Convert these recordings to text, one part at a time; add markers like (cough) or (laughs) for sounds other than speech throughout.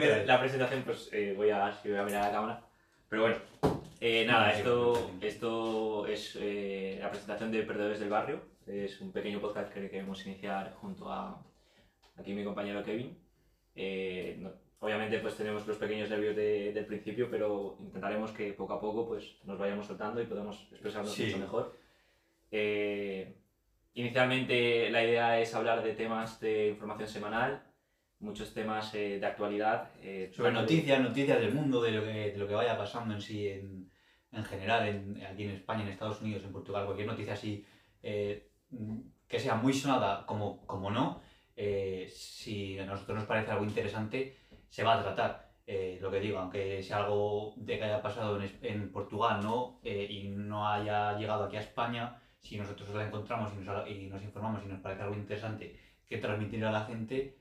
la presentación, pues eh, voy, a, voy a mirar a la cámara. Pero bueno, eh, nada, esto, esto es eh, la presentación de Perdedores del Barrio. Es un pequeño podcast que queremos iniciar junto a aquí mi compañero Kevin. obviamente pues tenemos los pequeños nervios del principio, pero intentaremos que poco a poco pues nos vayamos soltando y podamos expresarnos mucho mejor. inicialmente la idea es hablar de temas de información semanal, muchos temas eh, de actualidad. Eh, Sobre noticias, noticias del mundo, de lo que, de lo que vaya pasando en sí, en, en general, en, aquí en España, en Estados Unidos, en Portugal, cualquier noticia así eh, que sea muy sonada como, como no, si a nosotros nos parece algo interesante, se va a tratar. lo que digo, aunque sea algo de que haya pasado en, en Portugal ¿no? y no haya llegado aquí a España, si nosotros la encontramos y nos, y nos informamos y nos parece algo interesante que transmitir a la gente,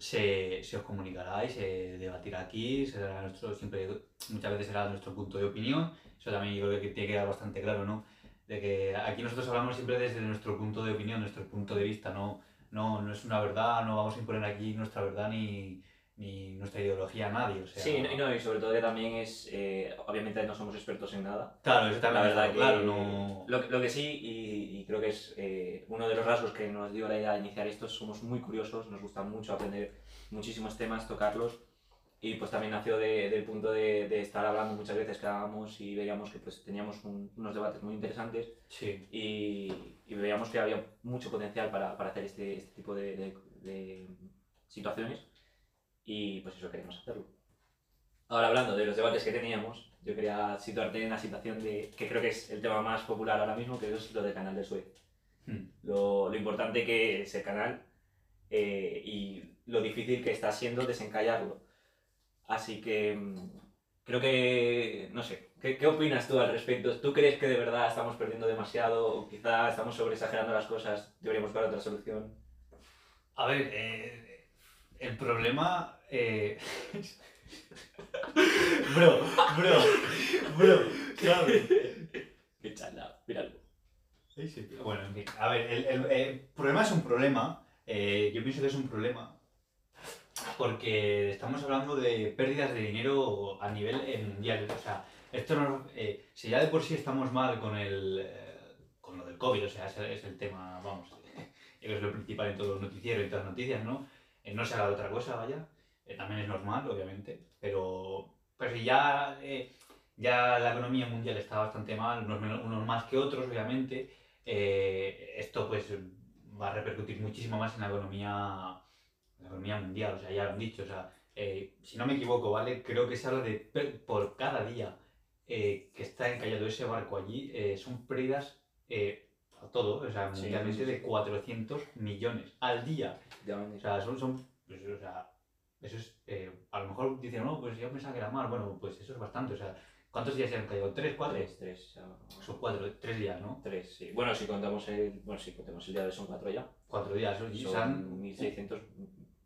se, se, os comunicará y se debatirá aquí, será nuestro, siempre, muchas veces será nuestro punto de opinión, eso también yo creo que tiene que quedar bastante claro, ¿no? De que aquí nosotros hablamos siempre desde nuestro punto de opinión, nuestro punto de vista, no, no, no es una verdad, no vamos a imponer aquí nuestra verdad ni, ni nuestra ideología a nadie. O sea, sí, y, no, y sobre todo que también es, eh, obviamente no somos expertos en nada. Claro, eso también la verdad, claro. No... Lo, lo, que sí, y, y creo que es eh, uno de los rasgos que nos dio la idea de iniciar esto, somos muy curiosos, nos gusta mucho aprender muchísimos temas, tocarlos. Y pues también nació de, del punto de, de, estar hablando muchas veces, que quedábamos y veíamos que pues teníamos unos debates muy interesantes sí. y, y, veíamos que había mucho potencial para, para hacer este, este tipo de, de situaciones y pues eso queremos hacerlo. Ahora hablando de los debates que teníamos, yo quería situarte en la situación de, que creo que es el tema más popular ahora mismo, que es lo del canal de Suez. Hmm. Lo, lo, importante que es el canal eh, y lo difícil que está siendo desencallarlo. Así que mm, creo que, no sé, ¿qué, ¿qué, opinas tú al respecto? ¿Tú crees que de verdad estamos perdiendo demasiado o quizá estamos sobreexagerando las cosas? ¿Deberíamos buscar otra solución? A ver, eh, el problema eh... (laughs) bro, bro, bro, claro. Qué chala, míralo. Bueno, en fin, a ver, el, el, el, problema es un problema. Eh, yo pienso que es un problema porque estamos hablando de pérdidas de dinero a nivel mundial. O sea, esto no, eh, si ya de por sí estamos mal con el eh, con lo del COVID, o sea, ese es el tema, vamos, (laughs) es lo principal en todos los noticieros, en todas las noticias, ¿no? Eh, no se haga de otra cosa, vaya. Eh, también es normal, obviamente, pero pues ya, eh, ya la economía mundial está bastante mal, unos, más que otros, obviamente, esto pues va a repercutir muchísimo más en la economía, economía mundial, o sea, ya lo han dicho, o sea, si no me equivoco, ¿vale? Creo que se habla de por cada día que está encallado ese barco allí, son pérdidas a todo, o sea, mundialmente de 400 millones al día. O sea, son, son pues, o sea, eso es, eh, a lo mejor dicen, no, pues yo pensaba que era mal. Bueno, pues eso es bastante. O sea, ¿cuántos días se han caído? ¿Tres, cuatro? Tres, tres. Son cuatro, tres días, ¿no? Tres, sí. Bueno, si contamos el, bueno, si contamos el día de son cuatro ya. Cuatro días. Son, son 1.600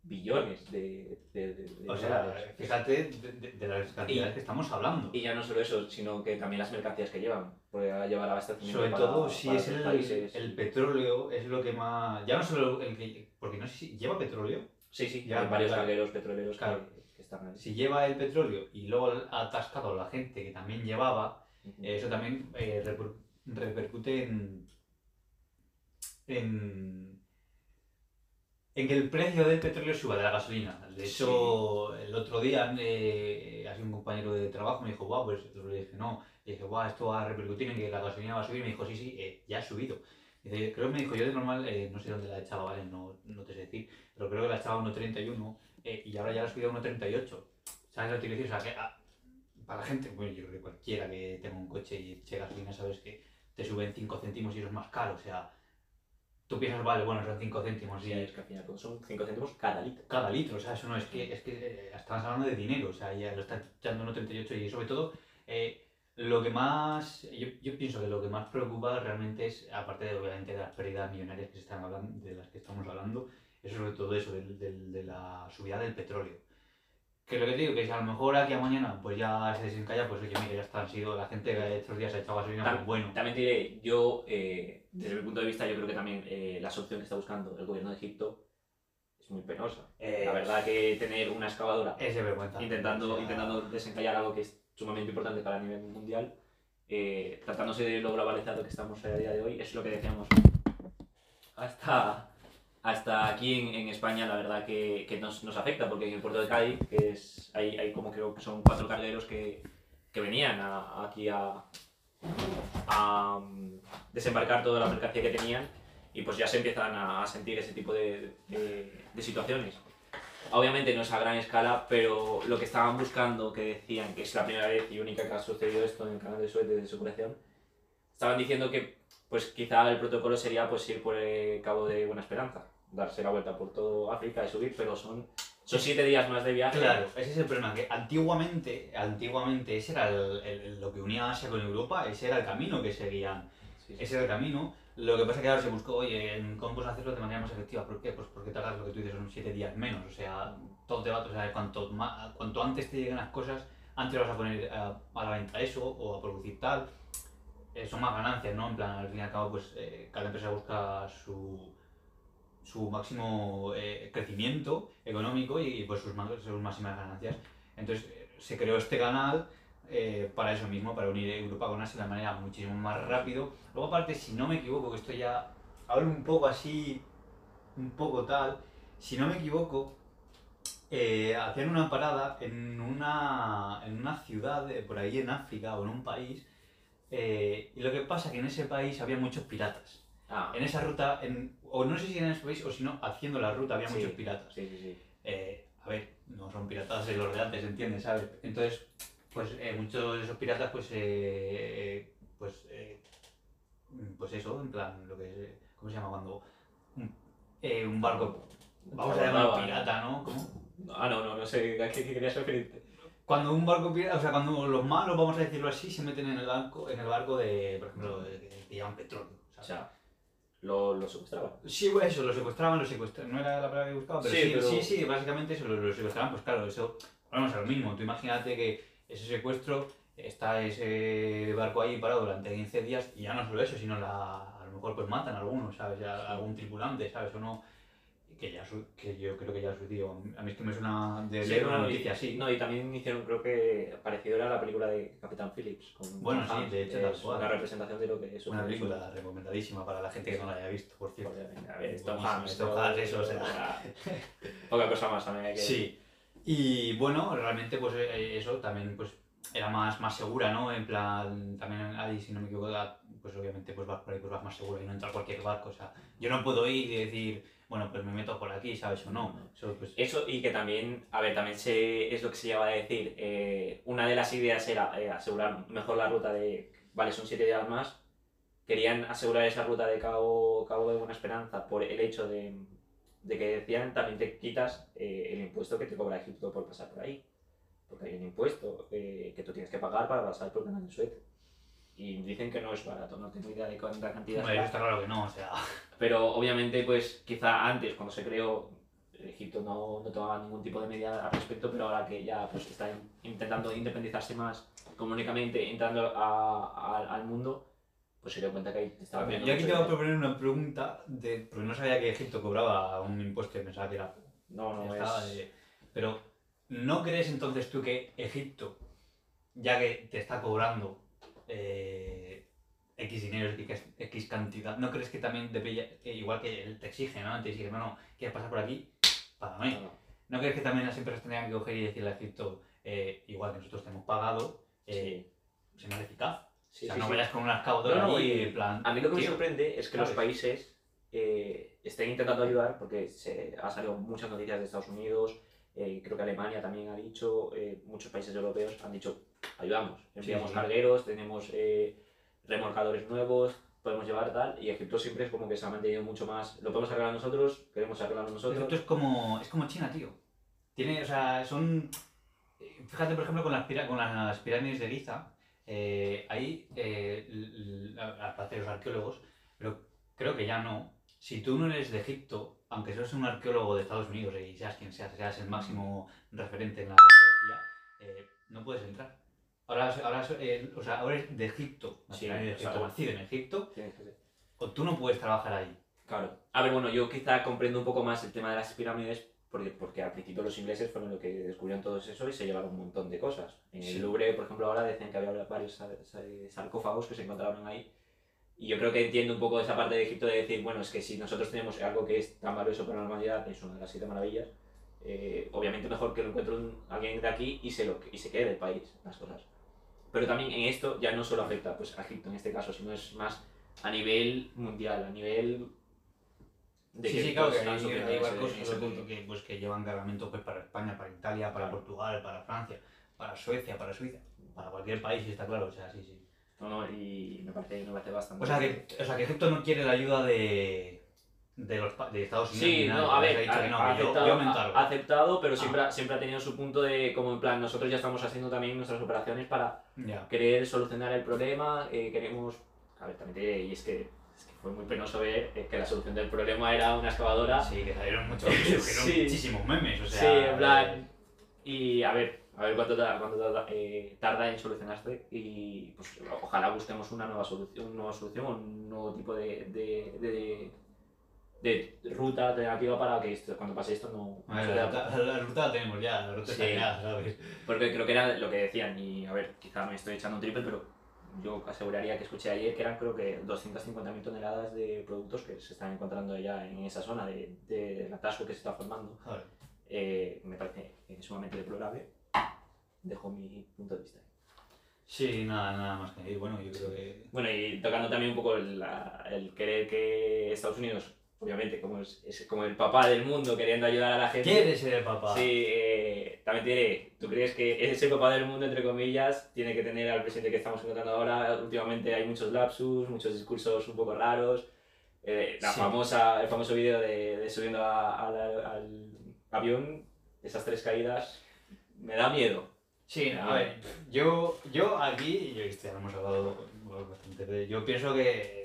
billones de, de, de, O sea, fíjate de, las cantidades que estamos hablando. Y ya no solo eso, sino que también las mercancías que llevan. Porque a llevar abastecimiento Sobre todo si es el, el petróleo, es lo que más... Ya no solo el que... Porque no sé si lleva petróleo. Sí, sí, ya hay varios cargueros petroleros que, que, están ahí. Si lleva el petróleo y luego ha atascado a la gente que también llevaba, eso también eh, repercute en, en, en, que el precio del petróleo suba de la gasolina. De hecho, el otro día eh, un compañero de trabajo me dijo, guau, pues le dije, no, le dije, guau, esto va a repercutir en que la gasolina va a subir. Y me dijo, sí, sí, eh, ya ha subido. Dice, creo que me dijo, yo de normal, eh, no sé dónde la echaba, ¿vale? No, no te sé decir, pero creo que la echaba a 1.31 eh, y ahora ya la ha subido a 1.38. ¿Sabes lo que quiero decir? O sea, que ah, para la gente, bueno, yo creo que cualquiera que tenga un coche y eche gasolina, sabes que te suben 5 céntimos y eso es más caro, o sea, tú piensas, vale, bueno, son 5 céntimos. Sí, y es que al final son 5 céntimos cada litro. Cada litro, o sea, eso no es que, es que eh, estamos hablando de dinero, o sea, ya lo está echando 1.38 y sobre todo, eh, lo que más, yo, yo, pienso que lo que más preocupa realmente es, aparte de obviamente de las pérdidas millonarias que se están hablando, de las que estamos hablando, es sobre todo eso, de, de, de la subida del petróleo. Que lo que te digo, que si a lo mejor aquí a mañana pues ya se desencalla, pues oye, mira, ya está, han sido, la gente que estos días ha echado gasolina, pues bueno. También te diré, yo, eh, desde mi punto de vista, yo creo que también eh, la solución que está buscando el gobierno de Egipto es muy penosa. Eh, La verdad que tener una excavadora Es de vergüenza. intentando, O sea, intentando desencallar algo que es sumamente importante para el nivel mundial, eh, tratándose de lo globalizado que estamos a día de hoy, es lo que decíamos. Hasta, hasta aquí en, en España, la verdad que, que nos, nos afecta, porque en el puerto de Cádiz, que es, hay, hay como creo que son cuatro cargueros que, que venían a- aquí a, a mm, desembarcar toda la mercancía que tenían y pues ya se empiezan a, sentir ese tipo de, de- de situaciones. Obviamente no es a gran escala, pero lo que estaban buscando, que decían que es la primera vez y única que ha sucedido esto en el canal de Suez desde su creación, estaban diciendo que pues quizá el protocolo sería pues ir por el Cabo de Buena Esperanza, darse la vuelta por todo África y subir, pero son, son siete días más de viaje. Claro, ese es el problema, que antiguamente, antiguamente ese era el- el- lo que unía Asia con Europa, ese era el camino que seguían, Sí, sí. ese era el camino. Lo que pasa es que ahora se buscó, oye, cómo puedes hacerlo de manera más efectiva. ¿Por qué? Pues porque tardas lo que tú dices, son siete días menos. O sea, todo te va, o sea, cuanto, ma- cuanto antes te lleguen las cosas, antes vas a poner a, a la venta eso o a producir tal. Eh, son más ganancias, ¿no? En plan, al fin y al cabo, pues eh, cada empresa busca su, su máximo eh, crecimiento económico y, pues sus, sus máximas ganancias. Entonces se creó este canal eh, para eso mismo, para unir Europa con Asia de manera muchísimo más rápido. Luego aparte, si no me equivoco, que esto ya hablo un poco así, un poco tal, si no me equivoco, eh, hacían una parada en una, en una ciudad por ahí en África o en un país, eh, y lo que pasa que en ese país había muchos piratas. Ah, En esa ruta, en, o no sé si en ese país o si no, haciendo la ruta había Sí. muchos piratas. sí, sí, sí. Eh, a ver, no son piratas de los de antes, ¿entiendes? ¿Sabes? Entonces, pues eh, muchos de esos piratas, pues, eh, pues, eh, pues eso, en plan, lo que, ¿cómo se llama? Cuando un, barco, vamos a llamarlo pirata, ¿no? ¿Cómo? Ah, no, no, no sé a qué, qué querías referirte. Cuando un barco pirata, o sea, cuando los malos, vamos a decirlo así, se meten en el barco, en el barco de, por ejemplo, que, que llevan petróleo. O sea, lo, lo secuestraban. Sí, bueno, eso, lo secuestraban, lo secuestraban, no era la palabra que buscaba, pero Sí, sí, pero- sí, sí, básicamente eso, lo, lo secuestraban, pues claro, eso, vamos a lo mismo, tú imagínate que ese secuestro, está ese barco ahí parado durante 15 días, y ya no solo eso, sino la, a lo mejor pues matan a algunos, ¿sabes? Algún tripulante, ¿sabes? O no, que ya, su- que yo creo que ya ha sucedido, a mí es que me suena de Sí, leer una no, noticia así. No, y también hicieron, creo que parecido era la película de Capitán Phillips. Con Bueno, sí, de hecho, tal cual. una representación de lo que es Una un- película recomendadísima para la gente que no la haya visto, por cierto. Obviamente, A ver, Tom Hanks. Tom eso, o sea. Poca cosa más también hay que Sí. Y bueno, realmente pues eh, eso también pues era más, más segura, ¿no? En plan, también ahí, si no me equivoco, pues obviamente pues vas por ahí, pues vas más seguro y no entra cualquier barco. O sea, yo no puedo ir y decir, bueno, pues me meto por aquí, ¿sabes? O no. Eso, pues, Eso y que también, a ver, también se, es lo que se lleva a decir. eh, una de las ideas era eh, asegurar mejor la ruta de, vale, son siete días más. Querían asegurar esa ruta de Cabo, Cabo de Buena Esperanza por el hecho de, de que decían también te quitas eh, el impuesto que te cobra Egipto por pasar por ahí. Porque hay un impuesto eh, que tú tienes que pagar para pasar por el canal de Suez. Y dicen que no es barato, no tengo idea de cuánta cantidad será. eso está claro que no, o sea. Pero obviamente, pues quizá antes, cuando se creó, Egipto no, no tomaba ningún tipo de medida al respecto, pero ahora que ya pues, está intentando independizarse más económicamente, entrando a- a- al mundo, pues se dio cuenta que ahí estaba Yo viendo aquí te voy a proponer una pregunta, de, porque no sabía que Egipto cobraba un impuesto, pensaba que era No, no, es... pero, ¿no crees entonces tú que Egipto, ya que te está cobrando eh, X dinero, X, X cantidad, ¿no crees que también eh, igual que él te exige, ¿no? Te exige, no, no, quieres pasar por aquí, págame. no, no. ¿No crees que también las empresas tendrían que coger y decirle a Egipto, eh, igual que nosotros te hemos pagado, eh, sea más eficaz? Sí, o sea, sí, no sí. vayas con una excavadora No, no, y en plan... A mí lo que me tío, sorprende es que los ¿sabes? países eh, estén intentando ayudar, porque se ha salido muchas noticias de Estados Unidos, eh, creo que Alemania también ha dicho, muchos países europeos han dicho, ayudamos, enviamos sí. cargueros, tenemos eh, remolcadores nuevos, podemos llevar tal, y Egipto siempre es como que se ha mantenido mucho más, lo podemos arreglar nosotros, queremos arreglarlo nosotros. Egipto es como, es como China, tío. Tiene, o sea, son... eh, Fíjate, por ejemplo, con las, con las pirámides de Giza, eh, ahí, eh, parecer los arqueólogos, pero creo que ya no. Si tú no eres de Egipto, aunque seas un arqueólogo de Estados Unidos y seas quien seas, seas el máximo referente en la arqueología, eh, no puedes entrar. Ahora, ahora, eh, o sea, ahora eres de Egipto, las Sí, pirámides de o sea, Egipto, nacido en Egipto, que ser. o tú no puedes trabajar ahí. Claro. A ver, bueno, yo quizá comprendo un poco más el tema de las pirámides porque, porque al principio los ingleses fueron los que descubrieron todo eso y se llevaron un montón de cosas. En el Sí. Louvre, por ejemplo, ahora decían que había varios sar- sar- sarcófagos que se encontraron ahí. Y yo creo que entiendo un poco esa parte de Egipto de decir, bueno, es que si nosotros tenemos algo que es tan valioso para la humanidad, es una de las siete maravillas, eh, obviamente mejor que lo encuentre un- alguien de aquí y se, lo, y se quede del país, las cosas. Pero también en esto ya no solo afecta pues, a Egipto en este caso, sino es más a nivel mundial, a nivel de sí, que sí, claro, que hay, barcos ese punto. que, pues, que llevan cargamento pues, para España, para Italia, para Claro. Portugal, para Francia, para Suecia, para Suiza, para cualquier país, está claro, o sea, sí, sí. No, no, y me parece, me parece bastante. O sea, que, o sea, que Egipto no quiere la ayuda de, de, los, de Estados Unidos. Sí, no, a ver, ha no, yo- aceptado, yo encargo. ha aceptado, pero Ah. siempre, siempre ha tenido su punto de, como en plan, nosotros ya estamos haciendo también nuestras operaciones para Ya. querer solucionar el problema, eh, queremos... A ver, también te y es que, es que fue muy penoso ver eh, que la solución del problema era una excavadora. Sí, que salieron muchos, (laughs) Sí. muchísimos memes, o sea... sí, en eh, plan... Y a ver, a ver cuánto, tarda, cuánto tarda, eh, tarda en solucionarse y pues ojalá busquemos una nueva solución, una nueva solución un nuevo tipo de, de, de, de ruta alternativa para que esto, cuando pase esto no, no a ver, suceda. la, ruta, la ruta la tenemos ya, la ruta Sí. está ya, ¿sabes? Porque creo que era lo que decían, y a ver, quizá me estoy echando un triple, pero yo aseguraría que escuché ayer que eran creo que 250.000 toneladas de productos que se están encontrando ya en esa zona de, de- del atasco que se está formando. Eh, me parece sumamente deplorable. Dejo mi punto de vista. Sí, nada, nada más que añadir. Bueno, yo creo que... Bueno, y tocando también un poco la- el querer que Estados Unidos, obviamente, como es, es como el papá del mundo queriendo ayudar a la gente. ¿Quiere ser el papá? Sí, eh, también diré, ¿tú crees que ese papá del mundo, entre comillas, tiene que tener al presidente que estamos encontrando ahora? Últimamente hay muchos lapsus, muchos discursos un poco raros. eh, la Sí. famosa, el famoso vídeo de, de subiendo a- a la- al avión, esas tres caídas, me da miedo. Sí, a ver, yo, yo aquí, yo lo hemos hablado bastante, yo pienso que,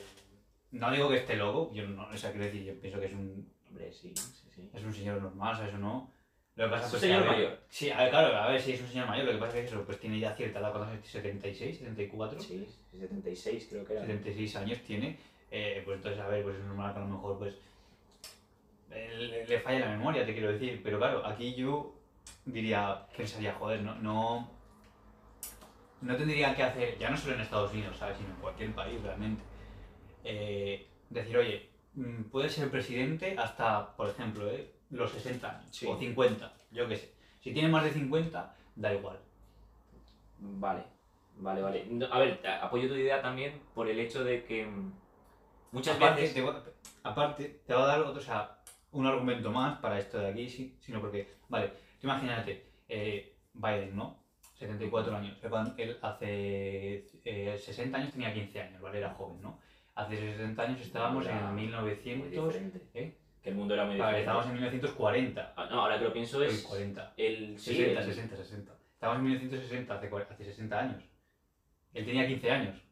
no digo que esté loco, yo no, o sea, quiero decir, yo pienso que es un, Hombre, sí, sí, sí. es un señor normal, ¿sabes o no? Lo que pasa Es un pues, que, señor mayor. Sí, a ver, claro, a ver, sí, es un señor mayor, lo que pasa es que eso, pues tiene ya cierta edad, ¿cuántos años? 76, 74, Sí, 76 creo que era. 76 años tiene, eh, pues entonces, a ver, pues es normal que a lo mejor, pues, eh, le, le falla la memoria, te quiero decir, pero claro, aquí yo diría, pensaría, joder, no, no, no tendría que hacer, ya no solo en Estados Unidos, ¿sabes? Sino en cualquier país realmente, eh, decir, oye, mm, puedes ser presidente hasta, por ejemplo, eh, los 60 años, Sí. o 50, yo qué sé. Si tiene más de 50, da igual. Vale, vale, vale. No, a ver, apoyo tu idea también por el hecho de que mm, muchas aparte, veces... te va, aparte, te va a dar otro, o sea, un argumento más para esto de aquí, sí, sino porque, vale, imagínate, eh, Biden, ¿no? 74 años. Él hace eh, 60 años tenía 15 años, ¿vale? Era joven, ¿no? Hace 60 años estábamos Era en muy 1900... diferente. ¿eh? Que el mundo era muy Vale, diferente. estábamos en 1940. Ah, No, ahora que lo pienso es... Uy, 40. El, sí, 60, el- 60, 60. Estábamos en 1960, hace, hace 60 años. Él tenía 15 años.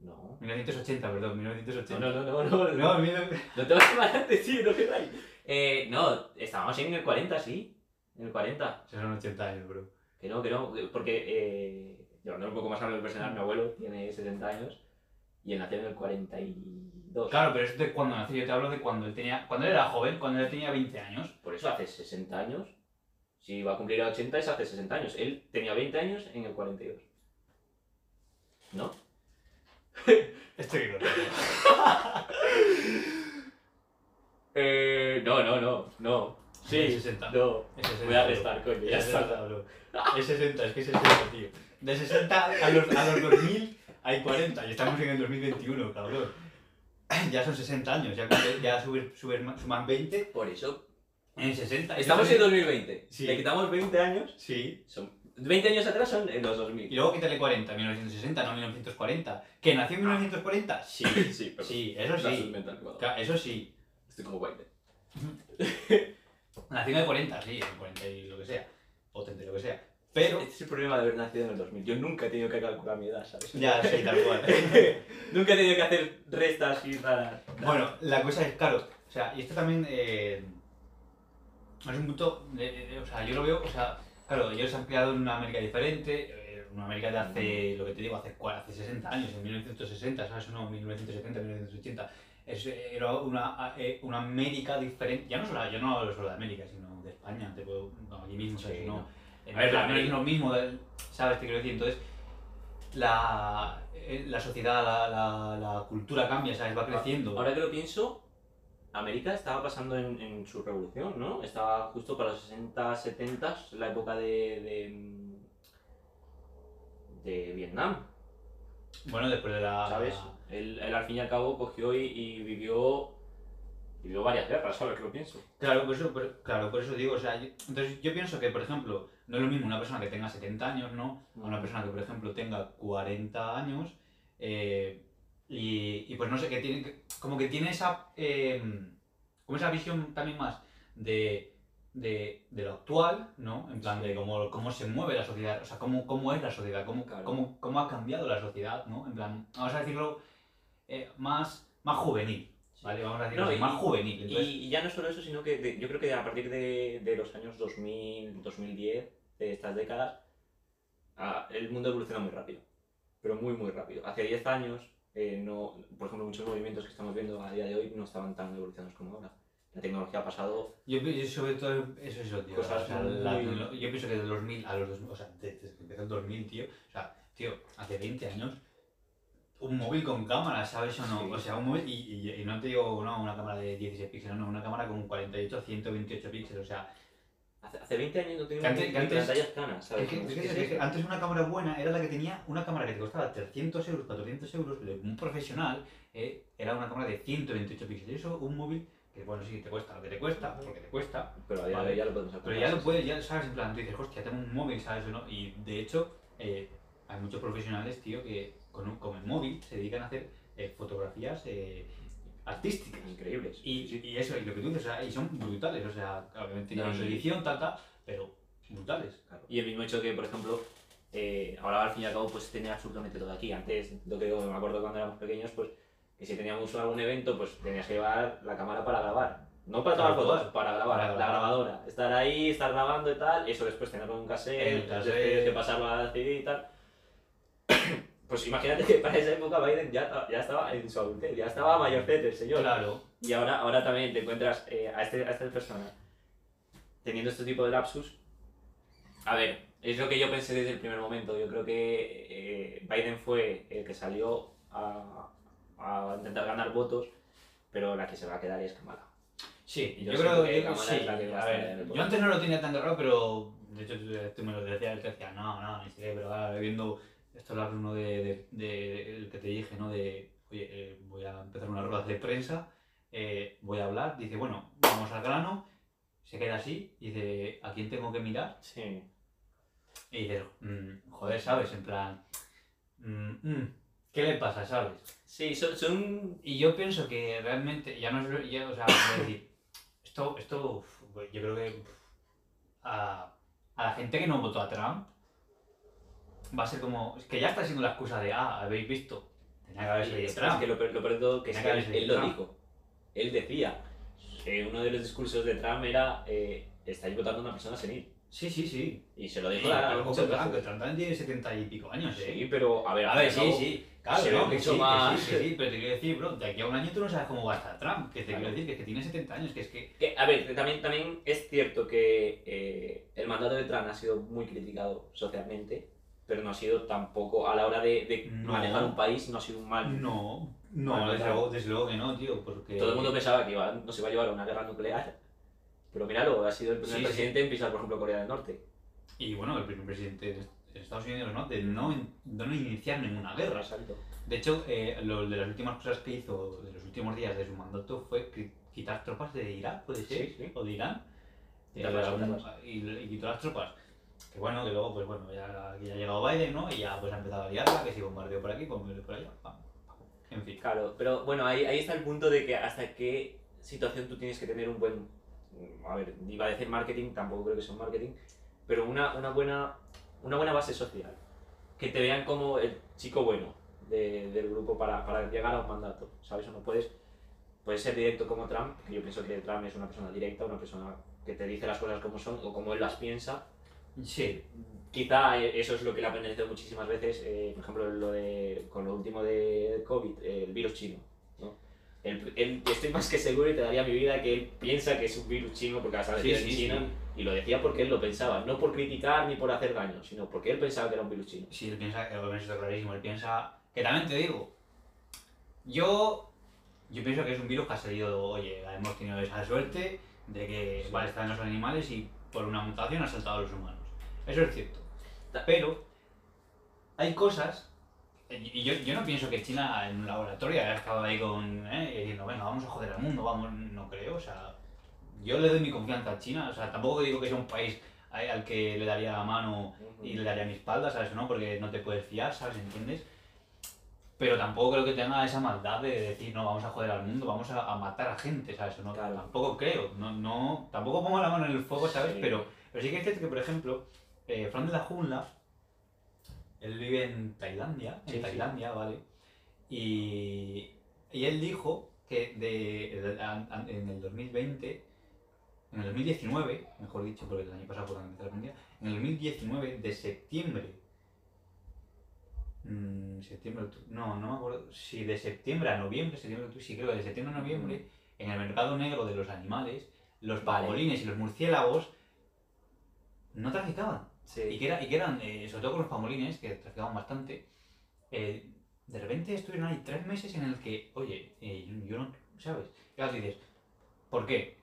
No. 1980, perdón, 1980. No, no, no, no, no, No, en 19- no te vas a adelante, sí, no queráis. Eh, no, estábamos en el 40, sí. En el 40. Esos son 80 años, bro. Que no, que no, porque eh, llevándolo un poco más a lo personal, mi abuelo tiene 70 años y él nació en el 42. Claro, pero es de cuando nació. Yo te hablo de cuando él tenía. Cuando él era joven, cuando él tenía 20 años. Por eso hace 60 años. Si va a cumplir a 80 es hace 60 años. Él tenía 20 años en el 42. ¿No? (laughs) Estoy loco. (laughs) Eh, no, no, no, no. Es 60. No. Es 60, Voy a restar, coño, ya Es está. 60, bro. Es 60, es que es 60, tío. De 60 a los, a los 2000 hay 40 y estamos en el 2021, cabrón. (clears throat) Ya son 60 años, ya, ya subes, subes suman 20 Por eso. en 60. Estamos en Entonces- 2020. Sí. Le quitamos 20 años. Sí. Son 20 años atrás son en los Y 2000. luego quítale 40, 1960, no 1940. ¿Que nació en 1940? Sí. Sí, pero. Sí, eso sí. Eso sí. Estoy como White. (laughs) Nació en el 40, sí, en el 40 y lo que sea. O 30 y lo que sea. Pero. Este es el problema de haber nacido en el 2000. Yo nunca he tenido que calcular mi edad, ¿sabes? Ya, sí, tal cual. (laughs) nunca he tenido que hacer restas y nada. Bueno, la cosa es, claro, o sea, y esto también eh, es un punto, de- de- o sea, yo lo veo, o sea, claro, ellos se han creado en una América diferente, eh, una América de hace, lo que te digo, hace, hace 60 años, en 1960, ¿sabes? No, 1970, 1980. es, era una, eh, una América diferente. Ya no solo, yo no hablo solo de América, sino de España, te puedo, no, aquí mismo, ¿sabes? Sí, no, no. A ver, no es lo mismo, de- ¿sabes? Te quiero decir, entonces la, eh, la sociedad, la, la, la cultura cambia, ¿sabes? Va creciendo. Ahora que lo pienso, América estaba pasando en, en su revolución, ¿no? Estaba justo para los 60, 70, la época de, de, de Vietnam, Bueno, después de la... ¿sabes? Él, él al fin y al cabo cogió y, y vivió, vivió varias guerras, ahora que lo pienso. Claro, por eso, por- claro, por eso digo, o sea, yo- entonces yo pienso que, por ejemplo, no es lo mismo una persona que tenga 70 años, ¿no? A una persona que, por ejemplo, tenga 40 años eh, y, y, pues no sé, que tiene, que- como que tiene esa, eh, como esa visión también más de, de, de lo actual, ¿no? En plan de cómo, cómo se mueve la sociedad, o sea, cómo, cómo es la sociedad, cómo, Claro. cómo, cómo ha cambiado la sociedad, ¿no? En plan, vamos a decirlo eh, más, más juvenil, ¿vale? Vamos a decirlo No, así, y- más juvenil. Entonces, Y, y ya no solo eso, sino que de- yo creo que a partir de, de los años 2000, 2010, de estas décadas, ah, el mundo evoluciona muy rápido. Pero muy, muy rápido. Hace 10 años, eh, no, por ejemplo, muchos movimientos que estamos viendo a día de hoy no estaban tan evolucionados como ahora. La tecnología ha pasado. Yo, yo sobre todo eso es lo tío. Cosas o sea, la yo pienso que de 2000 a los 2000, o sea, desde que empezó el 2000, tío, o sea, tío, hace 20 años, un móvil con cámara, ¿sabes o no? Sí. O sea, un móvil, y, y- y no te digo no, una cámara de 16 píxeles, no, una cámara con 48, 128 píxeles, o sea, Hace, hace 20 años no teníamos antes- ni antes- pantallas planas, ¿sabes? es que, es que- es que antes una cámara buena era la que tenía una cámara que te costaba 300 euros, 400 euros, pero un profesional eh, era una cámara de 128 píxeles. Eso, un móvil, que bueno, sí, te cuesta lo que te cuesta, porque te cuesta, Pero a día de Vale. ya lo podemos. Pero ya lo puedes, ya sabes, en plan, tú dices, hostia, tengo un móvil, ¿sabes o no? Y de hecho, eh, hay muchos profesionales, tío, que con, un- con el móvil se dedican a hacer eh, fotografías eh, artísticas. Increíbles. Y, Sí, sí. y eso, y lo que tú dices, o sea, y son brutales, o sea, obviamente tienen su edición, tal, tal, pero brutales. Claro. Y el mismo hecho que, por ejemplo, eh, ahora al fin y al cabo, pues tenía absolutamente todo aquí. Antes, lo que digo, me acuerdo cuando éramos pequeños, pues que si teníamos algún evento, pues tenías que llevar la cámara para grabar. No para tomar fotos, para grabar, Para la grabar. grabadora. Estar ahí, estar grabando y tal, eso después tenerlo en un cassette, cassette. después que pasarlo a CD y tal. Pues imagínate que para esa época Biden ya, ya estaba en su adultez, ya estaba mayorcete el señor. Claro. Y ahora, ahora también te encuentras eh, a, este, a esta persona teniendo este tipo de lapsus. A ver, es lo que yo pensé desde el primer momento. Yo creo que eh, Biden fue el que salió a, a intentar ganar votos, pero la que se va a quedar es Kamala. Sí, yo yo, creo que que Kamala sí. es la que va a A estar en ver, el yo antes no lo tenía tan claro, pero de hecho tú- tú me lo decías, te decía, no, no, ni siquiera, pero ahora viendo esto hablar uno de, de, de- el que te dije, ¿no? De, oye, eh, voy a empezar una rueda de prensa, eh, voy a hablar, dice, bueno, vamos al grano, se queda así, dice, ¿a quién tengo que mirar? Sí. Y dices, "Mm, joder, ¿sabes? En plan, mm, mm, ¿qué le pasa, sabes? Sí, son, son Y yo pienso que realmente, ya no es, ya, o sea, es decir, esto, esto, yo creo que a, a la gente que no votó a Trump va a ser como, es que ya está siendo la excusa de, ah, habéis visto, tenía que haber Es, que lo, peor- lo peor de todo que es Tenía que que él, él lo dijo. Él decía, eh, uno de los discursos de Trump era, eh, estáis votando a una persona senil. Sí, sí, sí. Y se lo dijo a pero muchas veces. que Trump también tiene setenta y pico años, ¿eh? Sí, pero a ver, A al ver, fin y al sí, cabo, sí. Claro, se ve no, que mucho sí, que más- sí, que sí, pero te quiero decir, bro, de aquí a un año tú no sabes cómo va a estar Trump, que te Claro. quiero decir que, es que tiene 70 años, que es que... Que, a ver, también, también es cierto que eh, el mandato de Trump ha sido muy criticado socialmente, pero no ha sido tampoco, a la hora de, de No. manejar un país, no ha sido un mal. No, Bueno, no, desde claro. luego, desde luego que no, tío, porque... Todo el mundo pensaba que iba, no se iba a llevar a una guerra nuclear, pero míralo, ha sido el primer Sí, sí. presidente en pisar, por ejemplo, Corea del Norte. Y bueno, el primer presidente de Estados Unidos, ¿no? De no, de no iniciar ninguna guerra. Exacto. De hecho, eh, lo de las últimas cosas que hizo, de los últimos días de su mandato, fue qui- quitar tropas de Irak, puede ser, Sí, sí. o de Irán. Eh, Quitarlas, algún- quitarlas. y, y quitó las tropas. Que bueno, que luego, pues bueno, ya, ya ha llegado Biden, ¿no? Y ya pues ha empezado a liarla, que si bombardeo por aquí, bombardeo por allá. pam, pam. En fin. Claro, pero bueno, ahí, ahí está el punto de que hasta qué situación tú tienes que tener un buen, a ver, iba a decir marketing, tampoco creo que sea un marketing, pero una, una, buena, una buena base social. Que te vean como el chico bueno de- del grupo para, para llegar a un mandato, ¿sabes? O no puedes, puedes ser directo como Trump, que yo pienso que Trump es una persona directa, una persona que te dice las cosas como son o como él las piensa, Sí, Quizá eso es lo que le ha penalizado muchísimas veces, eh, por ejemplo, lo de, con lo último de COVID, eh, el virus chino. ¿no? Él- estoy más que seguro y te daría mi vida que él piensa que es un virus chino porque salido Sí, sí, China. sí. Y lo decía porque él lo pensaba, no por criticar ni por hacer daño, sino porque él pensaba que era un virus chino. Sí, él piensa, él está clarísimo, él piensa... Que también te digo, yo, yo pienso que es un virus que ha salido, oye, hemos tenido esa suerte de que, vale, está en los animales y por una mutación ha saltado a los humanos. Eso es cierto. Pero hay cosas, y yo, yo no pienso que China en un laboratorio haya estado ahí con, eh, diciendo, venga, vamos a joder al mundo, vamos, no creo, o sea, yo le doy mi confianza a China, o sea, tampoco digo que sea un país al al que le daría la mano y le daría mi espalda, ¿sabes? ¿No? Porque no te puedes fiar, ¿sabes? ¿Entiendes? Pero tampoco creo que tenga esa maldad de decir, no, vamos a joder al mundo, vamos a, a matar a gente, ¿sabes? No, Claro. Tampoco creo, no, no, tampoco pongo la mano en el fuego, ¿sabes? Sí. Pero, pero sí que es cierto que, por ejemplo, eh, Fran de la Jungla, él vive en Tailandia, en sí. Tailandia, ¿vale? Y, y él dijo que de, de- an- en el 2020, en el 2019, mejor dicho, porque el año pasado fue cuando pandemia, en el 2019, de septiembre, mm, septiembre, no, no me acuerdo, si de septiembre a noviembre, septiembre, sí creo que de septiembre a noviembre, en el mercado negro de los animales, los Vale. pangolines y los murciélagos no traficaban. Y Sí. que, era- y que eran, eh, sobre todo con los pangolines, que traficaban bastante, eh, de repente estuvieron ahí tres meses en el que, oye, eh, yo no, ¿sabes? Y ahora dices, ¿por qué?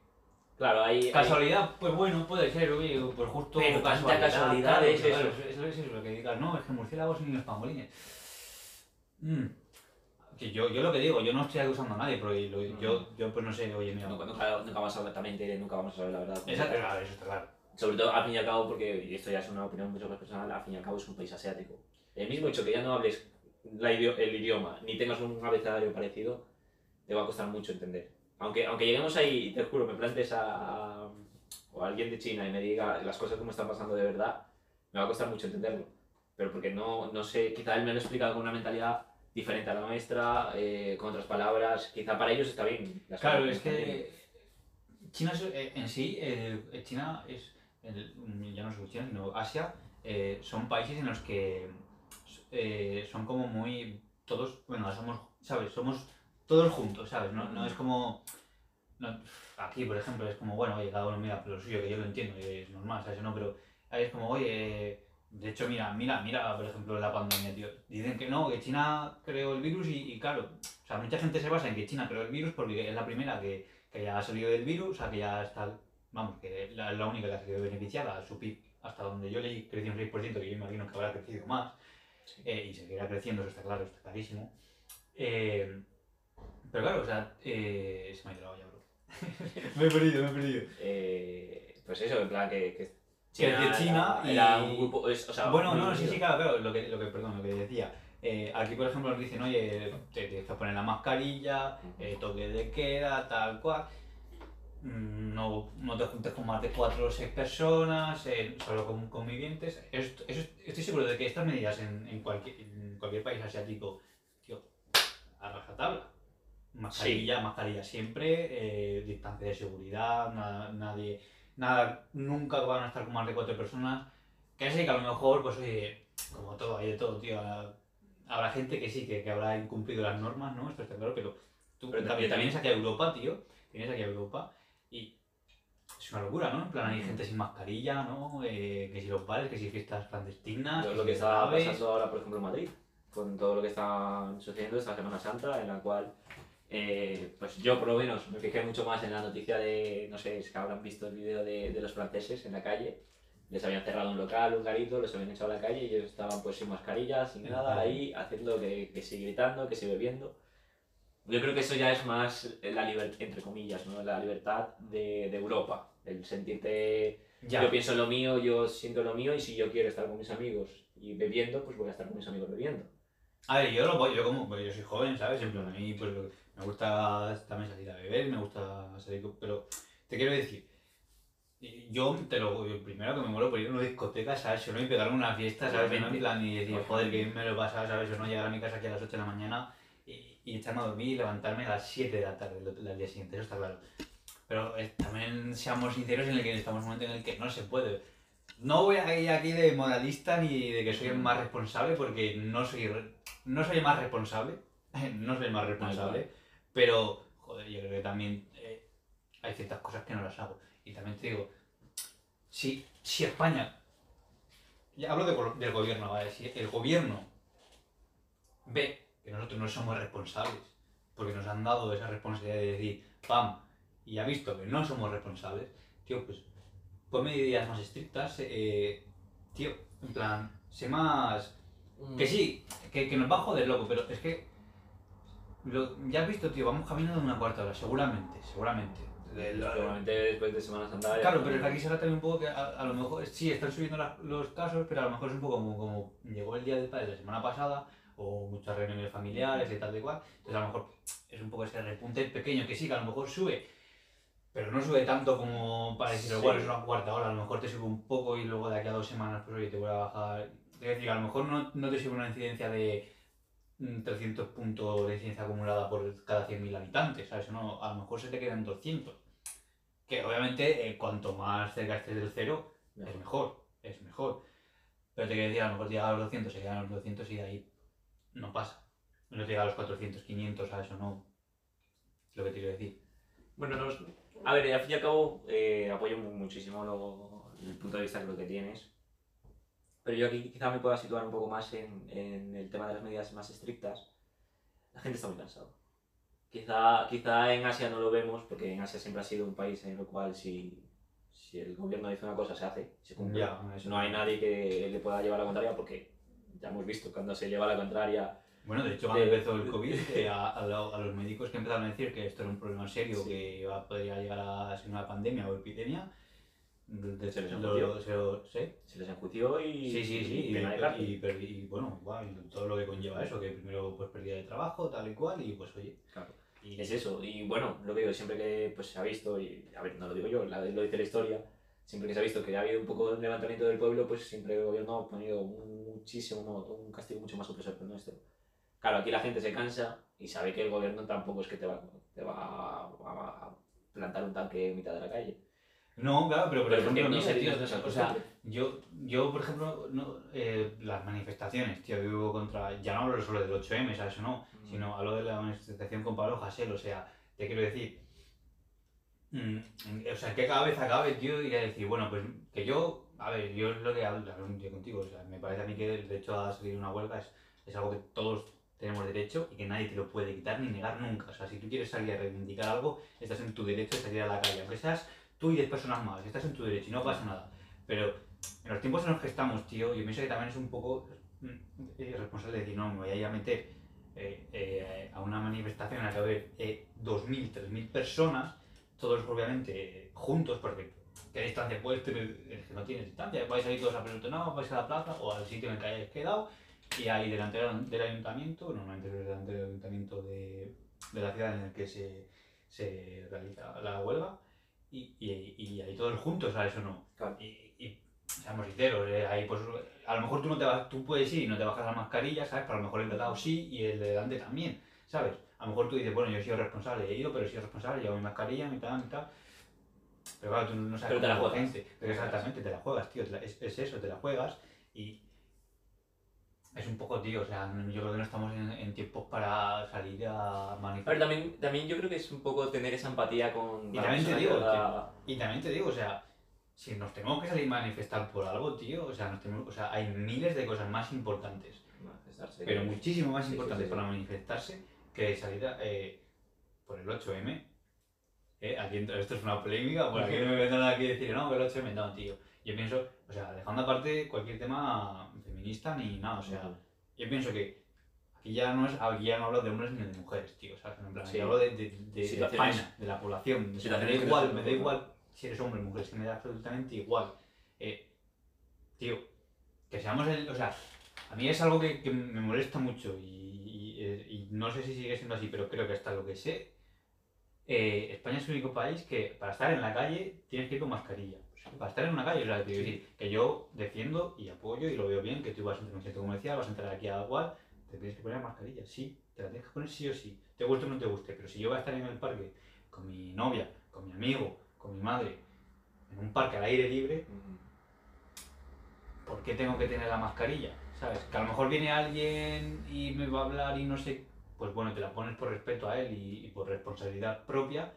Claro, hay... hay- Casualidad, pues bueno, puede ser, oye, pues justo Pero tanta casualidad claro, es claro, eso. Es, es eso, lo que digas, no, es que murciélagos ni los pangolines. Mm. Que yo, yo lo que digo, yo no estoy acusando a nadie, pero lo- yo, yo pues no sé, oye, mira, Nunca, nunca, nunca vamos a saber, también diré, nunca vamos a saber la verdad. Esa- claro, eso está claro. Sobre todo, al fin y al cabo, porque y esto ya es una opinión mucho más personal, al fin y al cabo es un país asiático. El mismo hecho que ya no hables la idio- el idioma, ni tengas un abecedario parecido, te va a costar mucho entender. Aunque, aunque lleguemos ahí, te juro, me plantes a, a- o a alguien de China y me diga las cosas como están pasando de verdad, me va a costar mucho entenderlo. Pero porque no, no sé, quizá él me lo ha explicado con una mentalidad diferente a la nuestra, eh, con otras palabras, quizá para ellos está bien. las Claro, es bien. que China eh, en sí, eh, China es, el- ya no solo China, sino Asia, eh, son países en los que eh, son como muy, todos, bueno, somos, ¿sabes? Somos todos juntos, ¿sabes? No, no es como, no, aquí por ejemplo es como, bueno, oye, cada uno mira por lo suyo, que yo lo entiendo, y es normal, ¿sabes? No, pero ahí es como, oye, de hecho, mira, mira, mira, por ejemplo, la pandemia, tío. Dicen que no, que China creó el virus y, y claro, o sea, mucha gente se basa en que China creó el virus porque es la primera que, que ya ha salido del virus, o sea, que ya está, vamos, que es la, la única que ha sido beneficiada, su PIB, hasta donde yo leí, creció un 6%, que yo imagino que habrá crecido más, Sí. eh, y seguirá creciendo, eso está claro, está clarísimo. Eh, pero claro, o sea, eh, se me ha ido la olla, bro. (laughs) me he perdido, me he perdido. Eh, pues eso, en plan que, que Que de China era, era y- un grupo, es- o sea, Bueno, no, sí, sí, claro, claro, lo que, lo que, perdón, lo que decía. Eh, aquí, por ejemplo, nos dicen, oye, te tienes que poner la mascarilla, eh, toque de queda, tal cual. No, no te juntes con más de cuatro o seis personas, eh, solo con convivientes. Esto- eso- estoy seguro de que estas medidas en, en cualquier, en cualquier país asiático, tío, a rajatabla. Mascarilla, mascarilla siempre, eh, distancia de seguridad, nada, nadie, nada, nunca van a estar con más de cuatro personas. Que sí, que a lo mejor, pues oye, como todo, hay de todo, tío. Habrá, gente que sí, que, que habrá incumplido las normas, ¿no? Esto está claro, pero tú Pero también, también- vienes aquí a Europa, tío. Vienes aquí a Europa es una locura, ¿no? En plan, hay gente sin mascarilla, ¿no? Eh, que si los bares, que si fiestas clandestinas. Que lo si que está pasando ahora, por ejemplo, en Madrid, con todo lo que está sucediendo esta Semana Santa, en la cual, eh, pues yo por lo menos me fijé mucho más en la noticia de, no sé, que habrán visto el vídeo de, de los franceses en la calle, les habían cerrado un local, un garito, los habían echado a la calle y ellos estaban pues sin mascarilla, sin nada, ahí, haciendo que, que sí gritando, que sí bebiendo. Yo creo que eso ya es más la libertad, entre comillas, ¿no? la libertad de, de Europa, el sentirte Ya. yo pienso en lo mío, yo siento lo mío y si yo quiero estar con mis amigos y bebiendo, pues voy a estar con mis amigos bebiendo. A ver, yo lo voy, yo como, pues yo soy joven, ¿sabes? En plan, a mí pues me gusta también salir a beber, me gusta salir, pero te quiero decir, yo te lo yo primero que me muero por ir a una discoteca, ¿sabes? O no y pegarme una fiesta, ¿sabes? No en plan y decir, joder, que me lo he pasado, ¿sabes? O no llegar a mi casa aquí a las 8 de la mañana y, y echarme a dormir y levantarme a las 7 de la tarde del día siguiente, eso está claro. Pero eh, también seamos sinceros en el que estamos en un momento en el que no se puede. No voy a ir aquí de moralista ni de que soy el más responsable porque no soy, no soy el más responsable, (laughs) no soy el más responsable, pero joder, yo creo que también eh, hay ciertas cosas que no las hago. Y también te digo, si, si España, ya hablo de del gobierno, ¿vale? Si el gobierno ve que nosotros no somos responsables, porque nos han dado esa responsabilidad de decir, pam, y ha visto que no somos responsables, tío, pues pon medidas más estrictas, eh, tío, en plan, sé más... Mm. Que sí, que, que nos va a joder, loco, pero es que. lo- ya has visto, tío, vamos caminando una cuarta hora, seguramente, seguramente. De- Seguramente después de Semana Santa. Claro, pero es que aquí se trata también un poco que a, a lo mejor sí están subiendo las- los casos, pero a lo mejor es un poco como, como llegó el día del padre la semana pasada, o muchas reuniones familiares y tal de cual. Entonces a lo mejor es un poco ese repunte pequeño que sí, que a lo mejor sube, pero no sube tanto como para decir, Sí. igual es una cuarta hora, a lo mejor te sube un poco y luego de aquí a dos semanas pues oye, te vuelve a bajar. Es decir, a lo mejor no, no te sube una incidencia de mm, 300 puntos de incidencia acumulada por cada 100.000 habitantes, ¿sabes? No, a lo mejor se te quedan 200. Que obviamente eh, cuanto más cerca estés del cero, es mejor, es mejor. Pero te quiero decir, a lo mejor llega a los 200, se quedan a los 200 y de ahí no pasa. No te llega a los 400, 500, ¿sabes? O no. Es lo que te quiero decir. Bueno, no, es- a ver, al fin y al cabo eh, apoyo mu- muchísimo lo- el punto de vista que lo que tienes. Pero yo aquí quizá me pueda situar un poco más en, en el tema de las medidas más estrictas. La gente está muy cansada. Quizá, quizá en Asia no lo vemos, porque en Asia siempre ha sido un país en el cual si, si el gobierno dice una cosa se hace, se cumple. Eso. No hay nadie que le pueda llevar la contraria, porque ya hemos visto cuando se lleva la contraria Bueno, de hecho, cuando empezó el COVID, eh, a, a lo- a los médicos que empezaron a decir que esto era un problema serio, Sí. que iba, podría llegar a ser una pandemia o epidemia, de- Se les enjuició. se lo- ¿sí? se les enjuició y, Sí, sí, sí, y y, y, y bueno, igual, todo lo que conlleva eso, que primero pues pérdida de trabajo, tal y cual, y pues oye. Claro. Y Es eso, y bueno, lo que digo, siempre que pues, se ha visto, y a ver, no lo digo yo, la- lo dice la historia, siempre que se ha visto que ha habido un poco de levantamiento del pueblo, pues siempre el gobierno ha ponido muchísimo, un castigo mucho más opresor que el nuestro. Claro, aquí la gente se cansa y sabe que el gobierno tampoco es que te va, te va a, a plantar un tanque en mitad de la calle. No, claro, pero por Pero ejemplo, no se- tío, o sea, yo, yo, por ejemplo, no, eh, las manifestaciones, tío, vivo contra, ya no hablo solo del 8M, ¿sabes o no? Mm. Sino hablo de la manifestación con Pablo Hasél, o sea, te quiero decir, mm, o sea, que cada vez acabe, tío, y a decir, bueno, pues que yo, a ver, yo es lo que hablo hablo un contigo, o sea, me parece a mí que el derecho a salir una huelga es, es algo que todos tenemos derecho y que nadie te lo puede quitar ni negar nunca, o sea, si tú quieres salir a reivindicar algo, estás en tu derecho de salir a la calle, aunque seas tú y 10 personas más, estás en tu derecho y no pasa nada, pero en los tiempos en los que estamos, tío, yo pienso que también es un poco mm, eh, responsable de decir, no, me voy a ir a meter eh, eh, a una manifestación en la que va a haber eh, 2.000, 3.000 personas, todos obviamente eh, juntos, porque ¿qué distancia puedes tener? Es que no tienes distancia, vais a ir todos apelotonados, vais a la plaza o al sitio en el que hayáis quedado y ahí delante del ayuntamiento, normalmente es delante del ayuntamiento de, de la ciudad en el que se, se realiza la huelga y, y, y ahí todos juntos, ¿sabes o no? Claro. Y, y seamos sinceros, eh, ahí pues a lo mejor tú no te vas, tú puedes ir y no te bajas la mascarilla, ¿sabes? Pero a lo mejor el de lado sí y el de delante también, ¿sabes? A lo mejor tú dices, bueno, yo he sido responsable, he ido, pero he sido responsable, llevo mi mascarilla, mi tal, mi tal. Pero claro, tú no sabes Pero te la juegas. gente. Pero exactamente, te la juegas, tío. la- es, es eso, te la juegas y es un poco, tío, o sea, yo creo que no estamos en, en tiempos para salir a manifestar. también, también yo creo que es un poco tener esa empatía con Y la también te digo que da- Y también te digo, o sea, si nos tenemos que salir a manifestar por algo, tío, o sea, nos tenemos, o sea, hay miles de cosas más importantes manifestarse. pero muchísimo más Sí, sí, importante sí. para manifestarse que salir a, eh, por el 8M. Eh, aquí esto es una polémica, por aquí no me (laughs) vendrán aquí a decir, no, que el 8M, no, tío. Yo pienso, o sea, dejando aparte cualquier tema feminista ni nada, o sea, yo pienso que aquí ya no es, aquí ya no hablo de hombres ni de mujeres, tío, ¿sabes? En plan, Sí. yo hablo de, de, de- de España, de la población, o sea, me da igual, me da igual si eres hombre o mujer, es que me da absolutamente igual. Eh, tío, que seamos el, o sea, a mí es algo que, que me molesta mucho y, y, eh, y no sé si sigue siendo así, pero creo que hasta lo que sé, eh, España es el único país que para estar en la calle tienes que ir con mascarilla. Para estar en una calle, o sea, te quiero decir, que yo defiendo y apoyo y lo veo bien, que tú vas a entrar en un centro comercial, vas a entrar aquí a igual, te tienes que poner mascarilla, sí, te la tienes que poner sí o sí, te guste o no te guste, pero si yo voy a estar en el parque con mi novia, con mi amigo, con mi madre, en un parque al aire libre. ¿por qué tengo que tener la mascarilla? ¿Sabes? Que a lo mejor viene alguien y me va a hablar y no sé pues bueno, te la pones por respeto a él y, y por responsabilidad propia,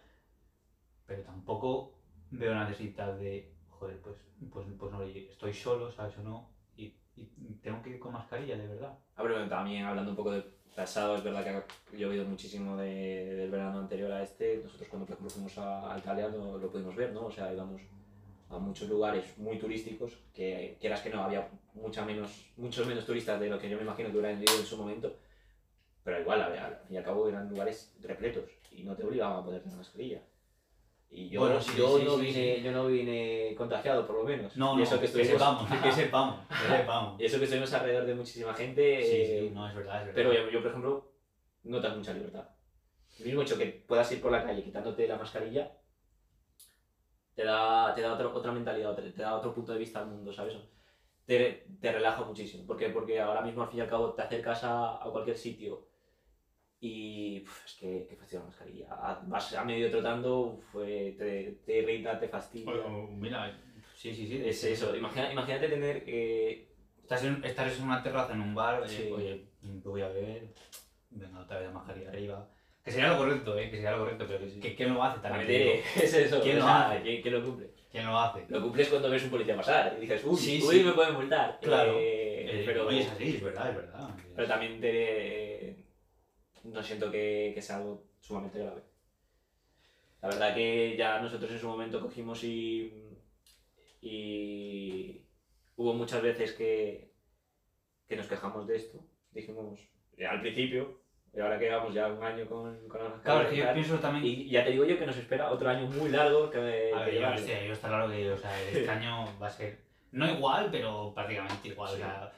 pero tampoco veo la necesidad de, joder, pues, pues, pues no, estoy solo, ¿sabes o no? Y, y tengo que ir con mascarilla, de verdad. Ah, pero también hablando un poco de pasado, es verdad que ha llovido muchísimo de- del verano anterior a este. Nosotros cuando por fuimos a, a Italia lo, lo pudimos ver, ¿no? O sea, íbamos a muchos lugares muy turísticos, que quieras que no, había mucha menos, muchos menos turistas de lo que yo me imagino que hubieran ido en su momento. Pero igual, al fin y al cabo eran lugares repletos y no te obligaban a ponerte una mascarilla. Y yo, Bueno, sí, yo, sí, no vine, sí. yo no vine contagiado, por lo menos. No, y no, eso que, que estuvimos, sepamos, que sepamos, (laughs) que sepamos. y eso que estuvimos alrededor de muchísima gente. Sí, eh, sí, no, es verdad, es verdad. pero yo, yo, por ejemplo, notas mucha libertad. El mismo hecho que puedas ir por la calle quitándote la mascarilla, te da, te da otro- otra mentalidad, te, te da otro punto de vista al mundo, ¿sabes? Te, te relaja muchísimo. ¿Por qué? Porque ahora mismo, al fin y al cabo, te acercas a, a cualquier sitio y uf, es que, que fastidio la mascarilla. A- Vas a medio trotando, uf, eh, te, te irrita, te fastidia. Bueno, mira, sí, sí, sí. es eso. Imagina- imagínate tener... eh, Estás en, estás en una terraza, en un bar, eh, Sí. oye, ¿qué voy a beber? Venga, otra vez la mascarilla arriba. Que sería lo correcto, ¿eh? Que sería lo correcto, pero Sí, sí. que- ¿quién lo hace también? también te te- (laughs) es eso. ¿Quién lo hace? ¿quién, quién lo cumple? ¿Quién lo hace? Lo cumples cuando ves un policía pasar y dices, uy, Sí, uy, sí. me pueden multar. Claro. Eh, Eh, pero, oye, es así, es verdad, es verdad. pero también te, no siento que, que sea algo sumamente grave. La verdad que ya nosotros en su momento cogimos y, y hubo muchas veces que, que nos quejamos de esto. Dijimos, eh, al principio, y ahora que llevamos ya un año con, con la Claro, es que yo pienso también... y ya te digo yo que nos espera otro año muy largo que, a que ver, yo, llevarlo. hostia, yo está claro que o sea, este (laughs) año va a ser, no igual, pero prácticamente igual. Sí. O sea,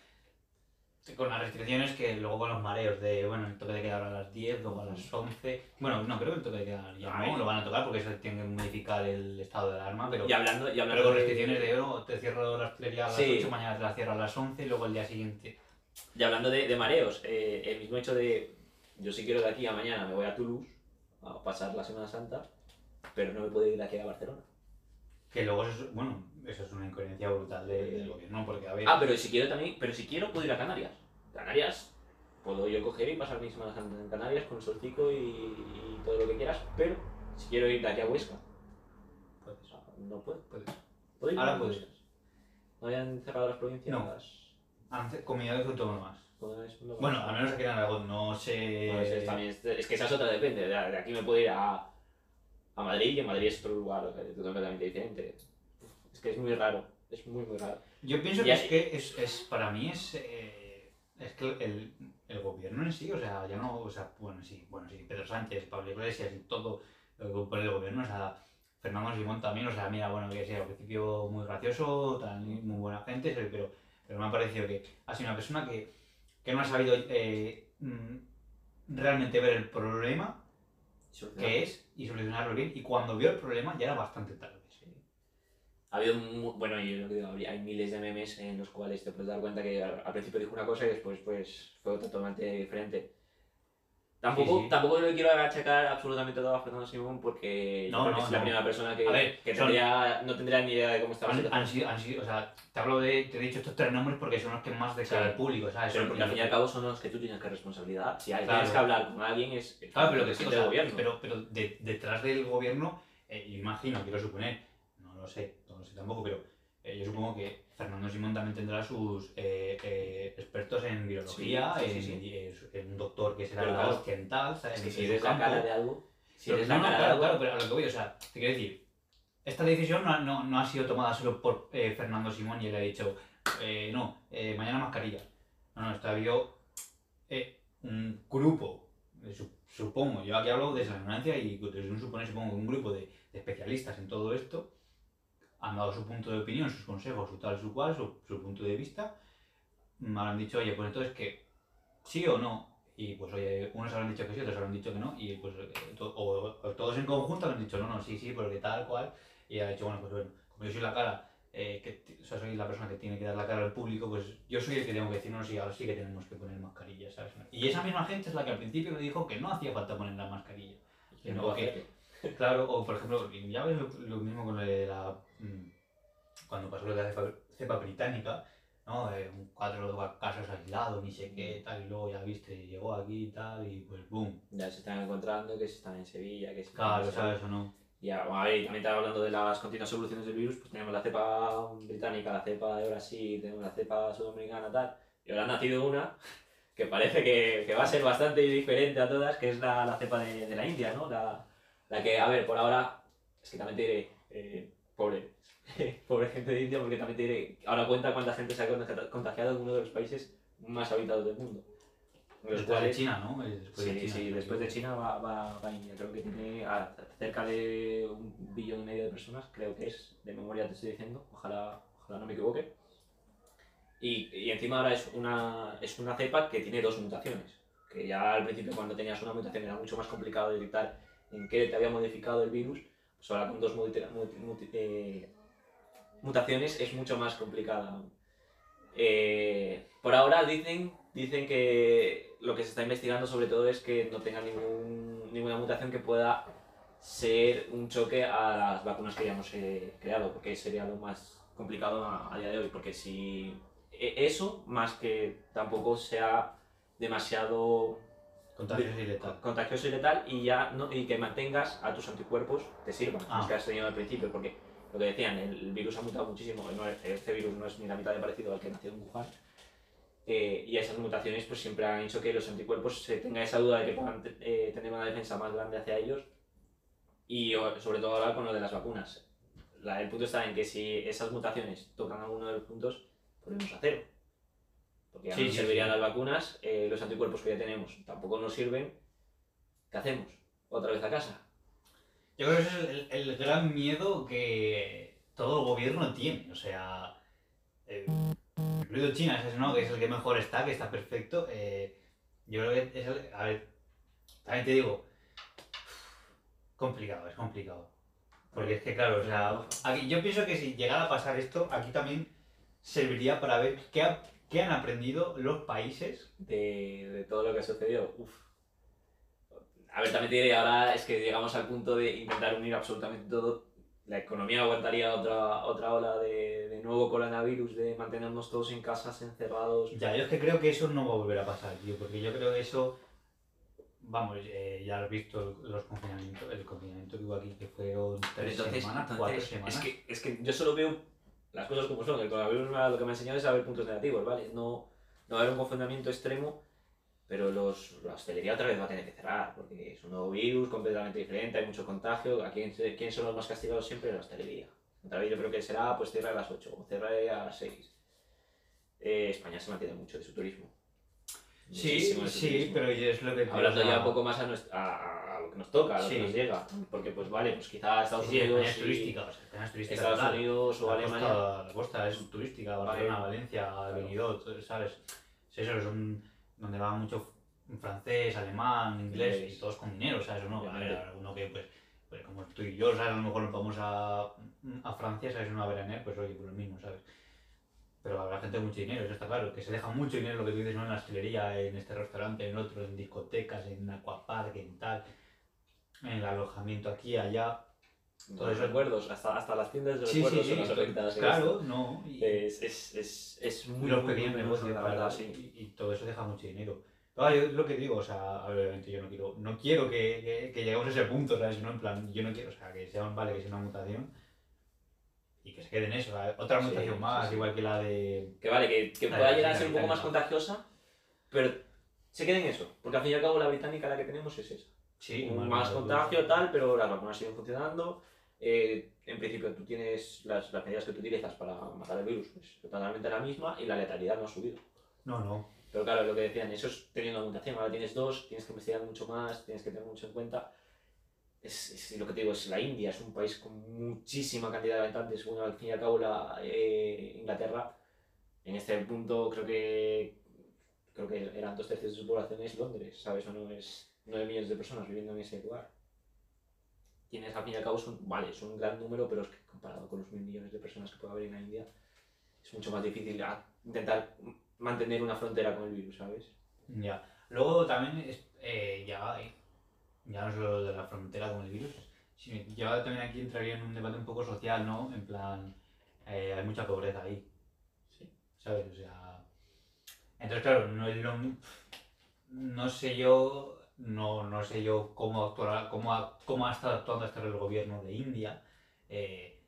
con las restricciones que luego con los mareos de, bueno, el toque de queda a las 10, luego a las 11. Bueno, no, creo que el toque de queda ya Ay. no, lo van a tocar porque eso tiene que modificar el estado de alarma, pero... Y hablando, y Pero hablando con de- restricciones de oro, te cierro la hostelería a las Sí. 8, mañana te la cierro a las 11, luego el día siguiente. Y hablando de, de mareos, eh, el mismo hecho de yo si quiero de aquí a mañana me voy a Toulouse a pasar la Semana Santa, pero no me puedo ir de aquí a Barcelona. Que luego eso es, bueno, eso es una incoherencia brutal de- del gobierno, porque a ver. Ah, pero si quiero también, pero si quiero puedo ir a Canarias. Canarias, puedo yo coger y pasar mi Semana Santa en Canarias con solstico y, y todo lo que quieras, pero si quiero ir de aquí a Huesca, Puedes, no puedo. puedes. ¿Puedo ir Ahora puedes. Huesca? ¿No habían cerrado las provincias? No. Antes, comunidades autónomas. No. Bueno, al menos aquí en Aragón, no sé. No, es, es también, es, es que esa es otra, depende. De, de aquí me puedo ir a, a Madrid y en Madrid es otro lugar eh, completamente diferente. Es que es muy raro, es muy, muy raro. Yo pienso Y que hay- es que es, es para mí es, eh, es que el, el gobierno en sí, o sea, ya no, o sea, bueno, sí, bueno, sí, Pedro Sánchez, Pablo Iglesias y todo lo que compone el gobierno, o sea, Fernando Simón también, o sea, mira, bueno, que sí, al principio muy gracioso, muy buena gente, pero, pero me ha parecido que ha sido una persona que, que no ha sabido eh, mm, realmente ver el problema que es y solucionarlo bien, y cuando vio el problema ya era bastante tarde. Ha habido, mu- bueno, y lo que digo, hay miles de memes en los cuales te puedes dar cuenta que al, al principio dijo una cosa y después pues fue totalmente diferente. Tampoco, Sí, sí. tampoco le quiero achacar absolutamente todo a Fernando Simón porque yo No, creo que no, es la no. primera persona que, ver, que son- tendría, no tendría ni idea de cómo estaba Han, han sido, han sido, o sea, te hablo de, te he dicho estos tres nombres porque son los que más de cara Sí. al público, ¿sabes? Pero porque al fin y al cabo son los que tú tienes que responsabilidad. Si hay- Claro. tienes que hablar con alguien es Claro, pero que sí, el o sea, gobierno. pero, pero de- detrás del gobierno, eh, imagino, quiero suponer, no lo sé, no sé tampoco, pero eh, yo supongo que Fernando Simón también tendrá sus eh, eh, expertos en virología, Sí, sí, en, sí, en- en un doctor que será claro, occidental, ¿sabes? Si eres la cara de algo, si eres la no, cara de claro, algo, claro, pero a lo que voy, o sea, te quiero decir, esta decisión no, ha- no, no ha sido tomada solo por Fernando Simón y él ha dicho, no, mañana mascarilla. No, no, esto ha habido eh, un grupo, su- supongo, yo aquí hablo desde la ignorancia y desde un suponer, supongo, un grupo de, de especialistas en todo esto han dado su punto de opinión, sus consejos, su tal, su cual, su, su punto de vista. Me habrán dicho, oye, pues entonces que sí o no. Y pues oye, unos habrán dicho que sí, otros habrán dicho que no. Y pues eh, to- o, o todos en conjunto habrán dicho, no, no, sí, sí, porque tal cual. Y ha dicho, bueno, pues bueno, como yo soy la cara, eh, que, o sea, soy la persona que tiene que dar la cara al público, pues yo soy el que tengo que decir, no, sí, ahora sí que tenemos que poner mascarillas, ¿sabes? Y esa misma gente es la que al principio me dijo que no hacía falta poner la mascarilla. que. (laughs) Claro, o por ejemplo, ya ves lo, lo mismo con lo de la. Mm, Cuando pasó lo de la cepa, cepa británica, ¿no? Eh, cuatro casos aislados, ni sé qué, tal, y luego ya viste, llegó aquí y tal, y pues boom. Ya se están encontrando que se están en Sevilla, que se Claro, están- ¿sabes o no? Bueno, a ver, y también estaba hablando de las continuas evoluciones del virus, pues tenemos la cepa británica, la cepa de Brasil, tenemos la cepa sudamericana, tal, y ahora ha nacido una (laughs) que parece que, que va a ser bastante diferente a todas, que es la, la cepa de, de la India, ¿no? La, la que, a ver, por ahora, es que también te diré, eh, pobre, (laughs) pobre gente de India, porque también te diré, ahora cuenta cuánta gente se ha contagi- contagiado en uno de los países más habitados del mundo. Después de cuales- China, ¿no? Eh, Después sí, de China, sí, después de China va, va, va India. Creo que tiene a- cerca de un billón y medio de personas, creo que es, de memoria te estoy diciendo, ojalá, ojalá no me equivoque. Y, y encima ahora es una, es una cepa que tiene dos mutaciones, que ya al principio cuando tenías una mutación era mucho más complicado detectar en qué te había modificado el virus, ahora con dos eh, mutaciones es mucho más complicada. Eh, por ahora dicen, dicen que lo que se está investigando sobre todo es que no tenga ningún, ninguna mutación que pueda ser un choque a las vacunas que ya hemos eh, creado, porque sería lo más complicado a, a día de hoy, porque si e- eso, más que tampoco sea demasiado Contagioso y letal. contagioso y letal y ya no, y que mantengas a tus anticuerpos te sirvan, Ah. los que has tenido al principio, porque lo que decían, el virus ha mutado muchísimo, no es- este virus no es ni la mitad de parecido al que nació en Wuhan, eh, y esas mutaciones pues siempre han hecho que los anticuerpos se tenga esa duda de que puedan eh, tener una defensa más grande hacia ellos, y sobre todo ahora con lo de las vacunas. La- el punto está en que si esas mutaciones tocan alguno de los puntos, volvemos a cero. Porque ya Sí, no sí, servirían sí. las vacunas, eh, los anticuerpos que ya tenemos tampoco nos sirven. ¿Qué hacemos? ¿Otra vez a casa? Yo creo que ese es el, el gran miedo que todo el gobierno tiene. O sea, eh, incluido China, es ese, ¿no? que es el que mejor está, que está perfecto. eh, yo creo que es el. A ver, también te digo, complicado, es complicado. Porque es que, claro, o sea, aquí, yo pienso que si llegara a pasar esto, aquí también serviría para ver qué, ha- qué han aprendido los países. De, de todo lo que ha sucedido. Uf. A ver, también te diré, ahora es que llegamos al punto de intentar unir absolutamente todo. La economía aguantaría otra, otra ola de, de nuevo coronavirus, de mantenernos todos en casas encerrados. Ya, yo es que creo que eso no va a volver a pasar, tío, porque yo creo que eso, vamos, eh, ya has visto los confinamientos, el confinamiento que hubo aquí, que fueron tres entonces, semanas, entonces, cuatro semanas. Es que, es que yo solo veo las cosas como son. El coronavirus lo que me ha enseñado es a ver puntos negativos, ¿vale? No, no va a haber un confinamiento extremo, pero los, la hostelería otra vez va a tener que cerrar, porque es un nuevo virus completamente diferente, hay mucho contagio. ¿A quién, quién son los más castigados siempre? La hostelería. Otra vez yo creo que será, pues cierra a las 8 o cierra a las 6. Eh, España se mantiene mucho de su turismo. Sí, sí, turismo. pero es lo que... Hablando ya un poco más a, nuestra- a- a lo que nos toca, a lo Sí. que nos llega. Porque, pues vale, pues quizá Estados Sí, sí, Unidos. Es y- turística, o sea, España es turística Estados total. Unidos o la Alemania. Costa, la costa es turística, Barcelona, Valencia, Benidorm, ¿sabes? Sí, eso es un, donde va mucho francés, alemán, inglés, Inglés. y todos con dinero, ¿sabes? Uno, a ver, alguno que, pues, pues, como tú y yo, ¿sabes? A lo mejor nos vamos a, a Francia, ¿sabes? Una veranear, pues oye, pues lo mismo, ¿sabes? Pero habrá gente con mucho dinero, eso está claro, que se deja mucho dinero, lo que tú dices, ¿no? En la hostelería, en este restaurante, en otro, en discotecas, en aquapark, en tal, en el alojamiento aquí, allá. Todos los recuerdos, hasta, hasta las tiendas de Sí, sí, recuerdos sí, son las afectadas. claro, no. y-. Es, es, es, es muy, los pequeños negocios, negocio, la verdad, sí. Y, y todo eso deja mucho dinero. Pero ah, yo lo que digo, o sea, obviamente yo no quiero, no quiero que, que, que lleguemos a ese punto, ¿sabes? No, en plan, yo no quiero, o sea, que sea un vale, que sea una mutación y que se quede en eso. Otra Sí, mutación sí, más, sí. igual que la de. Que vale, que, que pueda llegar a ser un poco más contagiosa, pero se quede en eso. Porque al fin y al cabo la británica la que tenemos es esa. Sí, Un más- contagio, tal, pero las vacunas siguen funcionando. Eh, en principio tú tienes las, las medidas que tú utilizas para matar el virus, pues totalmente la misma y la letalidad no ha subido. No, no. Pero claro, lo que decían, eso es teniendo mutación. Ahora tienes dos, tienes que investigar mucho más, tienes que tener mucho en cuenta. Es, es lo que te digo, es la India, es un país con muchísima cantidad de habitantes. Bueno, al fin y al cabo, la, eh, Inglaterra, en este punto, creo que creo que eran dos tercios de su población es Londres, ¿sabes? O no es 9 millones de personas viviendo en ese lugar. Tienes al fin y al cabo, son, vale, es un gran número, pero es que comparado con los mil millones de personas que puede haber en la India, es mucho más difícil intentar mantener una frontera con el virus, ¿sabes? Ya. Luego también, es, eh, ya, ya no solo de la frontera con el virus, sino ya también aquí entraría en un debate un poco social, ¿no? En plan, eh, hay mucha pobreza ahí. Sí. ¿sabes? O sea... Entonces, claro, no es lo... No sé yo, no, no sé yo cómo, actuará, cómo, ha, cómo ha estado actuando hasta el gobierno de India, eh,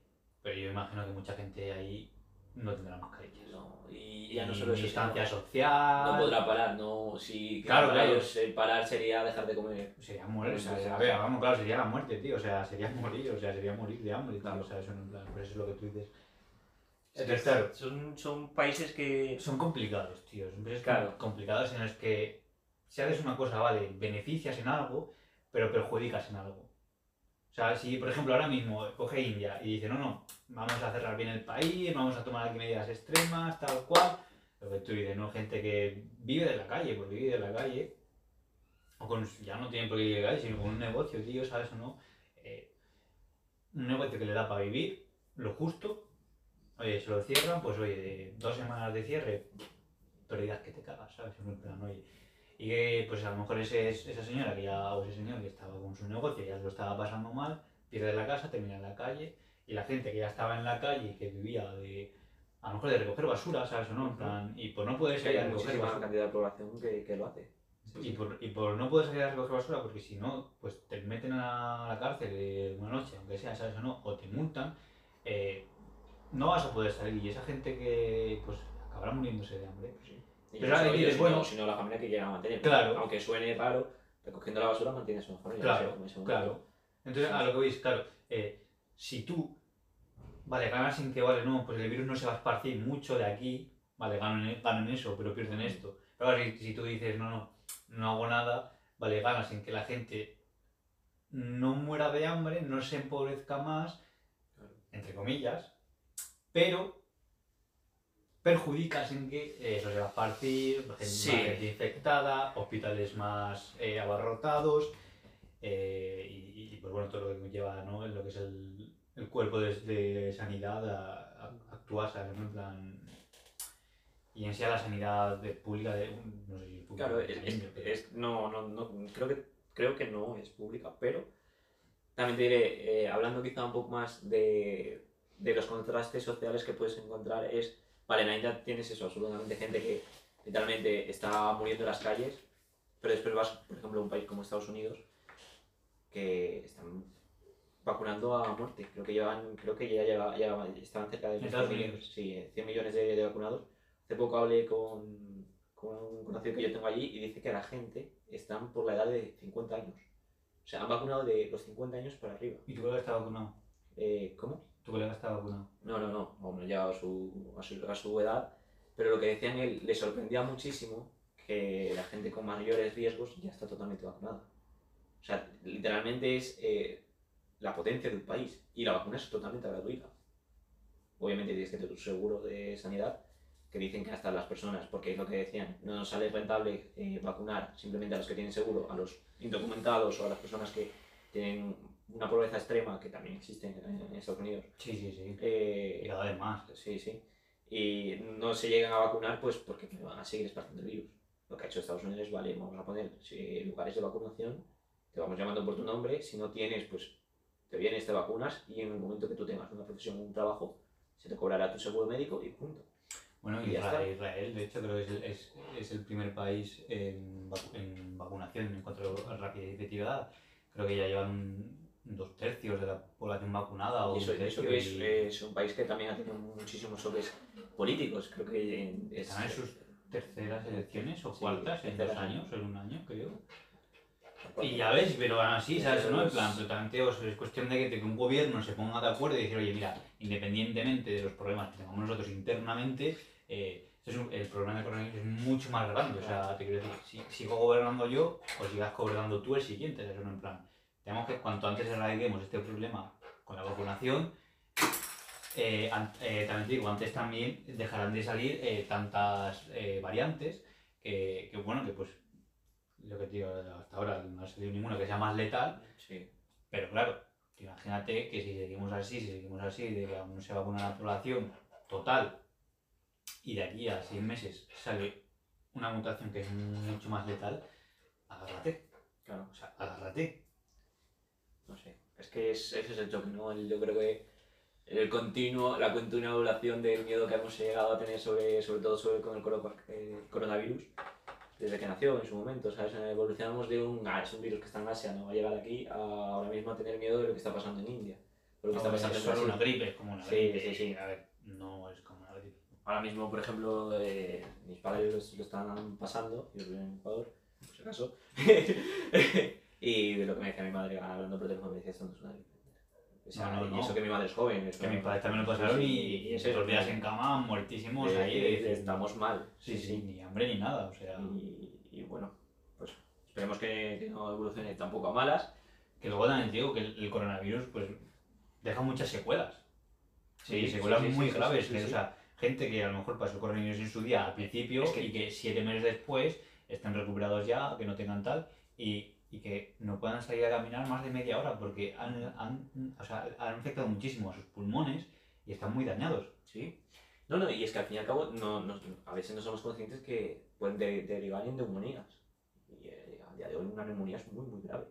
pero yo imagino que mucha gente ahí no tendrá mascarillas. No, y ya no solo eso, distancia social. no podrá parar, no, si Claro, para claro. ellos el parar sería dejar de comer. Sería morir, o sea, Pues, a ver, vamos, claro, sería la muerte, tío, o sea, sería morir, o sea, sería morir de hambre, tío, Claro. o sea, eso no, eso es lo que tú dices. Es Entonces, claro, son, son países que... son complicados, tío, son países Claro. complicados en los que si haces una cosa, vale, beneficias en algo, pero perjudicas en algo. O sea, si por ejemplo ahora mismo coge India y dice, no, no, vamos a cerrar bien el país, vamos a tomar aquí medidas extremas, tal cual, lo que tú dices, ¿no? Gente que vive de la calle, pues vive de la calle, o con, ya no tienen por qué calle, sino con un negocio, tío, ¿sabes o no? Eh, un negocio que le da para vivir, lo justo, oye, se lo cierran, pues oye, dos semanas de cierre, pérdidas que te cagas, ¿sabes? En plan, oye, y que pues a lo mejor ese, esa señora que ya, o ese señor que estaba con su negocio, ya lo estaba pasando mal, pierde la casa, termina en la calle, y la gente que ya estaba en la calle y que vivía de, a lo mejor de recoger basura, ¿sabes o no? En plan, y por no poder salir a recoger basura, cantidad de población que, que lo hace. Sí, y sí. por, y por no poder salir a recoger basura, porque si no, pues te meten a la cárcel eh, una noche, aunque sea, ¿sabes o no? O te multan, eh, no vas a poder salir. Y esa gente que, pues, acabará muriéndose de hambre. Sí. Pero no ellos, bueno- sino, la familia que llega a mantener. Claro. Aunque suene raro, recogiendo la basura mantienes una familia. Claro, como ese claro. Entonces, a lo que veis, claro, eh, si tú, vale, ganas en que, vale, no, pues el virus no se va a esparcir mucho de aquí, vale, ganan, ganan eso, pero pierden esto. Pero ahora, si, si tú dices, no, no, no hago nada, vale, ganas en que la gente no muera de hambre, no se empobrezca más, entre comillas, pero perjudicas en que eh, eso se va a esparcir, gente, Sí. más infectada, hospitales más eh, abarrotados, eh, y, y, pues bueno, todo lo que conlleva, ¿no? Lo que es el, el cuerpo de, de sanidad a, a actuar, ¿sabes? En plan... Y en sí a la sanidad de pública, de, no sé si es pública Claro, es, es- es- no, no, no, creo que, creo que no es pública, pero también te diré, eh, hablando quizá un poco más de, de los contrastes sociales que puedes encontrar, es, vale, en la India tienes eso, absolutamente gente que literalmente está muriendo en las calles, pero después vas, por ejemplo, a un país como Estados Unidos, que están vacunando a muerte, creo que llevan, creo que ya, lleva- ya estaban cerca de ¿En los Estados 100 millones, sí, 100 millones de, de vacunados. Hace poco hablé con, con un conocido que yo tengo allí y dice que la gente están por la edad de 50 años. O sea, han vacunado de los 50 años para arriba. ¿Y tu colega está vacunado? Eh, ¿Cómo? ¿Tu colega está vacunado? No, no, no, hombre, ya a su, a, su, a su edad. Pero lo que decían él, le sorprendía muchísimo que la gente con mayores riesgos ya está totalmente vacunada. O sea, literalmente es eh, la potencia del país y la vacuna es totalmente gratuita. Obviamente tienes que tener tu seguro de sanidad, que dicen que hasta las personas, porque es lo que decían, no nos sale rentable eh, vacunar simplemente a los que tienen seguro, a los indocumentados o a las personas que tienen una pobreza extrema, que también existen en, en Estados Unidos. Sí, sí, sí. Eh, Y cada vez más. Sí, sí. Y no se llegan a vacunar pues porque van a seguir esparciendo el virus. Lo que ha hecho Estados Unidos es, vale, vamos a poner eh, lugares de vacunación, te vamos llamando por tu nombre, si no tienes, pues te vienes, te vacunas y en el momento que tú tengas una profesión o un trabajo, se te cobrará tu seguro médico y punto. Bueno, Y Israel. Israel, de hecho, creo que es el, es, es el primer país en, vacu- en vacunación en cuanto a rapidez y efectividad. Creo que ya llevan dos tercios de la población vacunada o eso, que es, y es un país que también ha tenido muchísimos choques políticos, creo que en- es... están en sus terceras elecciones o Sí, cuartas en dos años, en un año, creo. Y ya ves, pero aún así, ¿sabes? ¿no? En plan, totalmente, o es cuestión de que, un gobierno se ponga de acuerdo y decir, oye, mira, independientemente de los problemas que tengamos nosotros internamente, eh, es un- el problema del coronavirus es mucho más grande. O sea, te quiero decir, si sigo gobernando yo, o sigas gobernando tú el siguiente, ¿sabes? No, En plan, tenemos que, cuanto antes erradiquemos este problema con la vacunación, eh, eh, también te digo, antes también dejarán de salir eh, tantas variantes que, que, bueno, que pues lo que te digo, hasta ahora no ha salido ninguna que sea más letal, Sí, pero claro, imagínate que si seguimos así, si seguimos así, de que aún no se vacuna la población total y de aquí a seis meses sale una mutación que es mucho más letal, agárrate, claro. o sea, agárrate. No sé, es que es, ese es el choque, ¿no? Yo creo que el continuo, la continua evolución del miedo que hemos llegado a tener sobre, sobre todo sobre con el eh, coronavirus desde que nació en su momento, ¿sabes? Evolucionamos de un, ah, es un virus que está en Asia, no va a llegar aquí, a ahora mismo a tener miedo de lo que está pasando en India, lo que está Hombre, pasando es solo una gripe, es como una Sí, gripe. sí, sí. A ver, no es como una gripe. Ahora mismo, por ejemplo, eh, mis padres lo están pasando, yo vivo en Ecuador, por si acaso, (laughs) y de lo que me decía mi madre hablando por teléfono me decía esto no es una. O sea, No, no, y eso que mi madre es joven. eso Que mis padres también lo pasaron Sí, y, y es eso, dos días en cama muertísimos eh, ahí. eh, de estamos mal. Sí, sí, ni hambre ni nada, o sea... Y, y bueno, pues esperemos que, que no evolucione tampoco a malas. Que luego también digo que el, el coronavirus pues deja muchas secuelas. Sí, Sí, secuelas sí, sí, muy sí, graves. sí, que, sí, O sí. sea, gente que a lo mejor pasó coronavirus en su día al principio Es que- y que siete meses después están recuperados ya, que no tengan tal, y, y que no puedan salir a caminar más de media hora porque han, han, o sea, han afectado muchísimo a sus pulmones y están muy dañados. Sí. No, no, y es que al fin y al cabo no, no- a veces no somos conscientes que pueden de- derivar en neumonías. Y eh, a día de hoy una neumonía es muy, muy grave.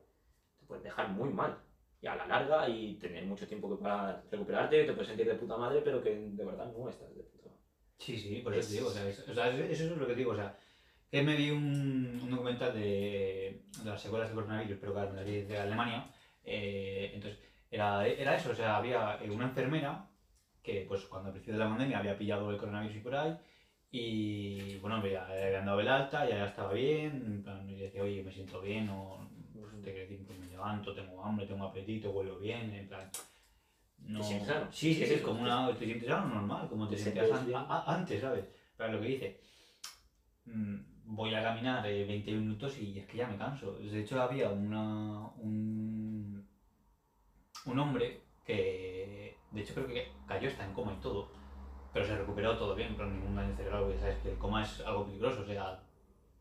Te pueden dejar muy mal. Y a la larga y tener mucho tiempo que para recuperarte, te puedes sentir de puta madre, pero que de verdad no estás de puta madre. Sí, sí, por eso Es- te digo. O sea, es- o sea, es- eso es lo que digo. O sea, que me vi un, un documental de, de las secuelas del coronavirus, pero claro, me la vi de Alemania. eh, entonces, era, era eso. O sea, había eh, una enfermera que, pues, cuando al principio de la pandemia había pillado el coronavirus y por ahí. Y bueno, le habían dado el alta, ya estaba bien. Y decía, oye, me siento bien, o te quiero decir, pues me levanto, tengo hambre, tengo apetito, huelo bien. En plan, no... sientes sano? Sí, sí, Es sí, eso, como una, te sientes algo normal, como te Te sentías an- antes, ¿sabes? Pero lo que dice, mm, voy a caminar eh, 20 minutos y es que ya me canso. De hecho, había una, un, un hombre que, de hecho, creo que cayó, está en coma y todo, pero se recuperó todo bien, pero ningún daño cerebral, porque sabes que el coma es algo peligroso, o sea,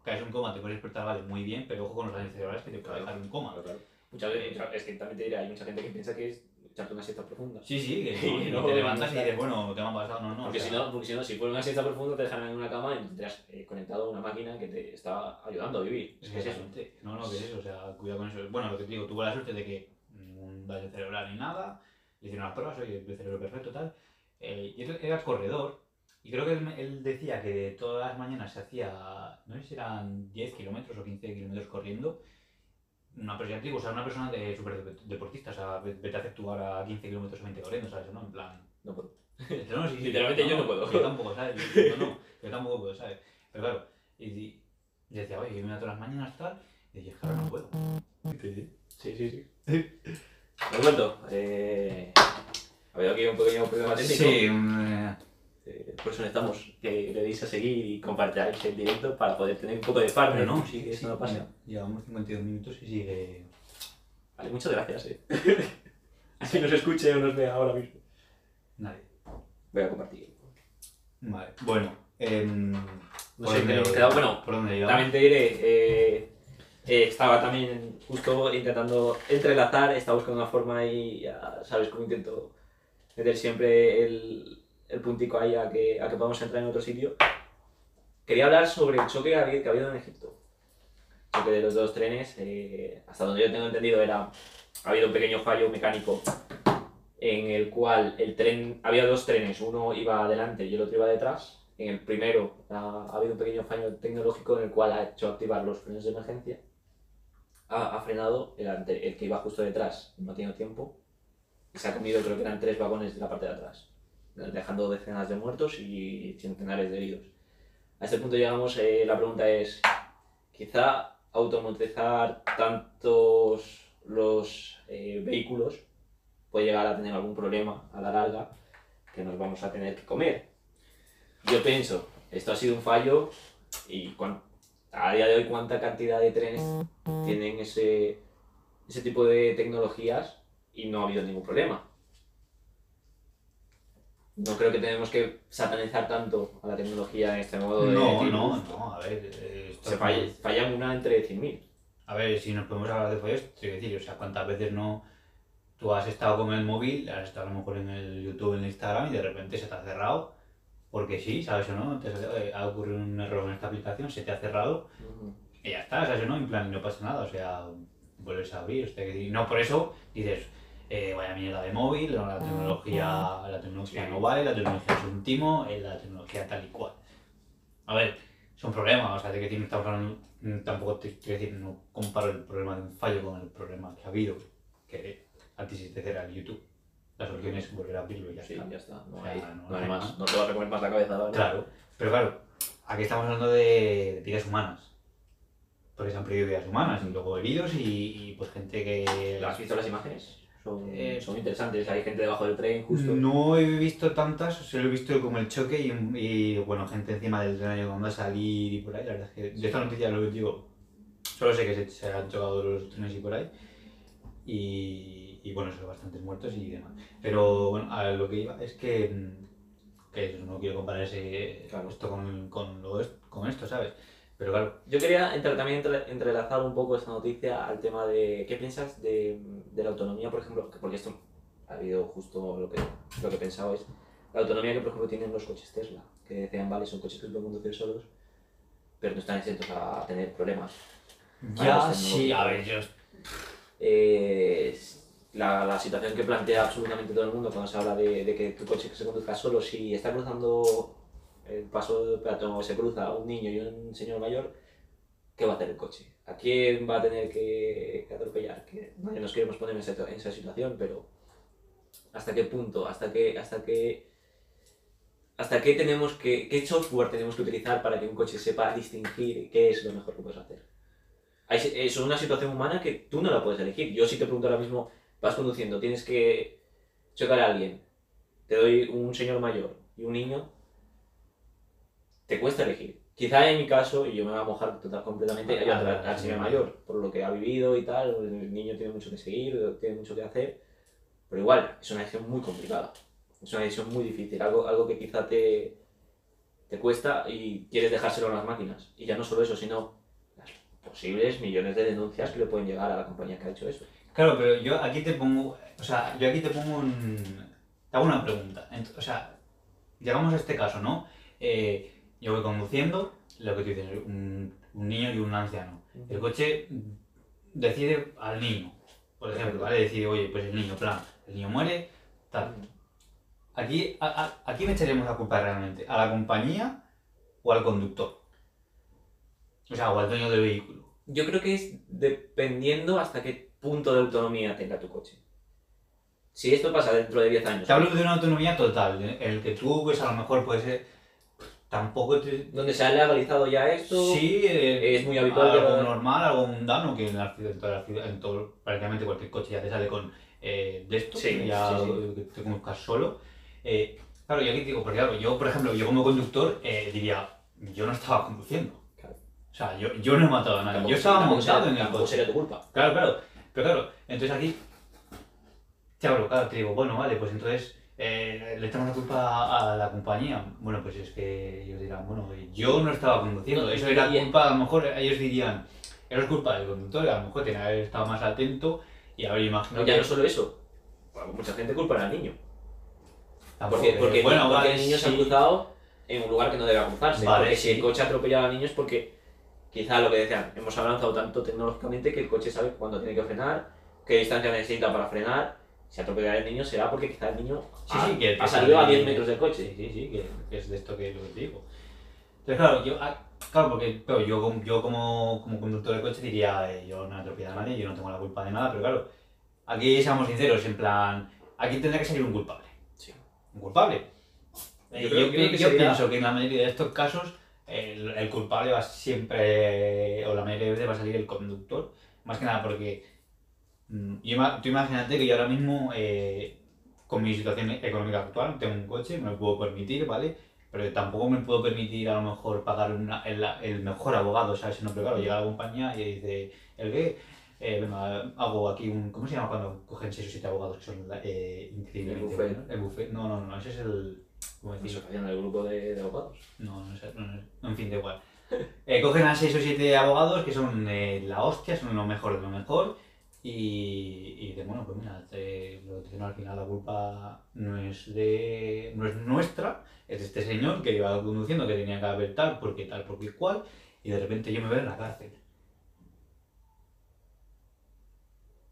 caes en coma, te puedes despertar, vale, muy bien, pero ojo con los daños cerebrales que te puede dejar en coma. Claro, claro. Muchas veces, mucha- es que también te diré, hay mucha gente que piensa que es echarte una siesta profunda. Sí, sí, que (laughs) no, y no, te levantas y dices, bueno, ¿qué me ha pasado? No, no. porque, o sea, si no, porque si no, si fuera una siesta profunda te dejarán en una cama y tendrás eh, conectado a una máquina que te está ayudando a vivir. Es que es eso. No, no, que es eso, o sea, cuidado con eso. Bueno, lo que te digo, tuvo la suerte de que ningún daño cerebral ni nada, le hicieron las pruebas, oye, el cerebro perfecto, tal. Eh, y era corredor, y creo que él, él decía que todas las mañanas se hacía, no sé si eran 10 kilómetros o 15 kilómetros corriendo. Una persona, o sea, una persona de súper deportista, o sea, vete a hacer tú ahora 15 kilómetros o 20 corriendo, ¿sabes? ¿no? En plan, No puedo. (laughs) no, sí, sí, Literalmente yo no puedo. Yo tampoco, ¿sabes? Yo, no, (laughs) yo tampoco puedo, ¿sabes? Pero claro, y, y decía, oye, yo me voy todas las mañanas tal, y dije, ahora no puedo. Sí, sí, sí. Lo cuento. Eh, ha habido aquí un pequeño problema técnico. eh, Eh, por eso necesitamos que le deis a seguir y compartáis el directo para poder tener un poco de farm. pero no, sí, que eso sí, no pasa. Llevamos 52 minutos y sigue. Vale, muchas gracias. Eh. (laughs) Así nos escuche o nos vea ahora mismo. Nadie. Voy a compartir. Vale, bueno. em, No ¿por sé, que quedado. Bueno, ¿Por dónde? También te diré, eh, eh, estaba también justo intentando entrelazar, estaba buscando una forma y ya sabes cómo intento meter siempre el, el puntico ahí a que, a que podamos entrar en otro sitio. Quería hablar sobre el choque que ha habido, en Egipto. El choque de los dos trenes, eh, hasta donde yo tengo entendido era, ha habido un pequeño fallo mecánico en el cual el tren, había dos trenes, uno iba adelante y el otro iba detrás. En el primero ha, ha habido un pequeño fallo tecnológico en el cual ha hecho activar los frenos de emergencia. Ha, frenado el, el que iba justo detrás, no ha tenido tiempo. Y se ha comido, creo que eran tres vagones de la parte de atrás, dejando decenas de muertos y centenares de heridos. A este punto llegamos, eh, la pregunta es, quizá automatizar tantos los eh, vehículos puede llegar a tener algún problema a la larga que nos vamos a tener que comer. Yo pienso, esto ha sido un fallo y a día de hoy cuánta cantidad de trenes tienen ese, ese tipo de tecnologías y no ha habido ningún problema. No creo que tenemos que satanizar tanto a la tecnología en este modo de No, decir, no, no, a ver. eh, se falla, fallan una entre 100.000. A ver, si nos podemos hablar de fallos, quiero decir, o sea, cuántas veces no. Tú has estado con el móvil, has estado a lo mejor en el YouTube, en el Instagram y de repente se te ha cerrado. Porque sí, ¿sabes o no? Te sale, "Oye, ha ocurrido un error en esta aplicación, se te ha cerrado y ya está, ¿sabes o no? En plan, no pasa nada, o sea, vuelves a abrir. o sea, y no por eso dices, eh, vaya mierda de móvil, la tecnología, la tecnología no vale, la tecnología es un timo, eh, la tecnología tal y cual. A ver, es un problema, o sea, de que tiene, estamos hablando, mm, tampoco te quiero decir, no comparo el problema de un fallo con el problema que ha habido, que antes era el YouTube. La solución es volver a abrirlo y ya Sí, está. ya está. No O sea, hay, no no hay hay más. más. No te vas a comer más la cabeza, ¿vale? Claro, pero claro, aquí estamos hablando de, de vidas humanas. Porque se han perdido vidas humanas y luego heridos y, y, pues gente que... ¿Has visto las imágenes? Son, Eh, son interesantes. Hay gente debajo del tren, justo. No he visto tantas, solo he visto como el choque y, y, bueno, gente encima del tren ayudando a salir y por ahí. La verdad es que de esta noticia lo que digo, solo sé que se, se han chocado los trenes y por ahí. Y, y bueno, son bastantes muertos y demás. Pero bueno, a lo que iba es que, que no quiero comparar ese, Claro. esto con, con, lo, con esto, ¿sabes? Pero claro, Yo quería entre- también entre- entrelazar un poco esta noticia al tema de qué piensas de, de la autonomía, por ejemplo, que- porque esto ha habido justo lo que, lo que es la autonomía que, por ejemplo, tienen los coches Tesla, que decían, vale, son coches que se pueden conducir solos, pero no están exentos a tener problemas. ya pues, sí, a ver, yo Eh, la, la situación que plantea absolutamente todo el mundo cuando se habla de, de que tu coche que se conduzca solo, si está cruzando el paso de peatón o se cruza un niño y un señor mayor, ¿qué va a hacer el coche? ¿A quién va a tener que, atropellar? Que nadie nos queremos poner en esa, en esa situación, pero ¿hasta qué punto? ¿Hasta qué, hasta qué, hasta qué tenemos que, qué software tenemos que utilizar para que un coche sepa distinguir qué es lo mejor que puedes hacer? Es una situación humana que tú no la puedes elegir. Yo si te pregunto ahora mismo, vas conduciendo, tienes que chocar a alguien, te doy un señor mayor y un niño, te cuesta elegir. Quizá en mi caso, y yo me voy a mojar total, completamente, yo ah, señor sí. mayor, por lo que ha vivido y tal, el niño tiene mucho que seguir, tiene mucho que hacer, pero igual, es una decisión muy complicada, es una decisión muy difícil, algo, algo que quizá te, te cuesta y quieres dejárselo a las máquinas. Y ya no solo eso, sino las posibles millones de denuncias que le pueden llegar a la compañía que ha hecho eso. Claro, pero yo aquí te pongo, o sea, yo aquí te pongo un, te hago una pregunta. O sea, llegamos a este caso, ¿no? Eh, yo voy conduciendo, lo que tú dices, un, un niño y un anciano. El coche decide al niño, por ejemplo, ¿vale? Decide, oye, pues el niño, plan, el niño muere, tal. Aquí, a, a- ¿a quién echaríamos la culpa realmente? ¿A la compañía o al conductor? O sea, o al dueño del vehículo. Yo creo que es dependiendo hasta qué punto de autonomía tenga tu coche. Si esto pasa dentro de 10 años, Te hablo de una autonomía total, ¿eh? el que tú, pues a lo mejor puede ser, tampoco te... donde se ha legalizado ya esto, Sí, eh, es muy habitual Algo normal, algo mundano, que en, la, en toda la en todo, prácticamente cualquier coche ya te sale con eh, de esto, Sí, ya sí, sí. que te conduzcas solo. Eh, claro, yo aquí digo, porque claro, yo por ejemplo, yo como conductor eh, diría, yo no estaba conduciendo. Claro. O sea, yo, yo no he matado a nadie, tampoco- yo estaba montado en el coche. sería tu culpa. Claro, claro. Pero claro, entonces aquí. Te hablo, claro, te digo, bueno, vale, pues entonces eh, le echamos la culpa a, la compañía. Bueno, pues es que ellos dirán, bueno, yo no estaba conduciendo. No, Eso era y- culpa, a lo mejor ellos dirían, era culpa del conductor, a lo mejor tenía que haber estado más atento y haber imaginado. ya que no solo eso, mucha gente culpa al niño. tampoco- Porque, porque, bueno, porque vale, el niño se ha sí. cruzado en un lugar que no debe cruzarse. Vale, porque si sí. el coche ha atropellado al niño es porque, quizá lo que decían, hemos avanzado tanto tecnológicamente que el coche sabe cuándo tiene que frenar, qué distancia necesita para frenar. Si atropella al niño será porque quizá el niño Sí, ha, sí, que ha salido a sale- 10 metros del Sí, coche. sí, sí, que, que es de esto que lo que digo. Entonces, claro, yo, ah, claro, porque claro, yo, como- yo como, como conductor de coche diría, eh, yo no he atropellado a nadie, yo no tengo la culpa de nada, pero claro, aquí seamos sinceros, en plan, aquí tendrá que salir un culpable. Sí. Un culpable. Yo Eh, Yo, creo- yo creo que yo sería- pienso que en la mayoría de estos casos el, el culpable va siempre, o la mayoría de veces va a salir el conductor, más que nada porque mm, yo ima- tú imagínate que yo ahora mismo, eh, con mi situación económica actual, tengo un coche, me lo puedo permitir, ¿vale? Pero tampoco me puedo permitir a lo mejor pagar una- el, el mejor abogado, ¿sabes? No, pero claro, llega la compañía y dice, ¿el qué? Eh, venga, hago aquí un... ¿Cómo se llama cuando cogen 6 o 7 abogados que son eh, increíblemente El buffet. buenos? El buffet. No, no, no, ese es el... ¿Cómo decirlo? Asociación del grupo de, de abogados. No, no sé, no, no, en fin, da igual. (laughs) Eh, cogen a 6 o 7 abogados que son eh, la hostia, son lo mejor de lo mejor. Y, y dicen, bueno, pues mira, te- lo que dicen al final la culpa no es, de, no es nuestra, es de este señor que iba conduciendo, que tenía que haber tal, porque tal, porque cual, y de repente yo me veo en la cárcel.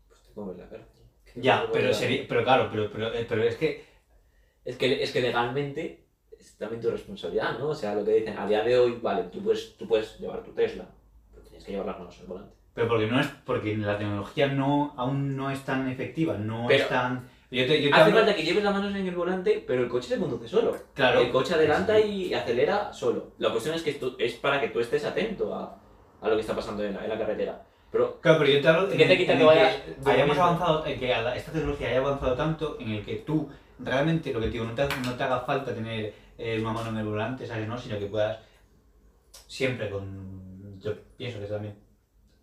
Pues te comes la cárcel. Ya, pero, sería, pero claro, pero, pero, eh, pero es que Es que, es que legalmente es también tu responsabilidad, ¿no? O sea, lo que dicen, a día de hoy, vale, tú puedes, tú puedes llevar tu Tesla, pero tienes que llevar las manos al volante. Pero porque no es porque la tecnología no aún no es tan efectiva, no Pero- es tan. Yo te, yo te Hace hablo- falta que lleves las manos en el volante, pero el coche se conduce solo. Claro. El coche adelanta y acelera solo. La cuestión es que esto es para que tú estés atento a, a lo que está pasando en la, en la carretera. Pero Claro, pero yo te hablo ¿Qué te en- quita en que vayas hayamos durmiendo? avanzado, en que esta tecnología haya avanzado tanto en el que tú realmente lo que te digo, no te, no te haga falta tener eh, una mano en el volante, ¿sabes? ¿no? Sino que puedas siempre con. Yo pienso que también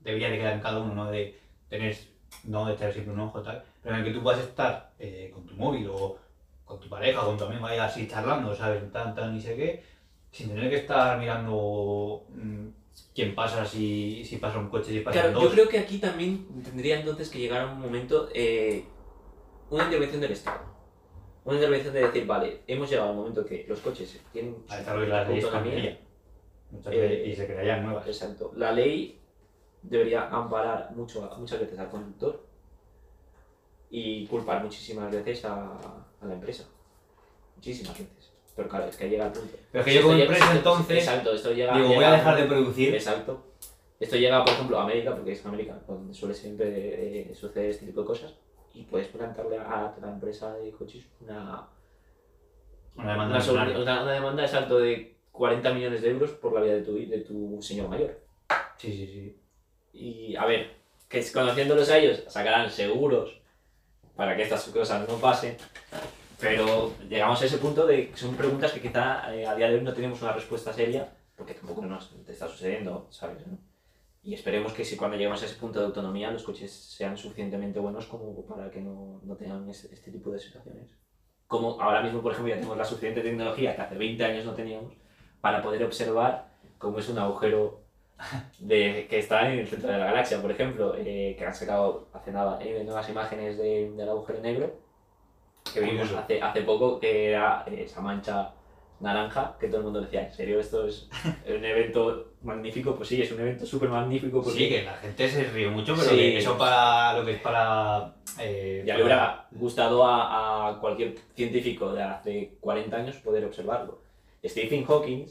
debería de quedar en cada uno, ¿no? De tener, no de tener siempre un ojo tal, pero en el que tú puedas estar eh, con tu móvil o con tu pareja o con tu amigo ahí así charlando, ¿sabes? Tan, tan, y sé qué, sin tener que estar mirando mm, quién pasa, si, si pasa un coche, si pasan claro, dos. yo creo que aquí también tendría entonces que llegar a un momento, eh, una intervención del Estado. Una intervención de decir, vale, hemos llegado al momento que los coches tienen a desarrollar las leyes Eh, y se crearían nuevas. Exacto. La ley debería amparar mucho, muchas veces al conductor y culpar muchísimas veces a, a la empresa. Muchísimas veces. Pero claro, es que llega al punto. Pero es que Si yo como llega- empresa si- entonces Exacto, esto llega. digo, llega voy a dejar de producir. Exacto. Esto llega, por ejemplo, a América, porque es América, donde suele siempre eh, suceder este tipo de cosas, y puedes plantarle a la empresa de coches una, Una demanda una, sobre- una- una demanda de salto de 40 millones de euros por la vida de tu, de tu señor mayor. Sí, sí, sí. Y a ver, que conociéndolos a ellos, sacarán seguros para que estas cosas no pasen. Pero llegamos a ese punto de que son preguntas que quizá eh, a día de hoy no tenemos una respuesta seria, porque tampoco nos está sucediendo, ¿sabes? no? Y esperemos que si cuando lleguemos a ese punto de autonomía los coches sean suficientemente buenos como para que no, no tengan ese- este tipo de situaciones. Como ahora mismo, por ejemplo, ya tenemos la suficiente tecnología que hace 20 años no teníamos para poder observar cómo es un agujero de, que está en el centro de la galaxia, por ejemplo, eh, que han sacado hace nada eh, nuevas imágenes de- del agujero negro, que vimos hace, hace poco, que era eh, esa mancha naranja, que todo el mundo decía, ¿en serio esto es un evento magnífico? Pues sí, es un evento súper magnífico. Porque Sí, que la gente se ríe mucho, pero Sí. que eso para lo que es para. eh, ya le hubiera gustado a, a cualquier científico de hace 40 años poder observarlo. Stephen Hawking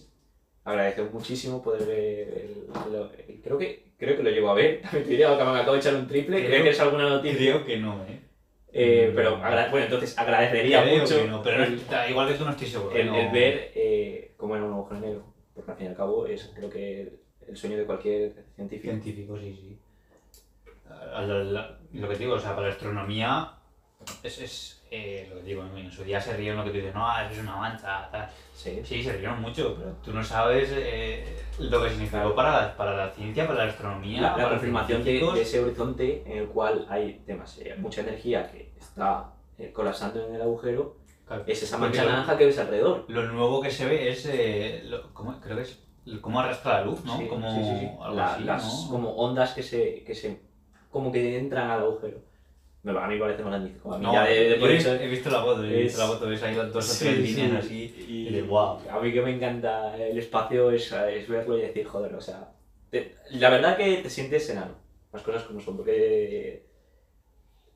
agradeció muchísimo poder ver el, lo- el- creo que creo que lo llegó a ver (laughs) también te diría que me acabo de echar un triple creo, Creo- que es alguna noticia Creo que no, ¿eh? Eh, Mm. pero agra- bueno entonces agradecería Creo mucho que no, pero no el, está- igual que tú no estoy seguro. el- no. el ver eh, cómo era un agujero negro porque al fin y al cabo es creo que el sueño de cualquier científico Científico, sí, sí. A- a- la- la- lo que te digo, o sea, para la astronomía es, es eh, lo que digo, en su día se rieron lo que tú dices, no, eso es una mancha, tal. sí Sí, se rieron mucho, pero tú no sabes eh, lo que significó para la, para la ciencia, para la astronomía, la, la para los confirmación de, de ese horizonte en el cual hay temas, eh, mucha energía que está eh, colapsando en el agujero, Claro. es esa mancha naranja que ves alrededor. Lo nuevo que se ve es, eh, lo- ¿cómo, creo que es, cómo arrastra la luz, ¿no? Sí, como sí, sí. algo La- así, las ¿no? como ondas que se, que se como que entran al agujero. Me- A mí me parece magnífico. A mí No, ya de, de por he, eso- he visto la foto, he visto la foto, ves ahí dos o tres líneas así. Y, de guau. A mí que me encanta el espacio es, es verlo y decir, joder, o sea, te- la verdad que te sientes enano, las cosas como son, porque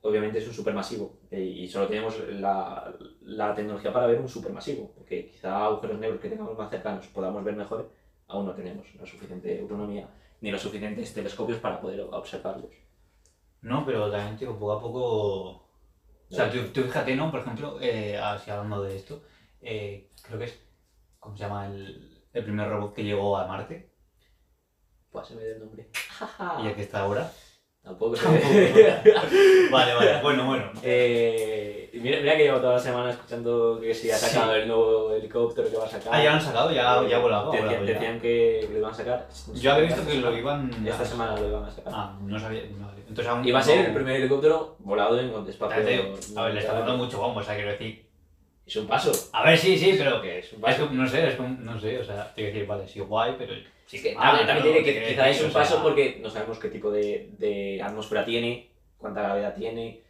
obviamente es un supermasivo eh, y solo tenemos la, la tecnología para ver un supermasivo, porque quizá agujeros negros que tengamos más cercanos podamos ver mejor, aún no tenemos la suficiente autonomía ni los suficientes telescopios para poder observarlos. No, pero también, tío, poco a poco. O sea, tú, tú fíjate, ¿no? Por ejemplo, eh, así hablando de esto, eh, creo que es. ¿Cómo se llama? El, el primer robot que llegó a Marte Pues se me dio el nombre. y el que está ahora. Tampoco Tampoco. (laughs) Vale, vale, bueno, bueno. Eh, mira, mira que llevo toda la semana escuchando que si ha sacado el nuevo helicóptero que va a sacar. Ah, ya lo han sacado, ya, ya ha volado. ha Decían, volado ya. decían que lo iban a sacar. Yo había visto que lo iban. Esta semana lo iban a sacar. Ah, no sabía. Vale. Entonces aún. Iba a ser no- el primer helicóptero volado en espacio. A ver, le está dando mucho bombo, o sea, quiero decir. Es un paso. A ver, sí, sí, pero. Que es un Es paso. que, no sé, es como, no sé, o sea, te que decir, vale, sí, guay, pero. Sí, que Ah, también, también tiene que, quizá es un sea- paso porque no sabemos qué tipo de, de atmósfera tiene, cuánta gravedad tiene,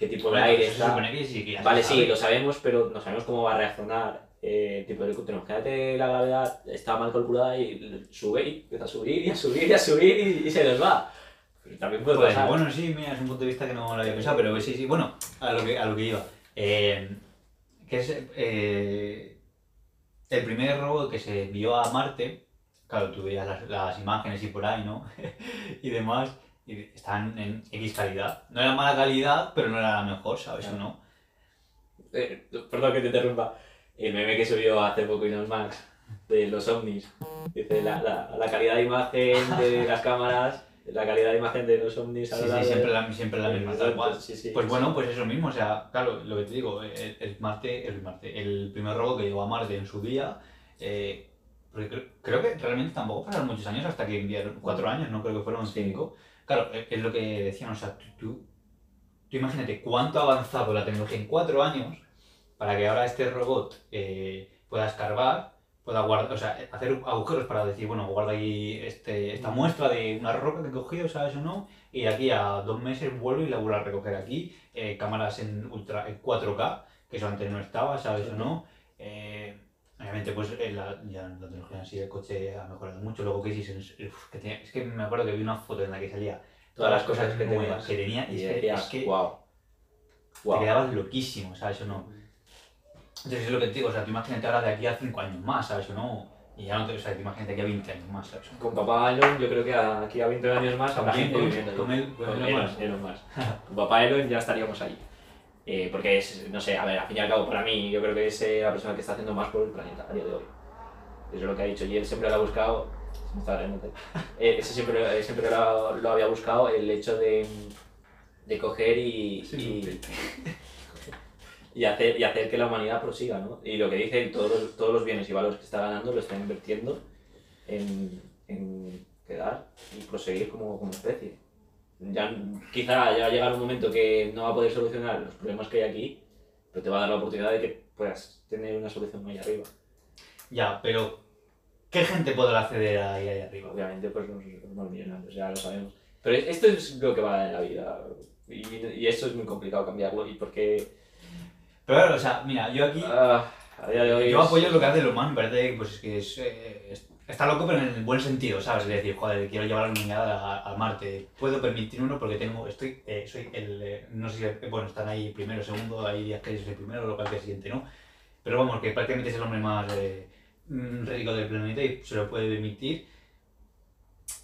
qué tipo de aire está. que sí, que Vale, sí, lo sabemos, pero no sabemos cómo va a reaccionar eh, el tipo de helicóptero. Imagínate la gravedad está mal calculada y sube y empieza a subir y a subir y a subir y, y se nos va. Pero también puede Pues, pasar. bueno, sí, mira, es un punto de vista que no lo había pensado, pero sí, sí, bueno, a lo que, a lo que iba. Eh, que es eh, el primer robot que se envió a Marte, claro, tú veías las, las imágenes y por ahí, ¿no? (laughs) y demás, y están en X calidad. No era mala calidad, pero no era la mejor, ¿sabes o no? Eh, perdón que te interrumpa. El meme que subió hace poco Elon Max de los ovnis. Dice la, la, la calidad de imagen de (laughs) las cámaras, la calidad de imagen de los ovnis. Sí, sí, largo de- siempre la, siempre la misma, tal cual. Sí, sí, Pues sí. bueno, pues eso mismo, o sea, claro, lo que te digo, el, el Marte, el Marte, el primer robot que llegó a Marte en su día, eh, creo, creo que realmente tampoco pasaron muchos años hasta que enviaron, cuatro años, no creo que fueron cinco. Claro, es, lo que decían, o sea, tú, tú, tú imagínate cuánto ha avanzado la tecnología en cuatro años para que ahora este robot eh, pueda escarbar, pueda guardar, o sea, hacer agujeros para decir, bueno, guarda ahí este, esta muestra de una roca que he cogido, ¿sabes o no? Y aquí a dos meses vuelvo y la vuelvo a recoger aquí. Eh, cámaras en, ultra, en 4K, que eso antes no estaba, ¿sabes o no? Eh, obviamente, pues eh, la, ya la tecnología en sí del coche ha mejorado mucho. Luego que uf, que tenía- es que me acuerdo que vi una foto en la que salía Todas las cosas que nuevas que tenía y Y es que, decías, es que wow. te Wow. quedabas loquísimo, ¿sabes o no? Entonces es lo que te digo, o sea, tú imagínate ahora de aquí a 5 años más, ¿sabes o no? Y ya no te, o sea, imagínate aquí a 20 años más, ¿sabes? Con papá Elon, yo creo que aquí a 20 años más habrá ¿Con gente viviendo él- con Elon Elon, Musk. Elon Musk. (laughs) Con papá Elon ya estaríamos ahí. Eh, porque es, no sé, a ver, al fin y al cabo, para mí, yo creo que es eh, la persona que está haciendo más por el planeta a día de hoy. Eso es lo que ha dicho. Y él siempre lo ha buscado. se me está riendo. (laughs) Eh, ese siempre, eh, siempre lo, lo había buscado, el hecho de, de coger y, y, (laughs) y hacer, y hacer que la humanidad prosiga, ¿no? Y lo que dice, todos los, todos los bienes y valores que está ganando lo está invirtiendo en, en quedar y proseguir como, como especie. Ya, quizá ya va a llegar un momento que no va a poder solucionar los problemas que hay aquí, pero te va a dar la oportunidad de que puedas tener una solución ahí arriba. Ya, pero ¿qué gente podrá acceder ahí, ahí arriba? Obviamente, pues los, los millonarios, ya lo sabemos. Pero es- esto es lo que va en la vida. Y, y eso es muy complicado cambiarlo. Y porque Pero claro, o sea, mira, yo aquí, ah, a día de hoy. yo es- apoyo lo que hace Loman, me parece pues, que es, eh, es- está loco, pero en el buen sentido, ¿sabes? Es decir, joder, quiero llevar a la humanidad a- a Marte, puedo permitir uno porque tengo, estoy, eh, soy el, eh, no sé si, bueno, están ahí primero, segundo, hay días que es el primero, lo cual que es el siguiente, ¿no? Pero vamos, que prácticamente es el hombre más eh, mm, rico del planeta y se lo puede permitir.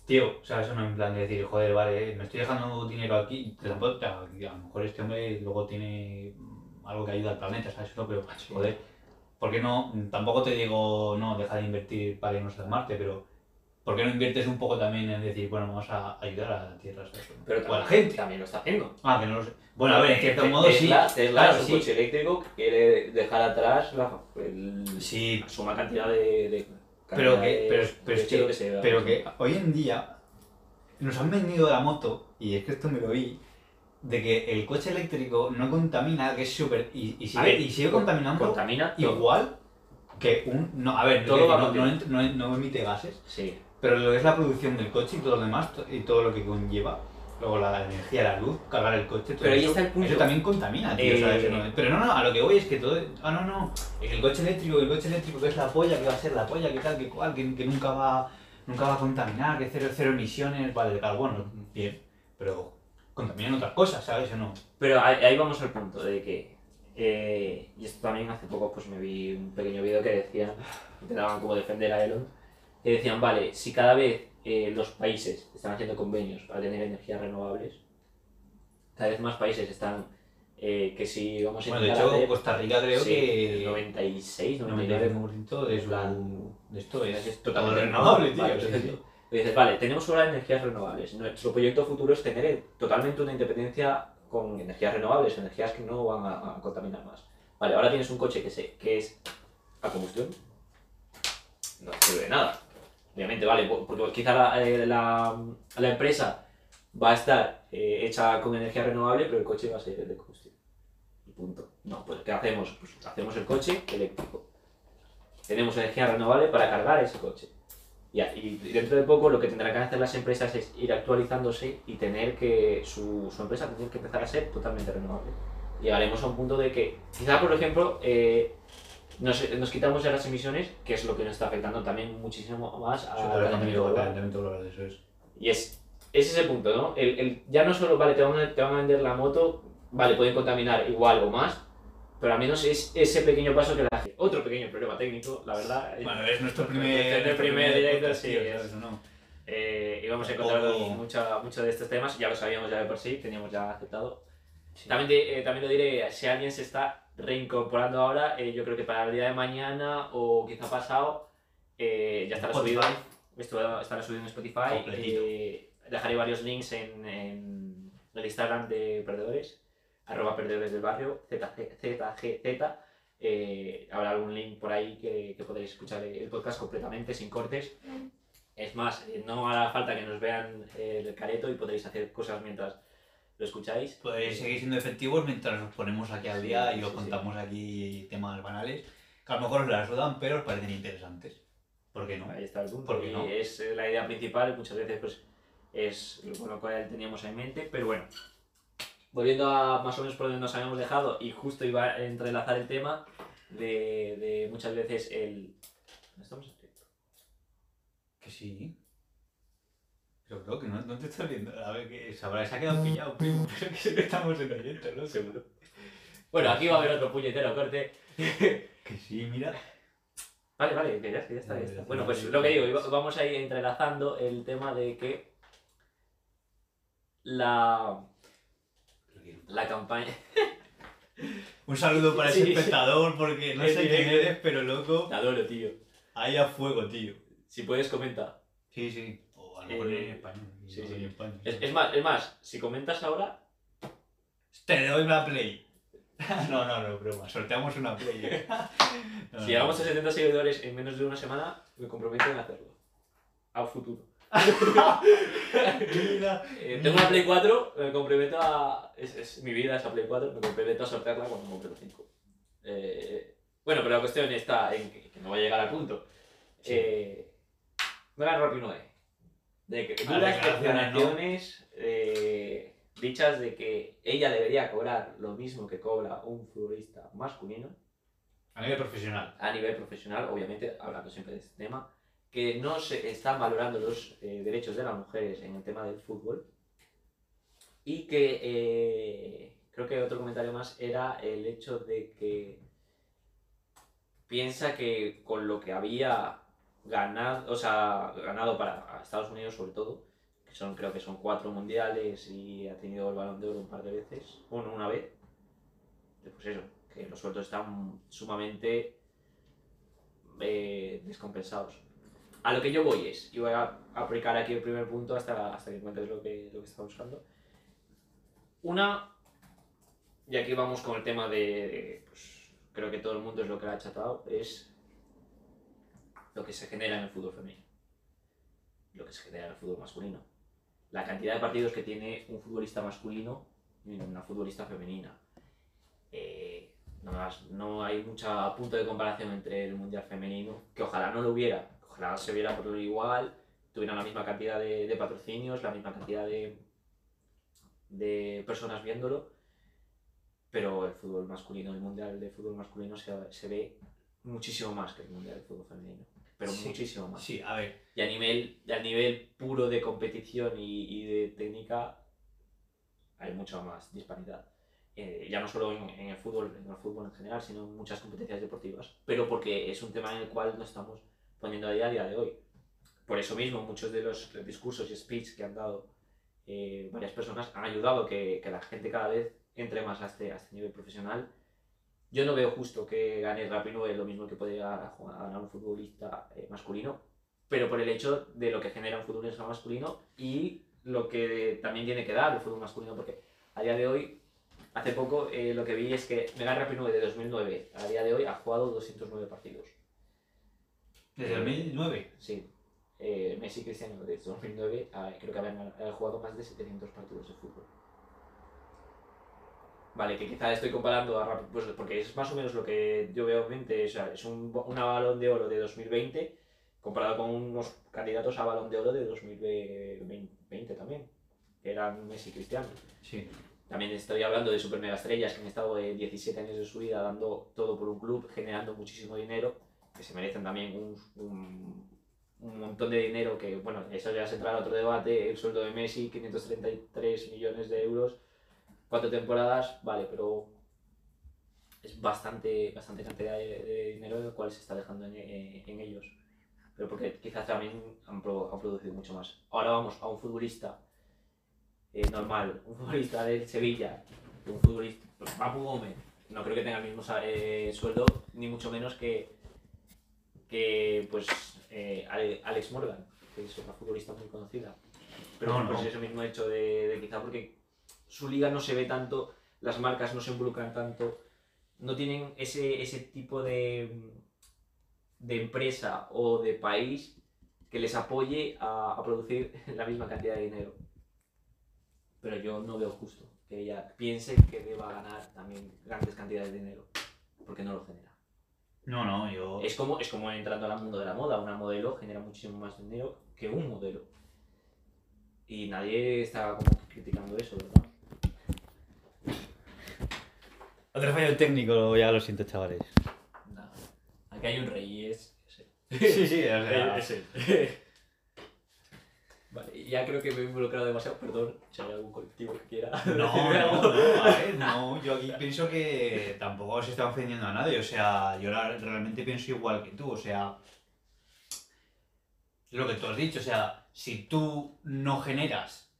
Tío, ¿sabes? No en plan de decir, joder, vale, me estoy dejando dinero aquí, tampoco, a lo mejor este hombre luego tiene mm, algo que ayuda al planeta, ¿sabes? Pero, joder, ¿por qué no? Tampoco te digo, no, deja de invertir para irnos a Marte, pero ¿por qué no inviertes un poco también en decir, bueno, vamos a ayudar a la Tierra. Pero o a la también, gente. también lo está haciendo. Ah, que no lo sé. Bueno, a ver, en cierto modo sí. Tesla, Tesla claro, es un sí. coche eléctrico que quiere dejar atrás la, el, Sí, suma cantidad de. de Pero que- de- pero- de pero óxido que- se pero que hoy en día nos han vendido la moto, y es que esto me lo vi, de que el coche eléctrico no contamina, que es súper. Y, y sigue, ver, y sigue contaminando Contamina todo. igual que un. No, a ver, Todo no, va no, no, no- no emite gases, Sí. pero lo que es la producción del coche y todo lo demás, y todo lo que conlleva. Luego la energía, la luz, cargar el coche, todo Pero ahí eso, está el punto. eso también contamina, tío, Eh, ¿sabes? Pero no, no, a lo que voy es que todo. Ah, no, no. El coche eléctrico, el coche eléctrico que es la polla, que va a ser la polla, que tal, que cual, que, que nunca va nunca va a contaminar, que cero, cero emisiones, vale, claro, bueno, bien. Pero contaminan otras cosas, ¿sabes? O no. Pero ahí, ahí vamos al punto de que. eh, y esto también hace poco pues me vi un pequeño vídeo que decían, intentaban como defender a Elon, que decían, vale, si cada vez eh, los países están haciendo convenios para tener energías renovables, cada vez más países están, eh, que si vamos a Bueno, de hecho, hacer- Costa Rica creo sí, que. el 96, 99, 99% de, su, plan- de esto es, es totalmente renovable, tío. Vale. Y dices, vale, tenemos ahora energías renovables. Nuestro proyecto futuro es tener eh, totalmente una independencia con energías renovables, energías que no van a, contaminar más. Vale, ahora tienes un coche que, se, que es a combustión. No sirve de nada. Obviamente, vale, po- porque quizá la, eh, la, la empresa va a estar eh, hecha con energía renovable, pero el coche va a ser de combustión. Y punto. No, pues ¿qué hacemos? Pues hacemos el coche eléctrico. Tenemos energía renovable para cargar ese coche. Y, y dentro de poco lo que tendrán que hacer las empresas es ir actualizándose y tener que su, su empresa tener que empezar a ser totalmente renovable. Llegaremos a un punto de que, quizá por ejemplo, eh, nos, nos quitamos de las emisiones, que es lo que nos está afectando también muchísimo más a Sobre la el calentamiento global, eso es. Y es ese es el punto, ¿no? El, el- ya no solo, vale, te van, a, te van a vender la moto, vale, pueden contaminar igual o más, pero al menos es ese pequeño paso que la gente... Otro pequeño problema técnico, la verdad. Bueno, es nuestro primer, el primer directo, sí. tío, es- ¿sabes o no? eh, íbamos a encontrar Tampoco- mucho, mucho de estos temas, ya lo sabíamos ya de por sí, teníamos ya aceptado. Sí. También, te- eh, también lo diré, si alguien se está reincorporando ahora, eh, yo creo que para el día de mañana o quizá pasado, eh, ya estará Spotify. subido. Esto estará subido en Spotify. Eh, dejaré varios links en, en el Instagram de Perdedores, arroba Perdedores del Barrio, ZG, ZGZ. Eh, habrá algún link por ahí que, que podréis escuchar el podcast completamente, sin cortes. Es más, eh, no hará falta que nos vean eh, el careto y podréis hacer cosas mientras lo escucháis. Podéis seguir siendo efectivos mientras os ponemos aquí al día Sí, y os sí, contamos aquí temas banales que a lo mejor os las dudan, pero os parecen interesantes. ¿Por qué no? Ahí está el punto. ¿Por qué y no? es la idea principal, muchas veces pues es lo cual teníamos en mente, pero bueno. Volviendo a más o menos por donde nos habíamos dejado, y justo iba a entrelazar el tema de, de muchas veces el. ¿Dónde estamos? Que sí. Pero creo que no, no te estás viendo. A ver, que se, habrá, se ha quedado pillado, primo. (laughs) Pero que que estamos en oyentes, ¿no? Seguro. Bueno, aquí va a haber otro puñetero corte. Que sí, mira. Vale, vale, que ya, que ya está, ya está. Bueno, pues lo que digo, vamos a ir entrelazando el tema de que la, la campaña. (laughs) Un saludo para Sí, ese espectador, porque no sé quién eres, pero loco, Te adoro, tío. ahí a fuego, tío. Si puedes, comenta. Sí, sí. O a lo mejor Eh, en español. sí, sí. en España. Es, es más, es más, si comentas ahora, Te doy una play. (laughs) no, no, no, broma. Sorteamos una play. (laughs) ¿eh? No, si no, llegamos no. a 70 seguidores en menos de una semana, me comprometo en hacerlo. A futuro. Eh, tengo una Play 4, me comprometo a. Es, es mi vida esa Play 4, me comprometo a sortearla cuando compre los 5. Eh, bueno, pero la cuestión está en que, que no va a llegar al punto. Sí. Eh, Megan Rapinoe. De que Las duras declaraciones, ¿no? eh, dichas de que ella debería cobrar lo mismo que cobra un futbolista masculino A nivel profesional. a nivel profesional, obviamente, hablando siempre de este tema, que no se están valorando los eh, derechos de las mujeres en el tema del fútbol y que eh, creo que otro comentario más era el hecho de que piensa que con lo que había ganado, o sea, ganado para Estados Unidos sobre todo, que son creo que son cuatro mundiales y ha tenido el balón de oro un par de veces, bueno, una vez, pues eso, que los sueldos están sumamente eh, descompensados. A lo que yo voy es, y voy a aplicar aquí el primer punto hasta, hasta que encuentres lo que, lo que está buscando. Una, y aquí vamos con el tema de, de, pues, creo que todo el mundo es lo que le ha chatado, es lo que se genera en el fútbol femenino. Lo que se genera en el fútbol masculino. La cantidad de partidos que tiene un futbolista masculino y una futbolista femenina. Eh, no, no hay mucha punto de comparación entre el mundial femenino, que ojalá no lo hubiera, ojalá se viera por igual, tuvieran la misma cantidad de, de patrocinios, la misma cantidad de, de personas viéndolo, pero el fútbol masculino, el mundial de fútbol masculino se, se ve muchísimo más que el mundial de fútbol femenino, pero Sí. muchísimo más. Sí, a ver. Y a nivel, a nivel puro de competición y, y de técnica hay mucha más disparidad. Eh, ya no solo en, en el fútbol, en el fútbol en general, sino en muchas competencias deportivas. Pero porque es un tema en el cual no estamos poniendo a día a día de hoy. Por eso mismo, muchos de los discursos y speech que han dado eh, varias personas han ayudado que, que la gente cada vez entre más a este, a este nivel profesional. Yo no veo justo que gane Rapinoe lo mismo que podría ganar un futbolista eh, masculino, pero por el hecho de lo que genera un futbolista masculino y lo que también tiene que dar el fútbol masculino, porque a día de hoy, hace poco, eh, lo que vi es que Megan Rapinoe de 2009 a día de hoy ha jugado 209 partidos. Desde 2009. Sí. Eh, Messi y Cristiano de 2009 ah, creo que habían jugado más de 700 partidos de fútbol. Vale, que quizá estoy comparando a pues porque es más o menos lo que yo veo en mente, o sea, es un, una balón de oro de 2020 comparado con unos candidatos a balón de oro de 2020 también, que eran Messi y Cristiano. Sí. También estoy hablando de super mega estrellas que han estado eh, 17 años de su vida dando todo por un club, generando muchísimo dinero, que se merecen también un, un- montón de dinero que, bueno, eso ya se entra en otro debate, el sueldo de Messi, 533 millones de euros, cuatro temporadas, vale, pero es bastante, bastante cantidad de, dinero el cual se está dejando en, en ellos. Pero porque quizás también han, pro- han producido mucho más. Ahora vamos a un futbolista eh, normal, un futbolista del Sevilla, un futbolista, Papu Gómez, no creo que tenga el mismo eh, sueldo, ni mucho menos que, que pues, eh, Ale- Alex Morgan, que es una futbolista muy conocida. Pero No, bueno, pues ese mismo hecho de, de quizá porque su liga no se ve tanto, las marcas no se involucran tanto, no tienen ese, ese tipo de, de empresa o de país que les apoye a, a producir (laughs) la misma cantidad de dinero. Pero yo no veo justo que ella piense que deba ganar también grandes cantidades de dinero, porque no lo genera. No, no, yo. Es como, es como entrando al mundo de la moda, una modelo genera muchísimo más dinero que un modelo. Y nadie está como criticando eso, ¿verdad? Otra fallo técnico, ya lo siento, chavales. Nada. Aquí hay un rey y es. Sí, sí, sea. (laughs) Es él. Vale, ya creo que me he involucrado demasiado, perdón, si hay algún colectivo que quiera. No, no, no, a ver, (laughs) no, yo aquí pienso que tampoco se está ofendiendo a nadie, o sea, yo realmente pienso igual que tú, o sea, lo que tú has dicho, o sea, si tú no generas,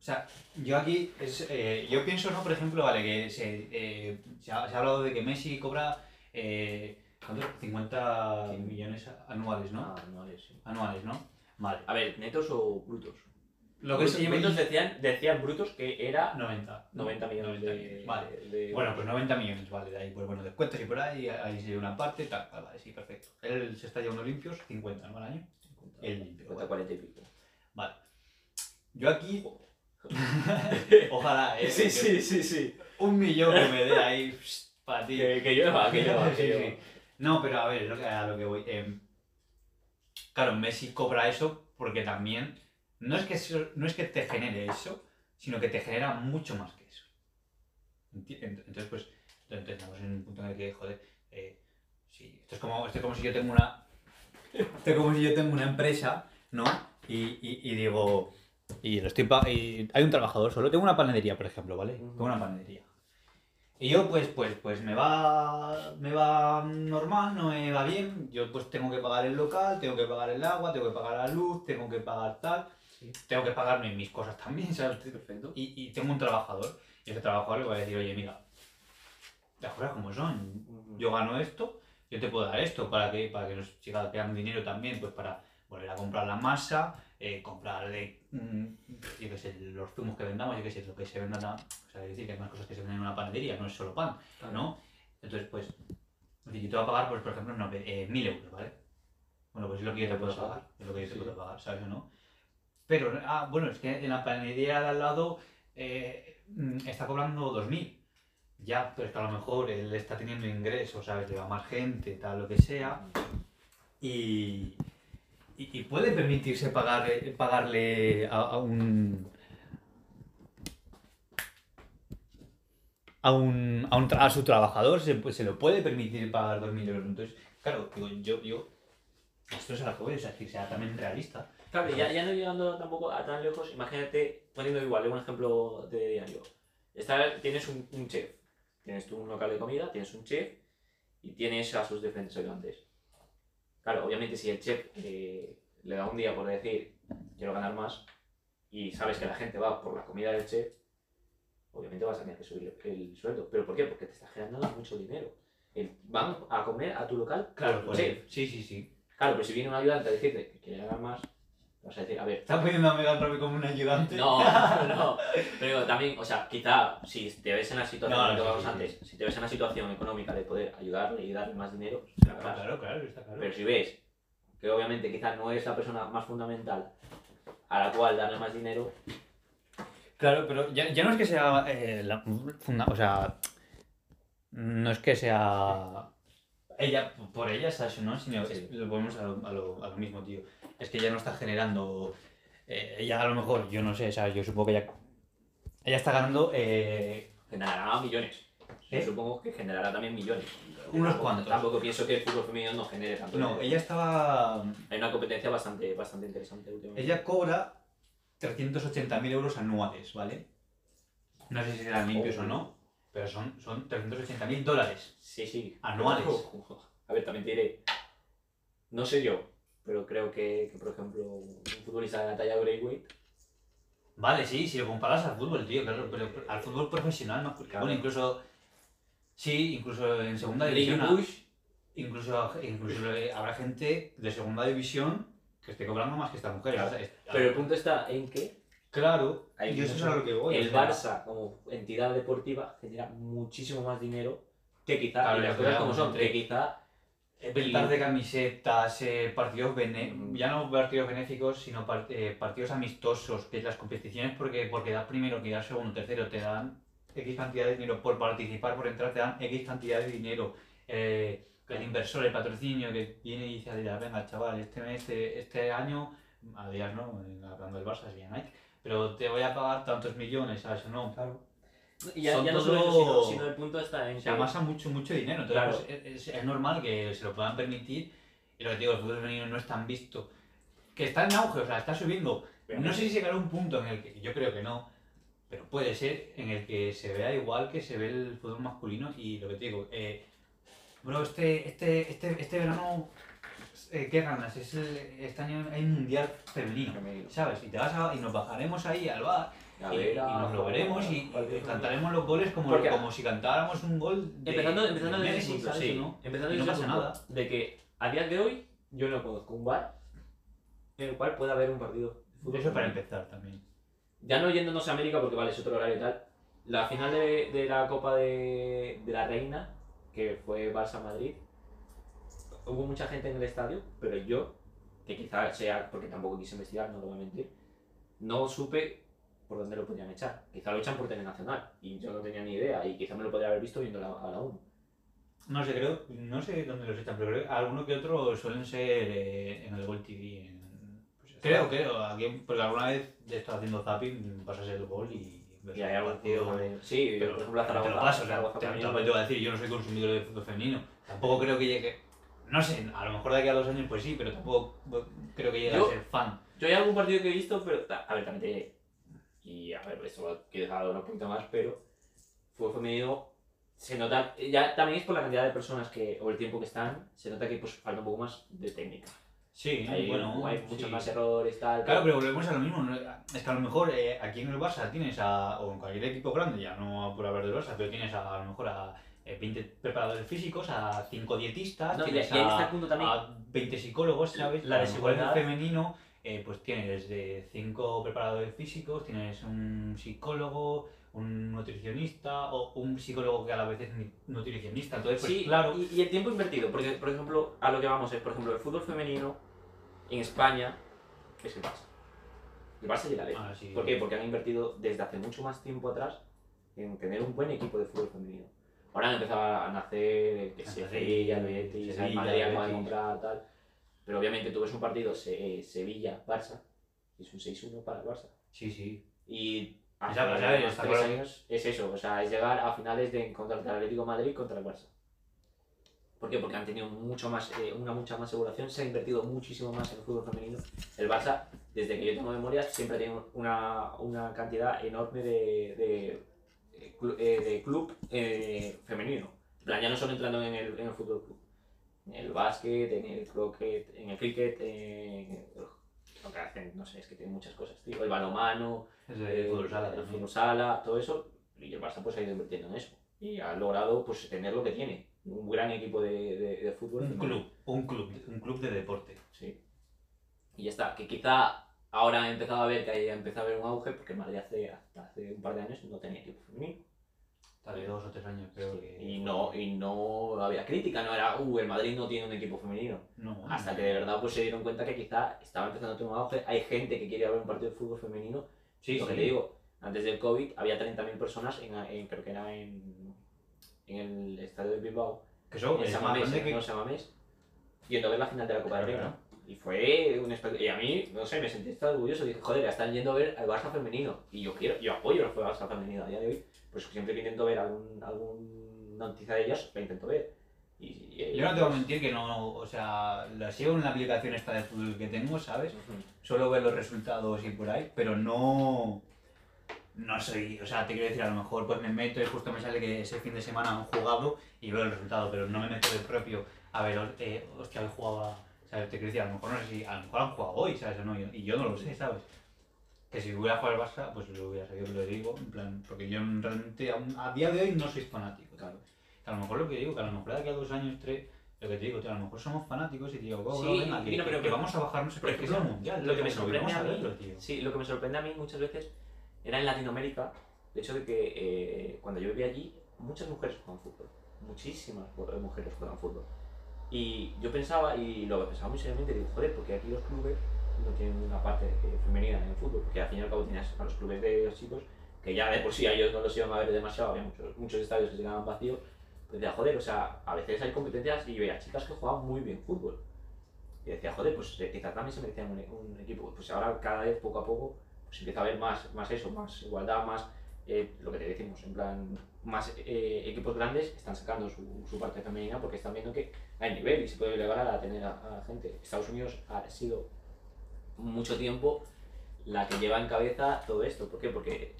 o sea, yo aquí, es, eh, yo pienso, ¿no? Por ejemplo, vale, que se, eh, se, ha, se ha hablado de que Messi cobra eh, ¿cuánto? 50 millones anuales, ¿no? Ah, sí. Anuales, ¿no? Vale. A ver, ¿netos o brutos? Lo que Brutos- decían, decían brutos que era 90. 90 millones 90 de, Vale. de- Bueno, pues 90 millones, vale, de ahí, pues bueno, descuentos y por ahí, ahí se lleva una parte, tal, vale, vale, sí, perfecto. Él se está llevando limpios 50, ¿no? Al año. 50, El limpio, 50, 40 y pico. Vale. Yo aquí, (laughs) ojalá, ¿eh? Sí, que sí, sí, sí. Un millón que me dé ahí para ti. Que, que llueva, que llueva, (laughs) que Sí, llueva. sí. No, pero a ver, lo que, a lo que voy. em, claro, Messi cobra eso porque también no es, que eso- no es que te genere eso, sino que te genera mucho más que eso. Entonces, pues, entonces estamos en un punto en el que, joder, eh, sí, esto es como, esto es como si yo tengo una. (laughs) Esto es como si yo tengo una empresa, ¿no? Y, y- y digo. Y, lo estoy y hay un trabajador solo. Tengo una panadería, por ejemplo, ¿vale? Tengo una panadería. Y yo, pues, pues, pues me va, me va normal, no me va bien. Yo, pues, tengo que pagar el local, tengo que pagar el agua, tengo que pagar la luz, tengo que pagar tal. Tengo que pagarme mis cosas también, (laughs) ¿sabes? Perfecto. Y, y tengo un trabajador. Y ese trabajador le voy a decir, oye, mira, las cosas como son. Yo gano esto, yo te puedo dar esto para que, para que nos siga quedando dinero también, pues para volver a comprar la masa, eh, comprarle, mm, yo qué sé, los zumos que vendamos, yo qué sé, lo que se venda, o sea, es decir, que hay más cosas que se venden en una panadería, no es solo pan, ¿no? Entonces, pues, es decir, yo te voy a pagar, pues, por ejemplo, no, eh, mil euros, ¿vale? Bueno, pues es lo que yo te puedo pagar, es lo que yo te Sí. puedo pagar, ¿sabes o no? Pero, ah, bueno, es que en la panadería de al lado eh, está cobrando 2.000. Ya, pero es que a lo mejor él está teniendo ingresos, ¿sabes? Lleva más gente, tal, lo que sea. Y, y, y puede permitirse pagarle, pagarle a, a un... A, un, a, un a su trabajador se, pues, se lo puede permitir pagar 2.000 euros. Entonces, claro, digo, yo, yo, esto es a lo que voy, o sea, también realista. Claro, ya no llegando tampoco a tan lejos, imagínate, poniendo igual un ejemplo de diario. Está, tienes un, un chef, tienes tú un local de comida, tienes un chef y tienes a sus diferentes ayudantes. Claro, obviamente si el chef eh, le da un día por decir quiero ganar más y sabes que la gente va por la comida del chef, obviamente vas a tener que subir el sueldo. ¿Pero por qué? Porque te está generando mucho dinero. El- van a comer a tu local Claro, por tu chef. sí, sí, sí. Claro, pero si viene un ayudante a decirte que quiere ganar más, vas a decir, a ver, ¿Estás poniendo a Megan como un ayudante? no, (laughs) no. Pero también, o sea, quizá si te ves en la situación, No, que sí, sí, antes, si te ves en la situación económica de poder ayudarle y darle más dinero, se la Claro, harás. claro, claro, está claro. Pero si ves que obviamente quizá no es la persona más fundamental a la cual darle más dinero, Claro, pero ya, ya no es que sea eh, la funda- o sea, no es que sea ella por ella, ¿sabes? ¿no? Sino Sí. es- lo volvemos a lo, a, lo, a lo mismo, tío. Es que ella no está generando, eh, ella a lo mejor, yo no sé, ¿sabes? Yo supongo que ella, ella está ganando, eh, generará millones. Yo ¿Eh? supongo que generará también millones. Unos Tampoco- cuantos. Tampoco pienso que el fútbol femenino no genere tanto. No, dinero. ella estaba. Hay una competencia bastante, bastante interesante últimamente. Ella cobra 380.000 euros anuales, ¿vale? No sé si serán limpios o no, pero son, son 380.000 dólares. Sí, sí. Anuales. (laughs) A ver, también te diré. No sé yo, pero creo que, que, por ejemplo, un futbolista de la talla Braithwaite. Vale, sí, si lo comparas al fútbol, tío, claro, pero al fútbol profesional más. Claro. Bueno, incluso. Sí, incluso en segunda división. Incluso, incluso habrá gente de segunda división que esté cobrando más que esta mujer. Claro. O sea, es- Pero el punto está en que Claro, Hay yo eso es a lo que voy. el sea, Barça, como entidad deportiva, genera muchísimo más dinero que quizá, Claro, y las cosas como son, que quizá ventas de camisetas, eh, partidos bene- Mm. ya no partidos benéficos, sino par- eh, partidos amistosos, que las competiciones porque, porque das primero, que das segundo, tercero, te dan X cantidad de dinero por participar, por entrar, te dan X cantidad de dinero. Eh, el inversor, el patrocinio, que viene y dice Adidas, venga chaval, este mes, este, este año, Adidas no, hablando del Barça, sería Nike, pero te voy a pagar tantos millones, ¿sabes o no? Claro. Y ya, Son ya no solo eso, sino, sino el punto está en se que... amasa mucho, mucho dinero. Entonces, Claro. pues, es, es normal que se lo puedan permitir. Y lo que te digo, el fútbol femenino no es tan visto. Que está en auge, o sea, está subiendo. No sé si llegará un punto en el que, yo creo que no, pero puede ser en el que se vea igual que se ve el fútbol masculino. Y lo que te digo, eh, bro, este, este, este, este verano, eh, ¿qué ganas? Es el, este año hay un mundial femenino. Femenino. ¿Sabes? Y, te vas a- y nos bajaremos ahí al bar y, ver, y nos lo veremos y, y cantaremos los goles como, Porque- como si cantáramos un gol de, Empezando, empezando de desde Messi, punto, ¿sabes sí. no? Empezando Y no pasa punto, nada. De que a día de hoy yo no conozco un bar en el cual pueda haber un partido de fútbol. Eso para empezar también. Ya no yéndonos a América porque vale, es otro horario y tal. La final de, de la Copa de, de la Reina, que fue Barça-Madrid, hubo mucha gente en el estadio, pero yo, que quizá sea porque tampoco quise investigar, no lo voy a mentir, no supe por dónde lo podían echar. Quizá lo echan por Tele Nacional y yo no tenía ni idea y quizá me lo podría haber visto viendo la, a la 1. No sé, creo, no sé dónde los echan, pero creo que alguno que otro suelen ser eh, en el Gol TV. en- Pues creo, creo, aquí, porque alguna vez he estado haciendo zapping, pasas el gol y Y hay de- Sí, Pero, por ejemplo, a te Zaragoza. lo paso, o sea, Zaragoza te, te voy a decir, yo no soy consumidor de fútbol femenino. Tampoco creo que llegue. No sé, a lo mejor de aquí a dos años pues sí, pero tampoco creo que llegue Yo- a ser fan. Yo hay algún partido que he visto, pero a ver, también te diré. Y a ver, esto quiero dejar un poquito más, pero fútbol femenino se nota, ya también es por la cantidad de personas que, o el tiempo que están, se nota que pues falta un poco más de técnica. Sí, Hay, bueno. hay muchos sí. más errores, tal. Claro, pero volvemos a lo mismo. Es que a lo mejor eh, aquí en el Barça tienes a, o en cualquier equipo grande, ya no por hablar del Barça, pero tienes a, a lo mejor a eh, 20 preparadores físicos, a 5 dietistas, No, y, y tienes está a, el punto también. a 20 psicólogos, ¿sabes? La A desigualdad. femenino, eh, pues tienes de 5 preparadores físicos, tienes un psicólogo, un nutricionista o un psicólogo que a la vez es ni- nutricionista. Entonces, pues sí, claro. y, y el tiempo invertido, porque por ejemplo, a lo que vamos es, por ejemplo, el fútbol femenino en España es el Barça. El Barça y el Atleti. Ah, sí. ¿Por qué? Porque han invertido desde hace mucho más tiempo atrás en tener un buen equipo de fútbol femenino. Ahora han empezado a nacer, el que se Nacer, Sevilla, el Betis, el Madrid de comprar, tal. Pero obviamente tú ves un partido Se- eh, Sevilla-Barça, es un 6-1 para el Barça. Sí, sí. Y unos Está tres años es eso, o sea, es llegar a finales de contra el Atlético de Madrid contra el Barça. ¿Por qué? Porque han tenido mucho más, eh, una mucha más evaluación, se ha invertido muchísimo más en el fútbol femenino. El Barça, desde que yo tengo memoria, siempre ha tenido una, una cantidad enorme de, de, eh, eh, de club eh, femenino. En plan, ya no solo entrando en el, en el fútbol club. En el básquet, en el croquet, en el cricket, en lo que hacen, no sé, es que tienen muchas cosas, tío. El balonmano, de eh, fútbol sala el fútbol sala, todo eso, y el Barça pues ha ido invirtiendo en eso. Y ha logrado pues tener lo que tiene, un gran equipo de, de, de fútbol. Un club, un club, un club de deporte. Sí. Y ya está, que quizá ahora he empezado a ver que haya empezado a haber un auge, porque Madrid hace, hasta hace un par de años no tenía equipo femenino. Tal vez dos o tres años creo que. Y no, y no había crítica, no era, uh, el Madrid no tiene un equipo femenino. No, Hasta que de verdad pues se dieron cuenta que quizá estaba empezando a tener un auge, hay gente que quiere ver un partido de fútbol femenino Sí, lo que sí. te digo, antes del COVID había 30.000 personas, en, en- creo que era en, en el estadio de Bilbao, Que eso en más Samamés, que. no Samamés, yendo a ver la final de la Copa del Rey. claro. Y fue un espectáculo. Y a mí, no sé, me sentí tan orgulloso. Dije, joder, ya están yendo a ver al Barça femenino. Y yo quiero, yo apoyo el Barça femenino a día de hoy. Pues siempre que intento ver algún, algún noticia de ellos, la intento ver. Y, y- Yo no te voy a mentir que no, o sea, la sigo en la aplicación esta de fútbol que tengo, ¿sabes? Ujú. Suelo ver los resultados y por ahí, pero no. No soy. O sea, te quiero decir, a lo mejor pues me meto y justo me sale que ese fin de semana han jugado y veo el resultado, pero no me meto de propio a ver, eh, hostia, hoy jugaba. ¿Sabes? Te quiero decir, a lo mejor no sé si. A lo mejor han jugado hoy, ¿sabes? O no, y yo no lo sé, ¿sabes? Que si hubiera jugado al Barça, pues lo hubiera sabido, lo digo, en plan, porque yo realmente aún- a día de hoy no soy fanático, Claro. que a lo mejor lo que digo, que a lo mejor de aquí a dos años, tres, lo que te digo, tío, a lo mejor somos fanáticos y te digo, "Go, Sí, go, venga, que, no, pero- que vamos a bajarnos que es el mundial. lo que me sorprende a mí, verlo, tío. sí, lo que me sorprende a mí muchas veces era en Latinoamérica el hecho de que eh, cuando yo vivía allí, muchas mujeres juegan fútbol. Muchísimas mu- mujeres juegan fútbol. Y yo pensaba, y lo pensaba muy seriamente, digo, joder, porque aquí los clubes no tienen una parte femenina en el fútbol, porque al fin y al cabo tienes a los clubes de los chicos, que ya de por sí a ellos no los iban a ver demasiado, había muchos, muchos estadios que se quedaban vacíos, pues decía, joder, o sea, a veces hay competencias y veía chicas que jugaban muy bien fútbol. Y decía, joder, pues eh, quizás también se merecían un, un equipo. Pues ahora cada vez, poco a poco, pues empieza a haber más, más eso, más igualdad, más eh, lo que te decimos, en plan, más eh, equipos grandes están sacando su, su parte femenina porque están viendo que hay nivel y se puede llegar a tener a, a gente. Estados Unidos ha sido mucho tiempo la que lleva en cabeza todo esto. ¿Por qué? Porque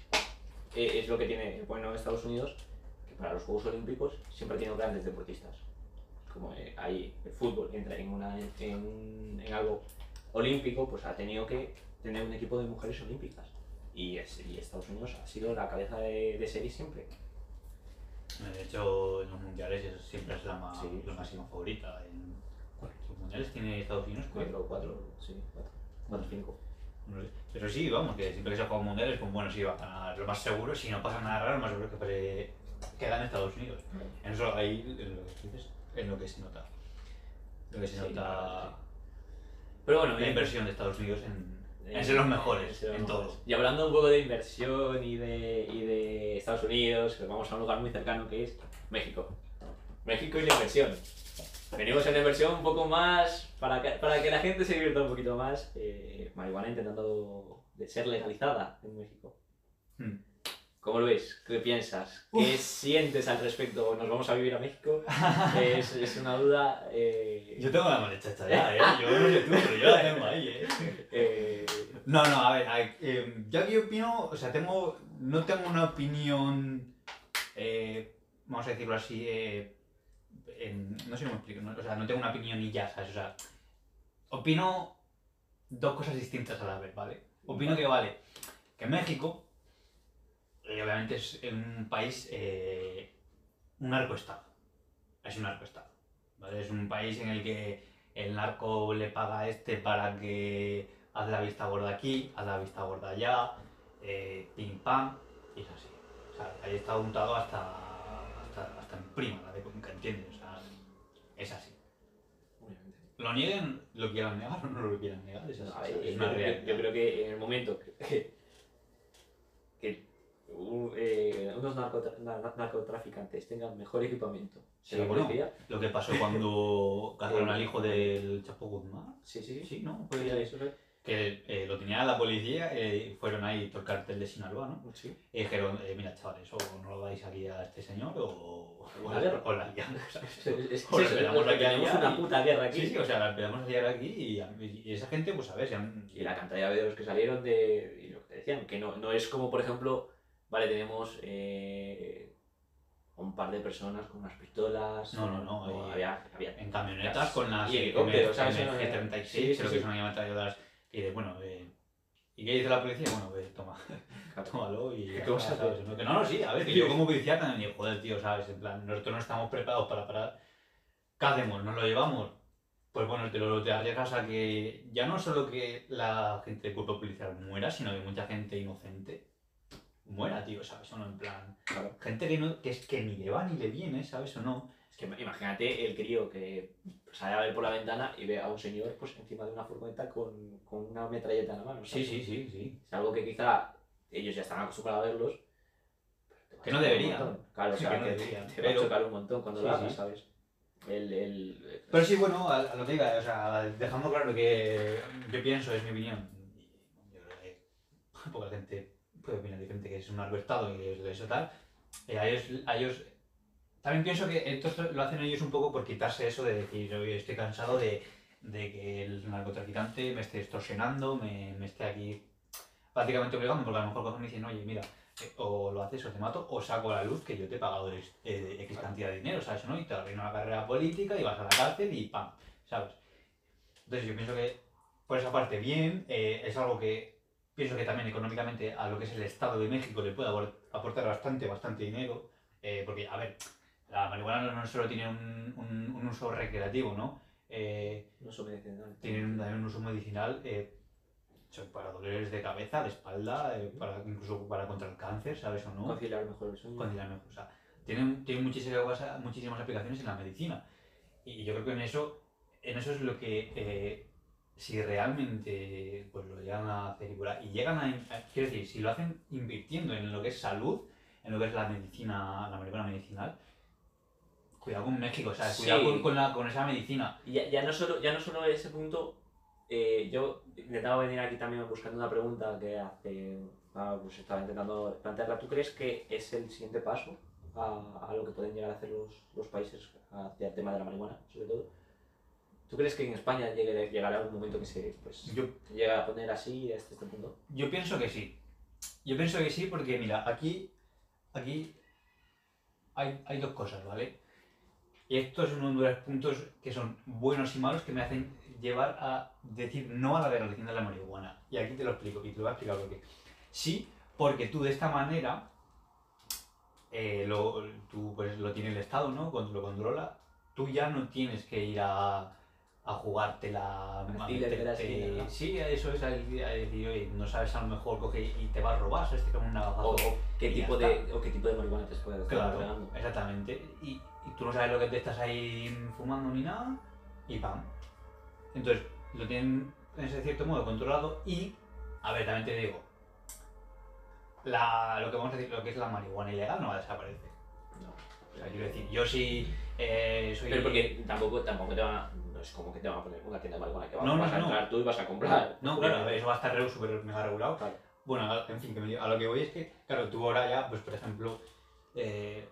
eh, es lo que tiene bueno Estados Unidos, que para los Juegos Olímpicos siempre ha tenido grandes deportistas. Como eh, ahí el fútbol entra en, una, en, en algo olímpico, pues ha tenido que tener un equipo de mujeres olímpicas. Y, es- y Estados Unidos ha sido la cabeza de, de serie siempre. De hecho, en los mundiales eso siempre es la, Sí, la máxima favorita. En los mundiales tiene Estados Unidos. Cuatro, cuatro, sí, cuatro, cuatro, cinco. No sé. Pero sí, vamos, que siempre que se juega mundiales, pues bueno, sí va a ganar lo más seguro. Si no pasa nada raro, lo más seguro es que, pare- que gane Estados Unidos. En eso ahí, en lo que dices, en lo que se nota. Lo que se Sí, nota claro, sí. Pero bueno, la inversión de Estados Unidos en, en ser los mejores, en mejores. todo. Y hablando un poco de inversión y de, y de Estados Unidos, vamos a un lugar muy cercano que es México. México y la inversión. Venimos en la inversión un poco más, para que, para que la gente se divierta un poquito más, eh, marihuana intentando de ser legalizada en México. Hmm. ¿Cómo lo ves? ¿Qué piensas? ¿Qué sientes al respecto? ¿Nos vamos a vivir a México? (laughs) Es, es una duda... eh, Yo tengo la maleta hecha ya, ¿eh? Yo no sé tú, pero yo la tengo ahí, ¿eh? eh, No, no, a ver, a ver, eh, yo aquí opino, o sea, tengo, no tengo una opinión, eh, vamos a decirlo así, eh, en- no sé cómo explico, ¿no? o sea, no tengo una opinión y ya, ¿sabes? O sea, opino dos cosas distintas a la vez, ¿vale? Opino que, vale, que México, eh, obviamente es un país, eh, un narcoestado, es un narcoestado, ¿vale? Es un país en el que el narco le paga a este para que haz la vista gorda aquí, haz la vista gorda allá, eh, pim pam, y es así. O sea, ahí está untado hasta, hasta, hasta en prima, la de Cuenca, ¿entiendes? O sea, es así. obviamente. Lo nieguen, lo quieran negar o no lo quieran negar, es así. No, eh, es yo, una creo- realidad. yo creo que en el momento que, que un- eh, unos narcotra- na- narcotraficantes tengan mejor equipamiento Sí, la no. policía, Lo que pasó cuando (laughs) cazaron al hijo del Chapo Guzmán, sí, sí, sí. sí, ¿no? Pues ya eso es- que eh, lo tenía la policía, eh, fueron ahí por el cartel de Sinaloa, ¿no? sí. Y dijeron, eh, mira chavales, o no lo dais aquí a este señor o, O la guerra. o la liamos. Es, es, es, que tenemos una y- puta guerra aquí. Sí, sí, o sea, la empezamos a liar aquí y, y esa gente, pues a ver, se han... Y la cantidad de videos que salieron de. Y lo que decían, que no, no es como, por ejemplo, vale, tenemos eh, un par de personas con unas pistolas. No, no, no, o había, había en camionetas con las Y helicópteros, ¿sabes? MG36, Sí, sí, creo sí. que son ametralladoras. Y de, bueno, eh, ¿y qué dice la policía? Bueno, pues toma, (laughs) tómalo y ¿Qué está, vas a ¿sabes? hacer? No, que no, no, sí, a ver, que yo como policía también digo, joder, tío, ¿sabes? En plan, nosotros no estamos preparados para parar. ¿Qué hacemos? ¿Nos lo llevamos? Pues bueno, te lo te arriesgas a que ya no solo que la gente de cuerpo policial muera, sino que mucha gente inocente muera, tío, ¿sabes? O no, en plan, Claro. gente que, no, que es que ni le va ni le viene, ¿sabes? O no. Es que imagínate el crío que sale a ver por la ventana y ve a un señor pues encima de una furgoneta con, con una metralleta en la mano. Sí, sí, sí, sí. Es algo que quizá ellos ya están acostumbrados a verlos. Que (laughs) no deberían. Claro, o sea, Que no te- te va a chocar un montón cuando Sí, lo hagas, sí. ¿sabes? El, el- Pero sí, bueno, a, a lo que diga, o sea, dejando claro que yo pienso, es mi opinión. Yo creo que poca gente puede opinar diferente, que es un largo estado y es de eso tal. eh, a, ellos, a ellos. También pienso que esto lo hacen ellos un poco por quitarse eso de decir, oye, estoy cansado de, de que el narcotraficante me esté extorsionando, me, me esté aquí prácticamente obligando, porque a lo mejor cogen y dicen, oye, mira, eh, o lo haces o te mato, o saco a la luz que yo te he pagado eh, X cantidad de dinero, ¿sabes? ¿no? Y te arruino la carrera política y vas a la cárcel y ¡pam! ¿Sabes? Entonces yo pienso que por esa parte bien, eh, es algo que pienso que también económicamente a lo que es el Estado de México le puede aportar bastante, bastante dinero, eh, porque, a ver, la marihuana no solo tiene un, un- un uso recreativo, ¿no? Eh, No son medicinales. tiene un- también un uso medicinal eh, para dolores de cabeza, de espalda, eh, para, incluso para contra el cáncer, ¿sabes o no? Conciliar mejor el sueño. Conciliar mejor. O sea, tienen, tienen muchísimas, muchísimas aplicaciones en la medicina. Y yo creo que en eso, en eso es lo que, eh, si realmente pues, lo llegan a hacer y, llegan a, a- quiero decir, si lo hacen invirtiendo en lo que es salud, en lo que es la medicina, la marihuana medicinal, cuidado con México, ¿sabes? Sí. Cuidado con, con la, con esa medicina. Ya, ya no solo, ya no solo ese punto, eh, yo intentaba venir aquí también buscando una pregunta que hace, ah, pues estaba intentando plantearla. ¿Tú crees que es el siguiente paso a, a lo que pueden llegar a hacer los, los países hacia el tema de la marihuana, sobre todo? ¿Tú crees que en España llegue, llegará un momento que se pues, Yo llegue a poner así hasta este punto? Yo pienso que sí. Yo pienso que sí porque, mira, aquí, aquí hay, hay dos cosas, ¿vale? Y estos son uno de los puntos que son buenos y malos que me hacen llevar a decir no a la legalización de la marihuana. Y aquí te lo explico, y te lo voy a explicar por qué. Sí, porque tú de esta manera, eh, lo, tú, pues, lo tiene el Estado, ¿no? Cuando lo controla, tú ya no tienes que ir a, a de la meterte- esquina, ¿no? Sí, eso es, a decir, a decir, oye, no sabes a lo mejor coge y te va a robar, ¿sabes? Te. O, o qué tipo de, o qué tipo de marihuana te puede estar Claro, exactamente. Y, y tú no sabes lo que te estás ahí fumando ni nada, y pam. Entonces, lo tienen en ese cierto modo controlado y, a ver, también te digo, la, lo que vamos a decir, lo que es la marihuana ilegal no va a desaparecer. No. O sea, quiero decir, yo sí eh, soy... Pero porque tampoco, tampoco te van a, no es como que te van a poner una tienda de marihuana que vas, No, no, vas a entrar tú y vas a comprar. No, claro, a ver, eso va a estar súper mega regulado. Claro. Bueno, en fin, que me- a lo que voy es que, claro, tú ahora ya, pues por ejemplo, eh,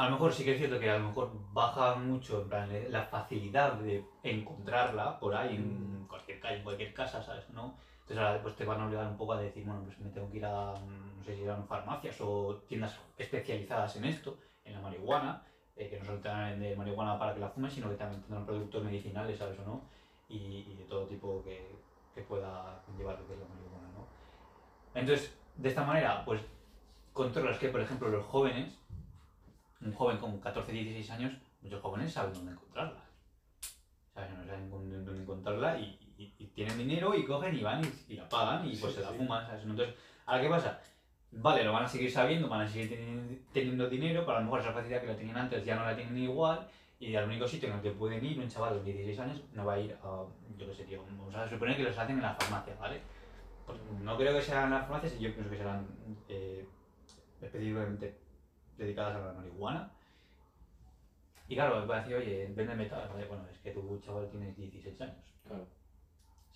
a lo mejor sí que es cierto que a lo mejor baja mucho en plan, eh, la facilidad de encontrarla por ahí en cualquier calle, en cualquier casa, ¿sabes? ¿No? Entonces ahora pues te van a obligar un poco a decir, bueno, pues me tengo que ir a, mm, no sé si eran farmacias o tiendas especializadas en esto, en la marihuana, eh, que no solo te vender marihuana para que la fumes, sino que también tendrán productos medicinales, ¿sabes o no? Y, y de todo tipo que, que pueda llevar lo que es la marihuana, ¿no? Entonces, de esta manera, pues controlas que, por ejemplo, los jóvenes, un joven con 14, 16 años, muchos jóvenes saben dónde encontrarla. ¿Sabes? No saben dónde, dónde encontrarla y, y- y tienen dinero y cogen y van y, y la pagan y pues Sí, se la sí. fuman, ¿sabes? Entonces, ¿ahora qué pasa? Vale, lo van a seguir sabiendo, van a seguir teni- teniendo dinero, pero a lo mejor esa facilidad que la tenían antes ya no la tienen igual y al único sitio en el que pueden ir un chaval de 16 años no va a ir a, yo qué sé, tío, vamos a suponer que los hacen en la farmacia, ¿vale? Pues no creo que sean las farmacias, yo pienso que serán eh, específicamente dedicadas a la marihuana. Y claro, a decir, oye, véndeme tal, ¿vale? Bueno, es que tu chaval tiene 16 años. Claro.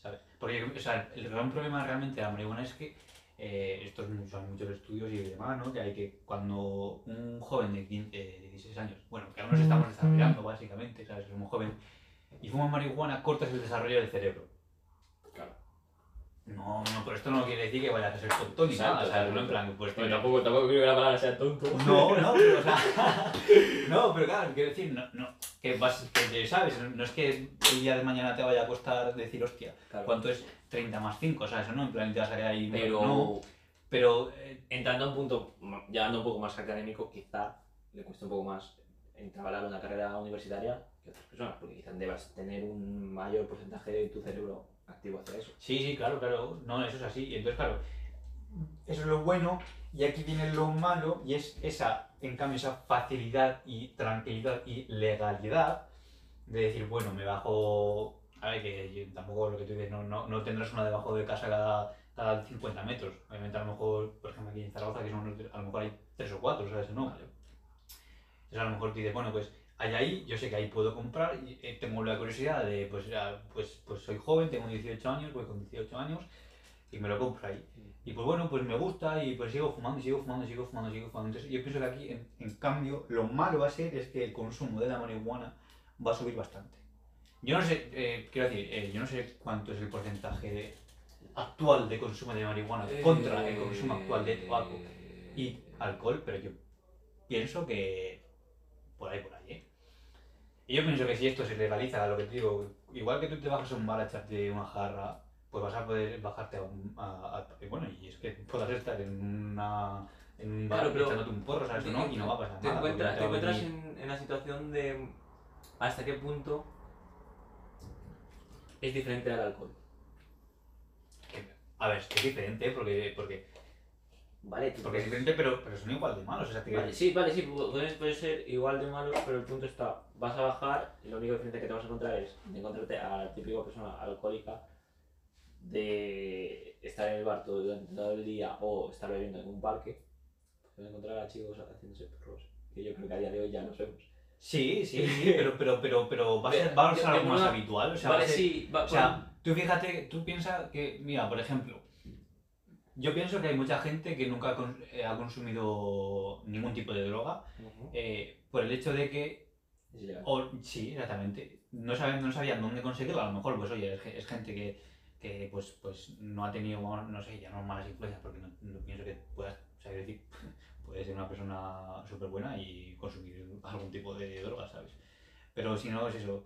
¿sabes? Porque o sea, el gran problema realmente de la marihuana es que eh, esto es mucho, hay muchos estudios y demás, ¿no? Que hay que cuando un joven de 15, eh, 16 años, bueno, que aún nos estamos desarrollando básicamente, ¿sabes? Somos joven y fumas marihuana, cortas el desarrollo del cerebro. No, no, pero esto no quiere decir que vayas a ser tonto ni nada, ¿sabes? exacto. No, en plan, pues tener- tampoco, tampoco creo que la palabra sea tonto. no, no, pero, o sea, (laughs) no, pero claro, quiero decir, no, no, que, vas, que sabes, no, es que el día de mañana te vaya a costar decir, hostia, Claro. ¿cuánto es 30 más 5? ¿Sabes? ¿No? En plan, te vas a quedar ahí. Pero No, pero eh, entrando a un punto, llevando un poco más académico, quizá le cueste un poco más entablar una carrera universitaria que otras personas, porque quizás debas tener un mayor porcentaje de tu cerebro activo hacia eso. sí, sí, claro, claro, no, eso es así. Y entonces, claro, eso es lo bueno, y aquí viene lo malo, y es esa, en cambio, esa facilidad y tranquilidad y legalidad de decir, bueno, me bajo. A ver, que tampoco lo que tú dices, no, no, no tendrás una debajo de casa cada, cada 50 metros. Obviamente, a lo mejor, por ejemplo, aquí en Zaragoza, que son, a lo mejor hay 3 o 4, ¿sabes? No. Vale. Entonces, a lo mejor tú dices, bueno, pues Allá ahí, yo sé que ahí puedo comprar y eh, tengo la curiosidad de, pues, ya, pues, pues soy joven, tengo 18 años, voy con 18 años y me lo compro ahí. Y pues bueno, pues me gusta y pues sigo fumando, sigo fumando, sigo fumando, sigo fumando. Entonces yo pienso que aquí, en, en cambio, lo malo va a ser es que el consumo de la marihuana va a subir bastante. Yo no sé, eh, quiero decir, eh, yo no sé cuánto es el porcentaje de- actual de consumo de marihuana contra el consumo actual de tabaco y alcohol, pero yo pienso que por ahí, por ahí, ¿eh? Y yo pienso que si esto se legaliza, lo que te digo, igual que tú te bajas a un bar a echarte una jarra, pues vas a poder bajarte a un... A, bueno, y es que puedas estar en una... En un bar Claro, pero- echándote un porro, ¿sabes? o ¿no? Y no va a pasar Te nada. encuentras, te encuentras en, en la situación de hasta qué punto es diferente al alcohol. A ver, es que es diferente porque, porque, Vale, tú porque es diferente, pero, pero son igual de malos. O sea, te- Vale, sí, vale, sí, pu- puede, puede ser igual de malo, pero el punto está, vas a bajar y lo único diferente que te vas a encontrar es encontrarte a la típica persona alcohólica de estar en el bar todo, durante todo el día o estar bebiendo en un parque, te vas a encontrar a chicos haciéndose perros, que yo creo que a día de hoy ya no vemos. Sí, sí, sí, (laughs) pero, pero, pero, pero va a ser, va a ser algo más habitual. O sea, vale, ser- sí, va, O sea, tú fíjate, tú piensas que, mira, por ejemplo, yo pienso que hay mucha gente que nunca ha, eh, consumido ningún tipo de droga Ujú, eh, por el hecho de que, o, sí, exactamente, no, saben, no sabían dónde conseguirlo, a lo mejor, pues oye, es, ge- es gente que, que pues, pues no ha tenido, no sé, ya no malas influencias, porque no, no pienso que puedas, o sea, decir, (laughs) puedes ser una persona súper buena y consumir algún tipo de droga, ¿sabes? Pero si no, es eso.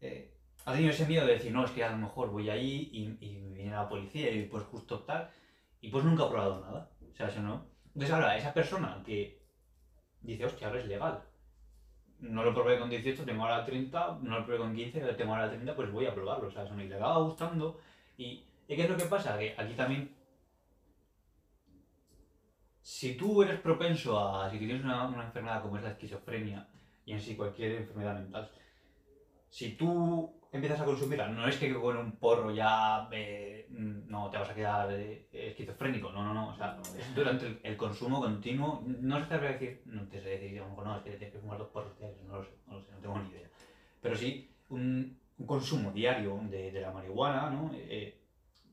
eh, ha tenido ese miedo de decir, no, es que a lo mejor voy ahí y, y me viene la policía y pues justo tal, y pues nunca ha probado nada, o sea, eso no. Entonces ahora, esa persona que dice, hostia, ahora es legal, no lo probé con 18, tengo ahora 30, no lo probé con 15, tengo ahora 30, pues voy a probarlo, o sea, eso le acaba gustando. Y, ¿y qué es lo que pasa? Que aquí también, si tú eres propenso a, si tienes una, una enfermedad como es la esquizofrenia, y en sí cualquier enfermedad mental, si tú empiezas a consumirla, no es que con un porro ya eh, no te vas a quedar eh, esquizofrénico, no, no, no, o sea, es durante el, el consumo continuo, no se te va a decir, no te sé decir, mejor no, es que tienes que fumar dos porros diarios, no lo sé, no lo sé, no tengo ni idea, pero sí, un, un consumo diario de, de la marihuana, ¿no? Eh,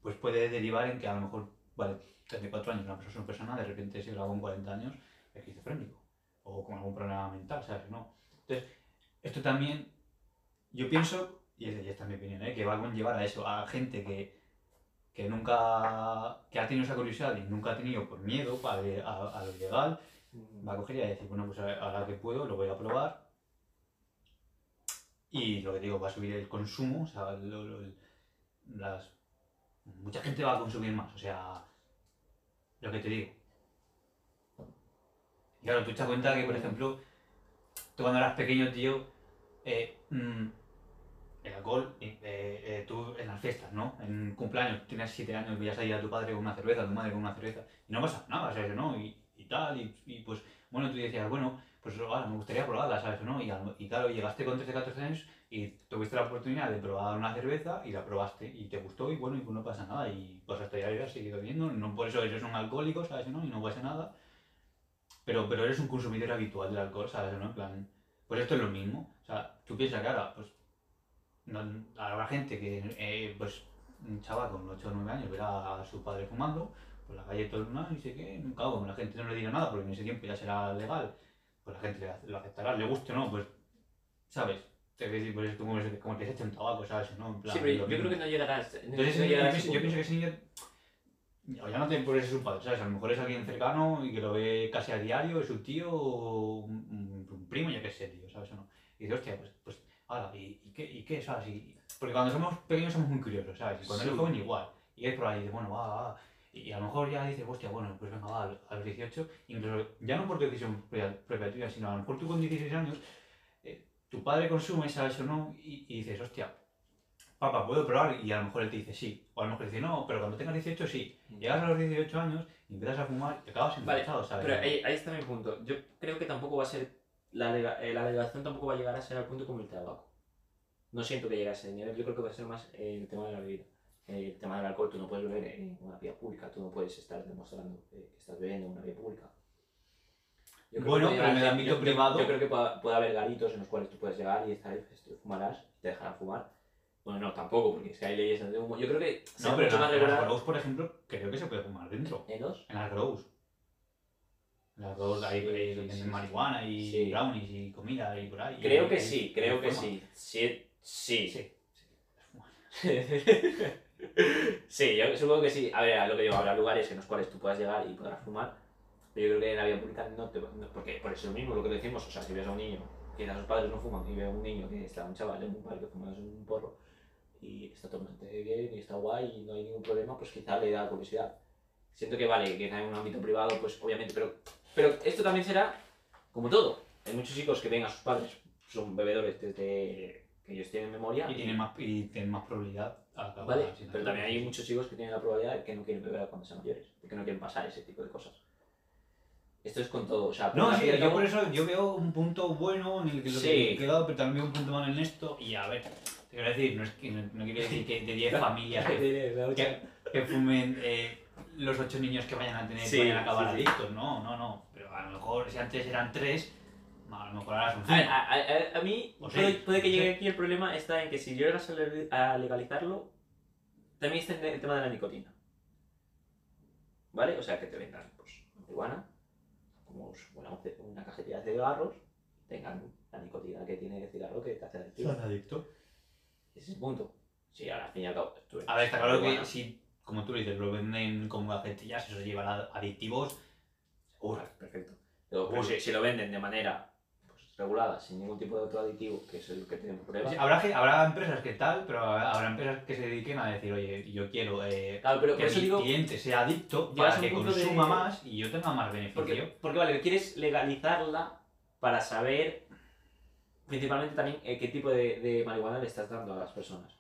pues puede derivar en que a lo mejor, vale, 34 años, una persona, una persona de repente se graba con 40 años esquizofrénico, o con algún problema mental, ¿sabes? No. Entonces, esto también, yo pienso, y es- y esta es mi opinión, ¿eh? que va a conllevar a eso, a gente que, que nunca, que ha tenido esa curiosidad y nunca ha tenido por miedo a, a- a lo legal, Ujú. va a coger y a decir, bueno, pues ahora que puedo, lo voy a probar. Y lo que digo, va a subir el consumo, o sea, lo- lo- el- las, mucha gente va a consumir más, o sea, lo que te digo. Y claro, tú te das cuenta que, por ejemplo, tú cuando eras pequeño, tío, eh, mm, el alcohol, eh, eh, tú en las fiestas, ¿no? En cumpleaños, tienes 7 años, veías ahí a tu padre con una cerveza, a tu madre con una cerveza, y no pasa nada, ¿sabes? ¿no? Y, y tal, y, y pues, bueno, tú decías, bueno, pues ahora me gustaría probarla, ¿sabes? ¿no? Y, y claro, llegaste con 13, 14 años y tuviste la oportunidad de probar una cerveza y la probaste y te gustó y bueno, y pues no pasa nada y pues hasta ya has seguido bebiendo, no por eso eres un alcohólico, ¿sabes? ¿no? Y no pasa nada, pero, pero eres un consumidor habitual del alcohol, ¿sabes? ¿no? En plan, pues esto es lo mismo, o sea, tú piensas que ahora, pues, no, habrá gente que, eh, pues, un chaval con 8 o 9 años verá a su padre fumando, por la calle todo el mundo, y sé que, claro, como la gente no le diga nada, porque en ese tiempo ya será legal, pues la gente lo aceptará, le guste o no, pues, ¿sabes? Te quiero decir, pues es como, como que se echa un tabaco, ¿sabes? ¿no? En plan, Sí, pero yo, creo que no llegará a ese- no Entonces, ese niño- llegará a yo, yo pienso que ese niño, o ya no tiene por eso su padre, ¿sabes? A lo mejor es alguien cercano y que lo ve casi a diario, es su tío o un, un- primo, yo qué sé, tío, ¿sabes o no? Y dice, hostia, pues, pues, ala, ¿y, y qué, ¿y qué, sabes? Y- porque cuando somos pequeños somos muy curiosos, ¿sabes? Y cuando Sí. eres joven igual. Y es por ahí, bueno, va, va. Y a lo mejor ya dices, hostia, bueno, pues venga, va, a los 18, incluso ya no por decisión propia, tuya, sino a lo mejor tú con 16 años, eh, tu padre consume, ¿sabes o no? Y, y dices, hostia, papá, ¿puedo probar? Y a lo mejor él te dice sí. O a lo mejor dice no, pero cuando tengas 18 sí. Llegas a los 18 años empiezas a fumar y te acabas Vale, enganchado, ¿sabes? Pero ahí, ahí está mi punto. Yo creo que tampoco va a ser. La, eh, la legislación tampoco va a llegar a ser al punto como el tabaco. No siento que llegue a ese nivel. Yo creo que va a ser más eh, el tema de la bebida. Eh, El tema del alcohol, tú no puedes beber en una vía pública. Tú no puedes estar demostrando eh, que estás bebiendo en una vía pública. Yo creo Bueno, que pero en el ámbito yo- privado- Yo creo que puede, puede haber garitos en los cuales tú puedes llegar y estar, esto, fumarás, y te dejarán fumar. Bueno, no, tampoco, porque si hay leyes de humo. Yo creo que No, pero en más en las grows, por ejemplo, creo que se puede fumar dentro. en los. En las grows. Las grows hay, hay- sí, venden marihuana y sí. brownies y comida y por ahí. Creo que sí, creo que forma. sí. Sí, sí. Sí. sí, (laughs) yo supongo que sí. A ver, a lo que digo, habrá lugares en los cuales tú puedas llegar y podrás fumar. Pero yo creo que en la vía pública no te. no- porque por eso mismo, lo que decimos. O sea, si ves a un niño, que sus padres no fuman, y ve a un niño que está, un chaval un parque fumando un porro, y está totalmente bien, y está guay, y no hay ningún problema, pues quizá le da curiosidad. Siento que vale, que en un ámbito privado, pues obviamente, pero, pero esto también será como todo. Hay muchos chicos que ven a sus padres, son bebedores desde que ellos tienen memoria. Y tienen más, y tienen más probabilidad a acabar Vale, pero también hay muchos chicos que tienen la probabilidad de que no quieren beber cuando sean mayores, de que no quieren pasar ese tipo de cosas. Esto es con todo, o sea, No, sí, y yo por eso yo veo un punto bueno en el que lo Sí. que he quedado, pero también un punto malo en esto. Y a ver, te quiero decir, no, es que, no, no quiero decir que de 10 (laughs) familias que, que, que fumen eh, los 8 niños que vayan a tener Sí, vayan a acabar sí, sí. adictos. No, no, no. Pero a lo mejor si antes eran 3, a lo mejor ahora son A, ver, 5. a, a- a- a mí O puede, seis, puede que llegue aquí el problema está en que si llegas a le- a legalizarlo, también está el tema de la nicotina. ¿Vale? O sea, que te vendan pues, marihuana, como una, una cajetilla de cigarros, tengan la nicotina que tiene el cigarro que te hace adictivo. adicto? Ese es el punto. Sí, ahora al fin y al cabo. tú A ver, está claro que si, como tú dices, lo venden como gacetillas, eso llevará adictivos. Seguro. Perfecto. Pero pues, si, si lo venden de manera pues, regulada, sin ningún tipo de otro aditivo, que es el que tenemos prueba. Sí, habrá, habrá empresas que tal, pero habrá empresas que se dediquen a decir, oye, yo quiero eh, Claro, pero por que mi digo. cliente sea adicto para que de- consuma más y yo tenga más beneficio. Porque, porque vale, quieres legalizarla para saber principalmente también eh, qué tipo de, de marihuana le estás dando a las personas.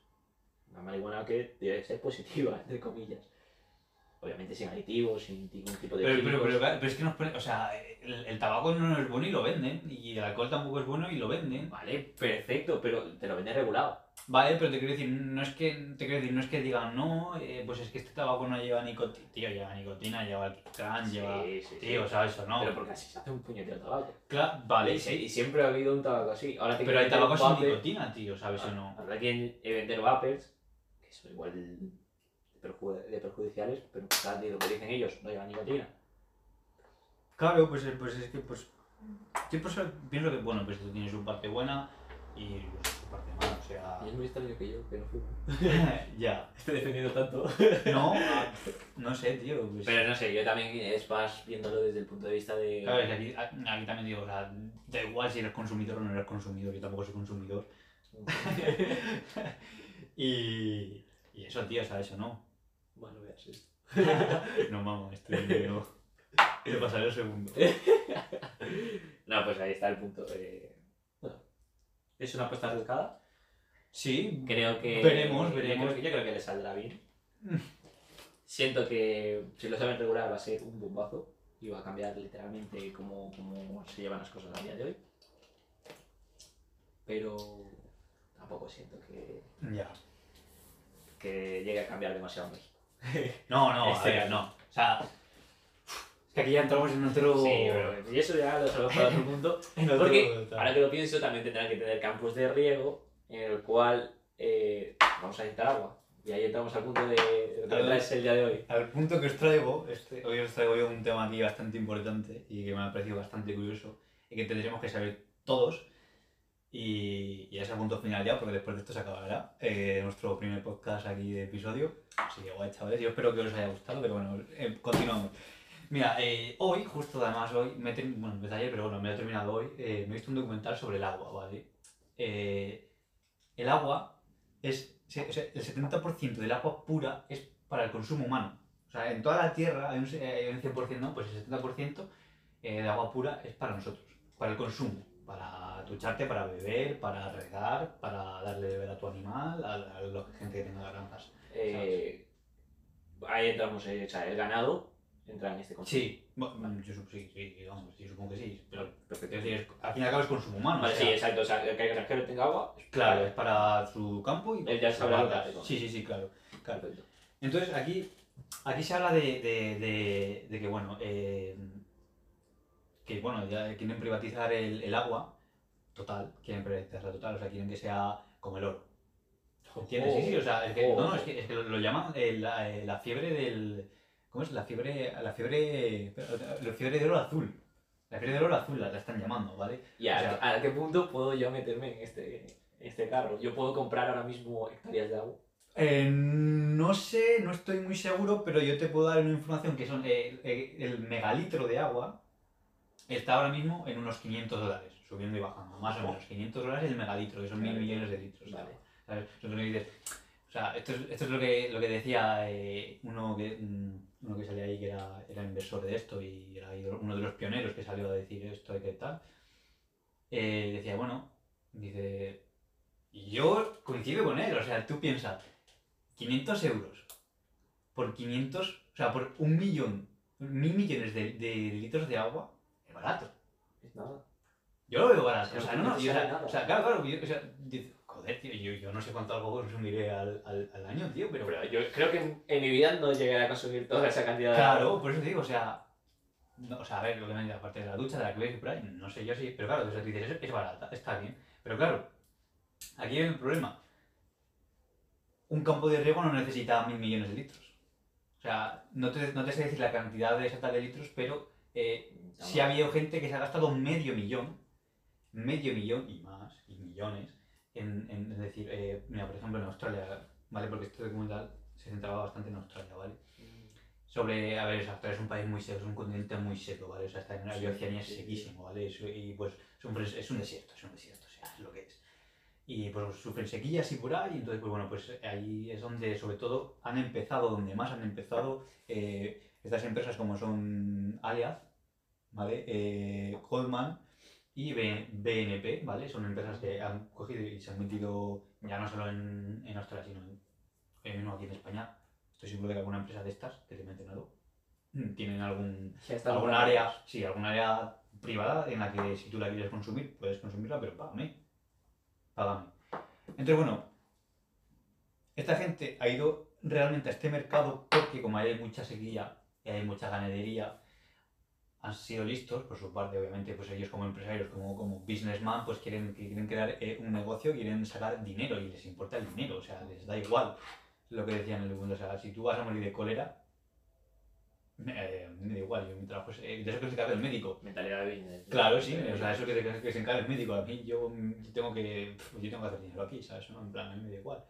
Una marihuana que debe ser positiva, (laughs) entre comillas. Obviamente sin aditivos, sin ningún tipo de Pero, pero, pero, pero es que nos pone, o sea, el, el tabaco no es bueno y lo venden, y el alcohol tampoco es bueno y lo venden. Vale, perfecto, pero te lo venden regulado. Vale, pero te quiero decir, no es que, te quiero decir, no es que digan, no, eh, pues es que este tabaco no lleva nicotina, tío, lleva nicotina, lleva alquitrán, lleva... Sí, sí, sí. Tío, o sea, eso no. Pero porque así se hace un puñetero tabaco. Cla- vale, y, sí, y siempre ha habido un tabaco así. Ahora pero hay quieren tabaco vender sin nicotina, tío, ¿sabes o no? Habrá quien eh, vender vapers, que son igual de, perju- de perjudiciales, pero claro, tío, lo que dicen ellos, no llevan nicotina. Claro, pues, eh, pues es que, pues, yo pienso que, bueno, pues tiene su parte buena y su parte mala, o sea... Y es muy extraño que yo, que no fumo. (laughs) ya. Estoy defendiendo tanto. No, no sé, tío, pues... Pero no sé, yo también es más viéndolo desde el punto de vista de... Claro, es que aquí, aquí también digo, o sea, da igual si eres consumidor o no eres consumidor, yo tampoco soy consumidor. (laughs) (laughs) y, y eso, tío, o sea, eso no. Bueno, veas esto. (laughs) No, vamos, estoy no. (laughs) Te pasaré el segundo. (laughs) No, pues ahí está el punto. Bueno, es una apuesta arriesgada. Sí, Creo que... Veremos, yo veremos. creo que- Yo creo que le saldrá bien. Siento que si lo saben regular va a ser un bombazo y va a cambiar literalmente cómo, cómo se llevan las cosas a día de hoy. Pero tampoco siento que, ya. que llegue a cambiar demasiado. (laughs) No, no, a ver, caso. no. O sea, es que aquí ya entramos en otro... Sí, pero y eso ya lo sabemos para otro punto. (laughs) en otro- Porque ahora que lo pienso también tendrán que tener campos de riego en el cual eh, vamos a necesitar agua. Y ahí entramos al punto de lo que traes el día de hoy. Al punto que os traigo, este, hoy os traigo yo un tema aquí bastante importante y que me ha parecido bastante curioso y que tendremos que saber todos. Y, y es el punto final ya, porque después de esto se acabará eh, nuestro primer podcast aquí de episodio. Así que guay, chavales, yo espero que os haya gustado, pero bueno, eh, continuamos. Mira, eh, hoy, justo además hoy, me he bueno, empecé ayer, pero bueno, me he terminado hoy, eh, me he visto un documental sobre el agua, ¿vale? Eh, el agua es, o sea, el 70% del agua pura es para el consumo humano. O sea, en toda la Tierra hay un, hay un 100%, ¿no? Pues el 70% eh, de agua pura es para nosotros, para el consumo, para ducharte, para beber, para regar, para darle de beber a tu animal, a, a la gente que tenga granjas. Eh, ahí entramos, eh, o sea, el ganado entra en este concepto. Sí, bueno, yo, sup- sí, sí, vamos, yo supongo que sí, pero es decir, es- al fin y al cabo es consumo humano. Vale, o sí, exacto. O sea, que el granjero tenga agua. es- Claro, es para su campo y Él ya sabrá Sí, sí, sí, claro. claro. Entonces aquí, aquí se habla de, de- de- de que, bueno, eh, que bueno, ya quieren privatizar el, el agua total, quieren privatizarla total, o sea, quieren que sea como el oro. ¿Entiendes? Sí, sí, o sea, es que, no, no, es que, es que lo, lo llaman eh, la, eh, la fiebre del. ¿Cómo es? La fiebre. La fiebre. La fiebre del oro azul. La fiebre del oro azul la, la están llamando, ¿vale? ¿Y a, O sea- a qué punto puedo yo meterme en este, este carro? Yo puedo comprar ahora mismo hectáreas de agua. Eh, no sé, no estoy muy seguro, pero yo te puedo dar una información que son el megalitro de agua está ahora mismo en unos 500 dólares, subiendo y bajando, más o menos 500 dólares el megalitro, que son mil millones de litros. Vale. ¿sabes? Entonces me dices, o sea, esto es, esto es lo, que, lo que decía eh, uno, que, mm, uno que salía ahí que era, era inversor de esto y era uno de los pioneros que salió a decir esto y qué tal. Eh, decía, bueno, dice, yo coincido con él, o sea, tú piensas, 500 euros por 500, o sea, por un millón, mil millones de, de litros de agua, barato. Es nada. Yo lo veo barato. O que sea, no no, no, o te sale sea, nada. o sea, claro, claro, yo- o sea, dice, joder, tío, yo, yo no sé cuánto algo consumiré al, al, al año, tío, pero... Pero yo creo que en, en mi vida no llegaré a consumir toda esa cantidad de Claro, por eso te digo, o sea, no, o sea, a ver, obviamente, aparte de la ducha, de la que y por ahí, no sé yo sí, pero claro, o sea, tú dices, es, es barata, está bien. Pero claro, aquí hay un problema. Un campo de riego no necesita mil millones de litros. O sea, no te, no te sé decir la cantidad de exacta de litros, pero eh, sí ha habido gente que se ha gastado medio millón, medio millón y más, y millones, en, en- es decir, eh, mira, por ejemplo, en Australia, ¿vale? Porque este documental se centraba bastante en Australia, ¿vale? sobre, a ver, Australia es un país muy seco, es un continente muy seco, ¿vale? O sea, está en la Sí, Oceanía sí, sí. sequísimo, ¿vale? Eso- y pues es un, es un desierto, es un desierto, o sea, es lo que es. Y pues sufren sequías y por ahí, y entonces, pues bueno, pues ahí es donde sobre todo han empezado, donde más han empezado eh, estas empresas como son Aliad, ¿vale? Eh, Goldman y BNP, ¿vale? Son empresas que han cogido y se han metido ya no solo en, en Australia, sino en, aquí en España. Estoy seguro de que alguna empresa de estas que te meten algo mm, tienen algún algún área, sí, algún área privada en la que si tú la quieres consumir, puedes consumirla, pero págame. Págame. Entonces, bueno, esta gente ha ido realmente a este mercado porque como hay mucha sequía y hay mucha ganadería, han sido listos, por su parte, obviamente, pues ellos como empresarios, como, como businessman, pues quieren, quieren crear eh, un negocio, quieren sacar dinero y les importa el dinero, o sea, les da igual lo que decían en el mundo, o sea, si tú vas a morir de cólera, eh, me da igual, yo mi trabajo es, eh, de eso que se encarga el médico. Mentalidad de business. Claro, sí, o sea, eso que, se- que se encarga el médico, a mí yo, tengo que, yo tengo que hacer dinero aquí, ¿sabes? No, en plan, a mí me da igual.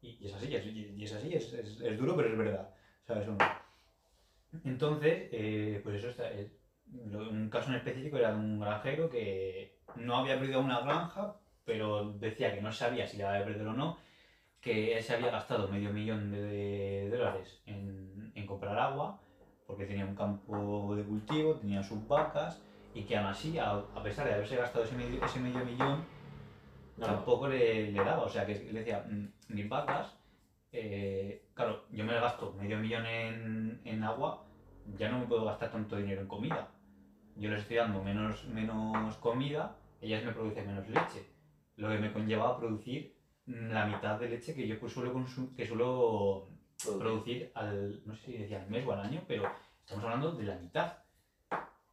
Y, y es así, es, y es así, es, es, es duro, pero es verdad, ¿sabes? Entonces, eh, pues eso está, es- lo- un caso en específico era de un granjero que no había perdido una granja, pero decía que no sabía si la había perdido o no, que él se había gastado medio millón de, dólares en, en comprar agua, porque tenía un campo de cultivo, tenía sus vacas, y que aún así, a, a pesar de haberse gastado ese medio, ese medio millón, No, tampoco le, le daba. O sea, que le decía, "Mm, mis vacas, eh, claro, yo me gasto medio millón en, en agua, ya no me puedo gastar tanto dinero en comida. Yo les estoy dando menos, menos comida, ellas me producen menos leche. Lo que me conlleva a producir mm, la mitad de leche que yo pues suelo, que suelo producir al, no sé si decía al mes o al año, pero estamos hablando de la mitad.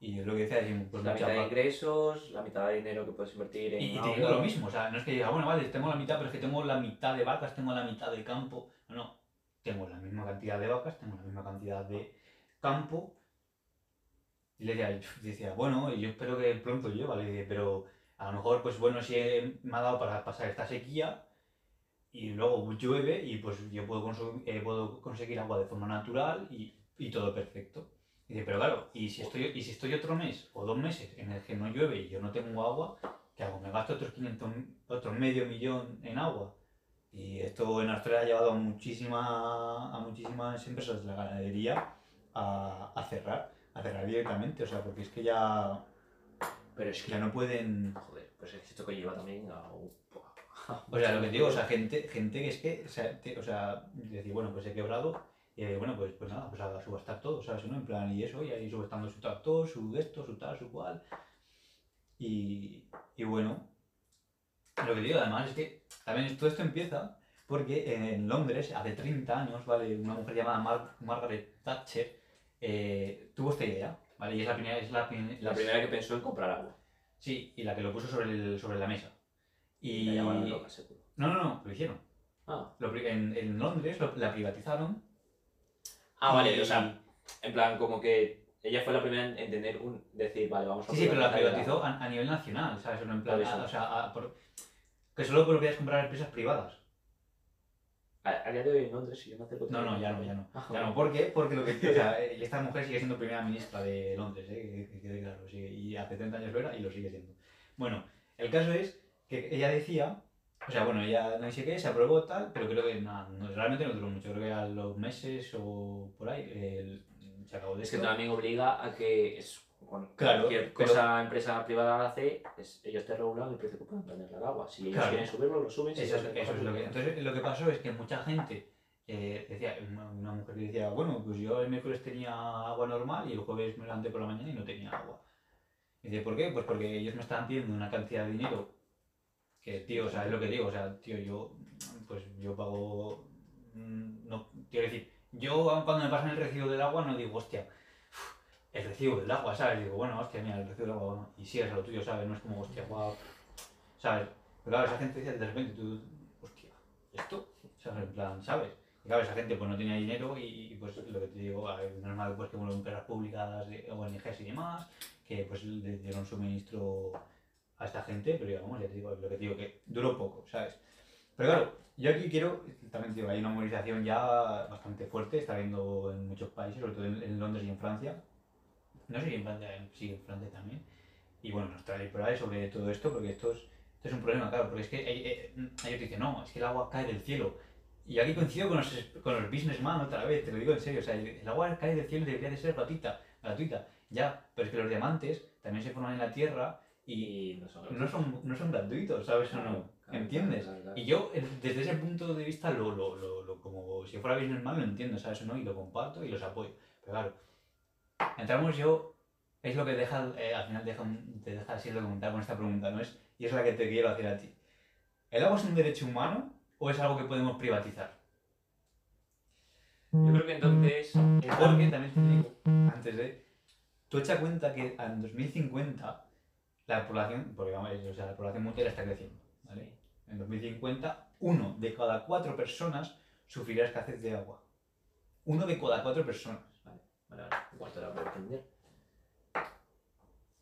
Y es lo que decía, decimos, pues la mitad de ingresos, la mitad de dinero que puedes invertir en y, y teniendo lo mismo, o sea, no es que diga, bueno, vale, tengo la mitad, pero es que tengo la mitad de vacas, tengo la mitad de campo. No, no, tengo la misma cantidad de vacas, tengo la misma cantidad de campo. Y le decía, (laughs) decía bueno, yo espero que pronto llueva, le dije, pero a lo mejor, pues bueno, si he- me ha dado para pasar esta sequía y luego llueve y pues yo puedo, eh, puedo conseguir agua de forma natural y, y todo perfecto. Y dice, pero claro, ¿y si, estoy, y si estoy otro mes o dos meses en el que no llueve y yo no tengo agua, ¿qué hago? Me gasto otros 500, otro medio millón en agua. Y esto en Australia ha llevado a, muchísima, a muchísimas empresas de la ganadería a, a cerrar, a cerrar directamente, o sea, porque es que ya, Pero es que ya no pueden... Joder, pues es que esto conlleva también a. O sea, lo que te digo, o sea, (laughs) gente, gente que es que, o sea, te- o sea, decir, bueno, pues he quebrado, eh, bueno, pues, pues nada, pues a subastar todo, ¿sabes? ¿no? En plan, y eso, y ahí subastando su tractor, su esto, su tal, su cual. Y, y bueno, lo que digo además es que también todo esto empieza porque en Londres, hace 30 años, ¿vale? Una mujer llamada Mar- Margaret Thatcher eh, tuvo esta idea. ¿vale? Y es la primera, es la, prim- La es- primera que pensó en comprar agua. Sí, y la que lo puso sobre, el- sobre la mesa. Y... la llamaron loca, seguro. No, no, no, lo hicieron. Ah, Lo en, en Londres lo- la privatizaron. Ah vale, o sea, en plan, como que ella fue la primera en entender un. decir, vale, vamos a. Sí, sí, pero la privatizó a, a nivel nacional, ¿sabes? No en plan, a- o sea, a- por- que solo podías comprar empresas privadas. A, día de hoy en Londres, si yo me acerco. No, no, ya no, ya no. Ah, Ya no, ¿por qué? Porque lo que, o sea, eh, esta mujer sigue siendo primera ministra de Londres, ¿eh? que, que quede claro, sigue- y hace 30 años lo era y lo sigue siendo. Bueno, el caso es que ella decía, o sea, bueno, ella no sé qué, se aprobó tal, pero creo que nada, no, realmente no duró mucho, creo que a los meses o por ahí se acabó de Es que esto. también obliga a que es, con Claro, cualquier pero- cosa empresa privada hace, es, ellos te regulan el precio que pueden ponerle al agua. Si ellos Claro. quieren subirlo, lo suben. si Eso es, eso lo que. Entonces, lo que pasó es que mucha gente eh, decía, una, una mujer que decía, bueno, pues yo el miércoles tenía agua normal y el jueves me levanté por la mañana y no tenía agua. Y dice, ¿por qué? Pues porque ellos me estaban pidiendo una cantidad de dinero que, tío, o sea, es lo que digo, o sea, tío, yo, pues yo pago. mm, No, quiero decir, yo cuando me pasan el recibo del agua no digo, hostia, el recibo del agua, ¿sabes? Digo, bueno, hostia, mira, el recibo del agua, bueno, y sigues a lo tuyo, ¿sabes? No es como, hostia, guau, ¿sabes? Pero claro, esa gente decía de repente, tú, hostia, ¿esto? ¿Sabes? En plan, ¿sabes? Y claro, esa gente pues no tenía dinero y, pues lo que te digo, ver, normal pues que bueno, empresas públicas, ONGs y demás, que pues le dieron suministro a esta gente, pero digamos, ya te digo, lo que te digo, que duró poco, ¿sabes? Pero claro, yo aquí quiero, también te digo, hay una movilización ya bastante fuerte, está habiendo en muchos países, sobre todo en, en Londres y en Francia. No sé si en Francia, sí, en Francia también. Y bueno, y por ahí sobre todo esto, porque esto es, esto es un problema, claro, porque es que eh, ellos dicen, no, es que el agua cae del cielo. Y aquí coincido con los, con los businessman otra vez, te lo digo en serio, o sea, el, el agua cae del cielo y debería de ser gratuita, gratuita. Ya, pero es que los diamantes también se forman en la tierra y no son. no son, no son gratuitos, ¿sabes o no? Claro, ¿Entiendes? claro, claro. Y yo, desde ese punto de vista, lo, lo, lo, lo- como si fuera businessman, lo entiendo, ¿sabes o no? Y lo comparto y los apoyo. Pero claro, entramos yo, es lo que deja, eh, al final deja, te deja así el documental con esta pregunta, ¿no es? Y es la que te quiero hacer a ti. ¿El agua es un derecho humano o es algo que podemos privatizar? Yo creo que entonces. Porque también te digo, antes de. Tú echa cuenta que en 2050 la población, porque vamos, o sea, la población mundial está creciendo, ¿vale? En 2050, uno de cada cuatro personas sufrirá escasez de agua. Uno de cada cuatro personas. Vale, vale. La puedo entender.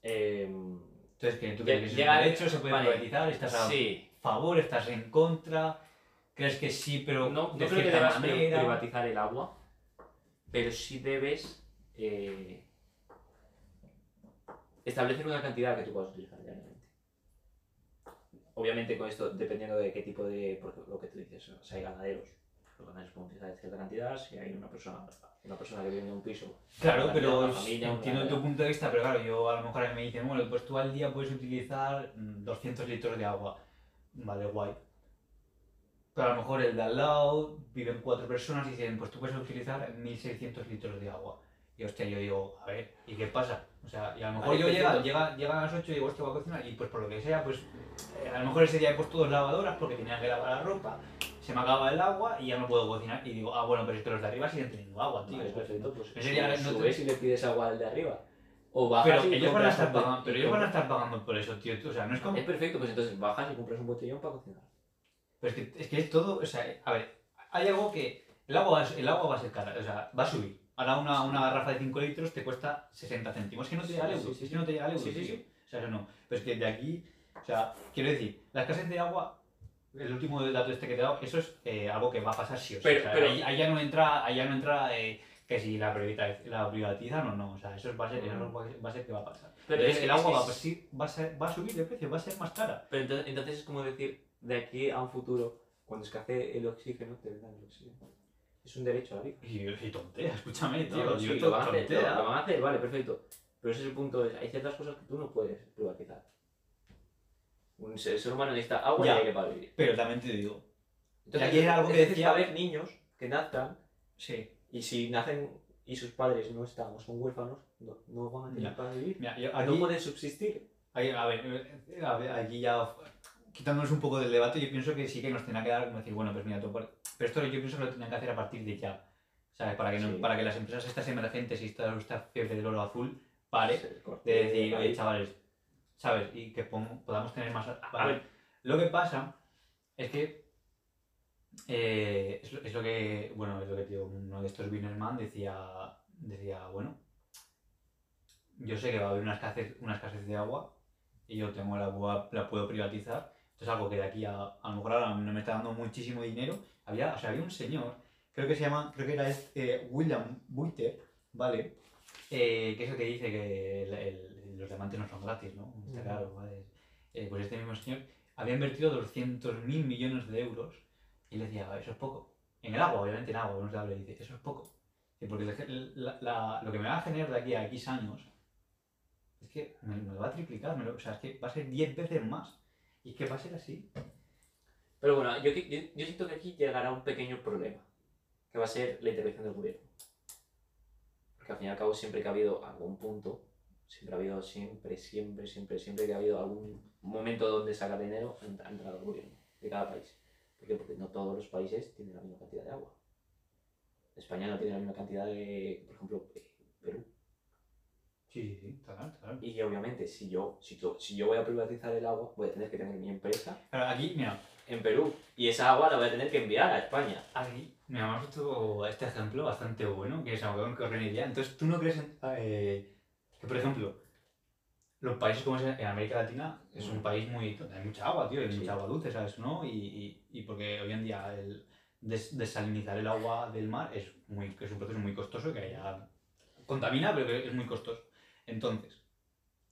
Eh, Entonces, que tú crees que es llega- un derecho, se puede vale. privatizar, estás a sí. favor, estás en contra, crees que sí, pero No, no de creo que debas manera. privatizar el agua, pero sí debes eh, establecer una cantidad que tú puedas utilizar diariamente. Obviamente con esto, dependiendo de qué tipo de... Porque lo que tú dices, o sea, hay ganaderos. Los ganaderos pueden utilizar cierta cantidad, si hay una persona, una persona que vive en un piso. Claro, una pero una familia, entiendo tu punto de vista, pero claro, yo a lo mejor a mí me dicen, bueno, pues tú al día puedes utilizar mm, 200 litros de agua. Vale, guay. Pero a lo mejor el de al lado, viven cuatro personas y dicen, pues tú puedes utilizar 1600 litros de agua. Y hostia, yo digo, a ver, ¿y qué pasa? O sea, y a lo mejor yo llega, llega, llegan a las 8 y digo, hostia, voy a cocinar, y pues por lo que sea, pues eh, a lo mejor ese día he puesto dos lavadoras porque tenía que lavar la ropa, se me acaba el agua y ya no puedo cocinar. Y digo, ah, bueno, pero es que los de arriba siguen teniendo agua, tío. Vale, perfecto, pues Ese subes no te- subes y le pides agua al de arriba. O bajas Pero y ellos van a estar pagando, pero ellos van a estar pagando por eso, tío. O sea, no es como. Es perfecto, pues entonces bajas y compras un botellón para cocinar. Pero es que, es que es todo, o sea, a ver, hay algo que. El agua, el agua va a ser cara, o sea, va a subir. Ahora una, una garrafa de 5 litros te cuesta 60 céntimos. Es que no te llega Sí, euro, sí, sí, es que no te llega al euro, Sí, sí, sí. O sea, eso no. Pero es que de aquí, o sea, quiero decir, la escasez de agua, el último dato este que te he dado, eso es eh, algo que va a pasar sí o sí. Pero- o sea, pero- ahí, ahí ya no entra, ahí ya no entra eh, que si la, la privatizan o no. O sea, eso es- va a ser, eso Mm. va a ser- que va a pasar. Pero Entonces, es el agua es va, a pasar- va, a ser- va a subir de precio, va a ser más cara. Pero entonces, entonces es como decir, de aquí a un futuro, cuando escasee el oxígeno, te vendan el oxígeno. Es un derecho a la vida. Y, y tontea, escúchame, tío. No, no, yo sí, lo van, a hacer, tontea. lo van a hacer, vale, perfecto. Pero ese es el punto, es, hay ciertas cosas que tú no puedes privatizar. Un ser, ser humano necesita agua Ya. y aire para vivir. Pero también te digo. Entonces, aquí era algo que decía- haber niños que nazcan Sí. y si nacen y sus padres no están o son huérfanos, no, no van a tener Ya. para vivir. Mira, yo No aquí, pueden subsistir. ahí- a, ver, eh, a ver, aquí ya quitándonos un poco del debate, yo pienso que sí que nos tendrá que dar como decir, bueno, pues mira, tú pero esto yo pienso que lo tendrán que hacer a partir de ya. ¿Sabes? Para que, no- Sí. para que las empresas estas emergentes y esta, esta fiebre del oro azul pare de decir, oye, chavales, ¿sabes? Y que podamos tener más... A ver. Lo que pasa es que eh, es, lo, es lo que, bueno, es lo que tío, uno de estos Winnerman decía, decía, bueno, yo sé que va a haber una escasez, una escasez de agua y yo tengo la, agua- la puedo privatizar. Esto es algo que de aquí a, a lo mejor ahora no me está dando muchísimo dinero. Había, o sea, había un señor, creo que se llama, creo que era este William Buiter, ¿vale? Eh, que es el que dice que el- el- los diamantes no son gratis, ¿no? Está claro, ¿vale? Eh, pues este mismo señor había invertido 200.000 millones de euros y le decía, eso es poco. En el agua, obviamente en agua, no se habla, y dice, eso es poco. Porque el- la- la- lo que me va a generar de aquí a X años es que me, me lo va a triplicar, me lo- o sea, es que va a ser 10 veces más. Y es que va a ser así. Pero bueno, yo, yo, yo siento que aquí llegará un pequeño problema, que va a ser la intervención del gobierno. Porque al fin y al cabo siempre que ha habido algún punto, siempre ha habido, siempre, siempre, siempre, siempre que ha habido algún momento donde sacar dinero, ha entra- ha entrado el gobierno de cada país. ¿Por qué? Porque no todos los países tienen la misma cantidad de agua. España no tiene la misma cantidad de, por ejemplo, eh, Perú. Sí, sí, está claro. Y obviamente, si yo, si, yo, si yo voy a privatizar el agua, voy a tener que tener mi empresa Claro, aquí, mira, en Perú. Y esa agua la voy a tener que enviar a España. aquí, mira, hemos visto este ejemplo bastante bueno, que es algo que ocurre en Iria. Entonces, ¿tú no crees en- eh, que, por ejemplo, los países como es en América Latina es un Mm. país muy... donde hay mucha agua, tío, hay Sí. mucha agua dulce, ¿sabes? ¿no? Y, y, y porque hoy en día el des- desalinizar el agua del mar es, muy, que es un proceso muy costoso, que haya... contamina, pero que es muy costoso. Entonces,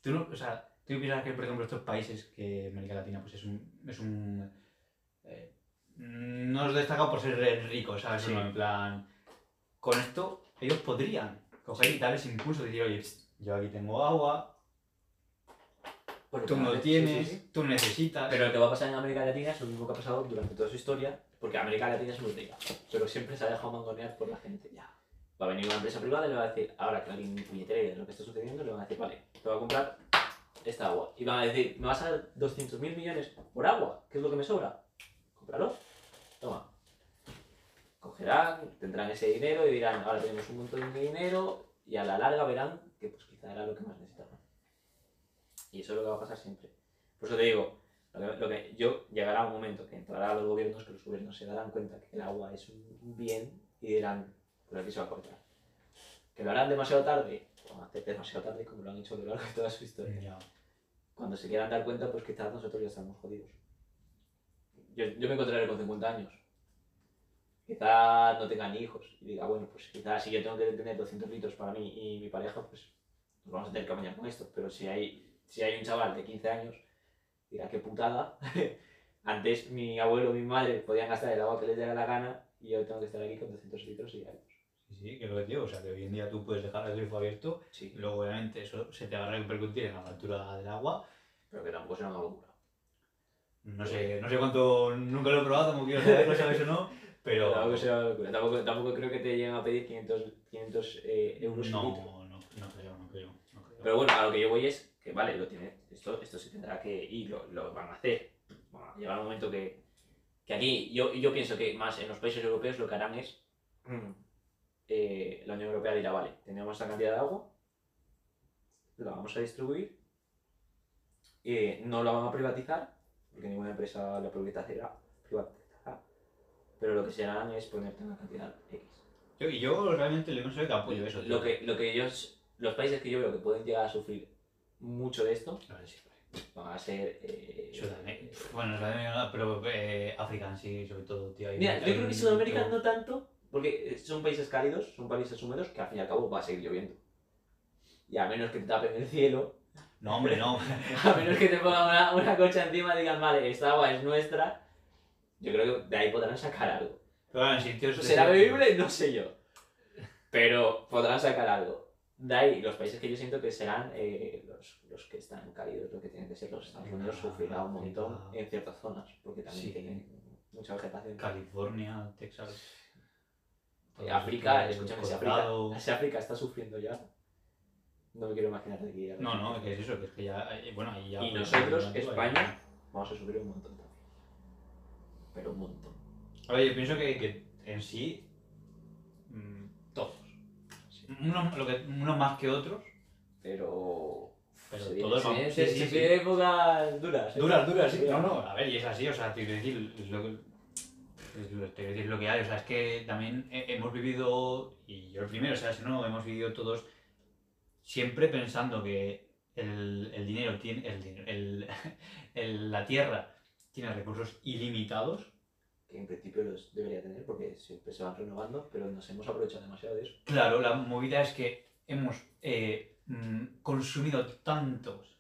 tú no, o sea, tú piensas que, por ejemplo, estos países que América Latina pues es un... Es un no es destacado por ser ricos, ¿sabes? Sí. No, en plan, con esto ellos podrían coger y dar ese impulso de decir, oye, yo aquí tengo agua, Bueno, tú no tienes, sí, sí. tú necesitas. Pero lo que va a pasar en América Latina es lo mismo que ha pasado durante toda su historia, porque América Latina es muy rica, pero siempre se ha dejado mangonear por la gente. Ya. Va a venir una empresa privada y le va a decir, ahora que alguien puñetera idea de lo que está sucediendo, le van a decir, vale, te voy a comprar esta agua. Y van a decir, ¿me vas a dar 200.000 millones por agua? ¿Qué es lo que me sobra? Cómpralo. Toma. Cogerán, tendrán ese dinero y dirán, ahora tenemos un montón de dinero y a la larga verán que pues quizá era lo que más necesitaban. Y eso es lo que va a pasar siempre. Por eso te digo, lo que, lo que yo llegará un momento que entrará a los gobiernos, que los gobiernos se darán cuenta que el agua es un bien y dirán, pues aquí se va a cortar. Que lo harán demasiado tarde, a hacer demasiado tarde como lo han hecho a lo largo de toda su historia. Cuando se quieran dar cuenta, pues quizás nosotros ya estamos jodidos. Yo, yo me encontraré con 50 años. Quizás no tenga ni hijos. Y diga, bueno, pues quizás si yo tengo que tener 200 litros para mí y mi pareja, pues nos vamos a tener que apañar con esto. Pero si hay, si hay un chaval de 15 años, dirá, qué putada. (laughs) Antes mi abuelo o mi madre podían gastar el agua que les diera la gana y yo tengo que estar aquí con 200 litros y años. Sí, sí, que es lo que digo, o sea, que hoy en día tú puedes dejar el grifo abierto Sí, luego obviamente eso se te va a repercutir en la factura del agua. pero que tampoco será una locura. No sé, no sé cuánto, nunca lo he probado, tampoco quiero saberlo, sabes o no, pero... Tampoco, locura. Tampoco, tampoco creo que te lleguen a pedir 500, 500 eh, euros no, no, no creo, no creo, no creo. Pero bueno, a lo que yo voy es que, vale, lo tiene, esto, esto se tendrá que y lo, lo van a hacer. Bueno, llegará un momento que, que aquí, yo, yo pienso que más en los países europeos lo que harán es, mm, eh, la Unión Europea dirá, vale, tenemos esta cantidad de agua, la vamos a distribuir, eh, no la van a privatizar, porque ninguna empresa la privatizará, privatizará, pero lo que se harán es ponerte una cantidad X. Yo, y yo realmente le considero que apoyo eso. Lo que, lo que ellos, los países que yo veo que pueden llegar a sufrir mucho de esto, van a ser. Eh, Sudamérica. Bueno, Sudamérica no, pero eh, África en sí, sobre todo, tío. Mira, yo creo que Sudamérica no tanto, porque son países cálidos, son países húmedos que al fin y al cabo va a seguir lloviendo. Y a menos que te tapen el cielo, No, hombre, no. (laughs) a menos que te pongan una, una cocha encima y digan, vale, esta agua es nuestra, yo creo que de ahí podrán sacar algo. Pero bueno. ¿Será bebible? No sé yo. Pero podrán sacar algo. De ahí, los países que yo siento que serán eh, los, los que están cálidos, lo que tienen que ser los Estados Unidos, Ah, sufrirá un montón en ciertas zonas, porque también Sí. tienen mucha vegetación. California, Texas... África, escúchame, si. África, si África está sufriendo ya, no me quiero imaginar de aquí. No, no, que es eso, que es que ya... eh, Bueno, ahí ya... Y nosotros, España, vamos a sufrir un montón también. Pero un montón. A ver, yo pienso que, que en sí... mm, Todos. unos, lo que, unos más que otros, pero... Pero se todos viene- vamos- se, sí, sí, se sí. épocas duras. Duras, duras, sí. No, no, a ver, y es así, o sea, te quiero decir, es lo que, es te decir lo que hay, o sea, es que también he- hemos vivido, y yo el primero, o sea, si no, hemos vivido todos siempre pensando que el, el dinero tiene, el, (laughs) el- la tierra tiene recursos ilimitados. Que en principio los debería tener porque siempre se van renovando, pero nos hemos aprovechado demasiado de eso. Claro, la movida es que hemos eh, mm, consumido tantos,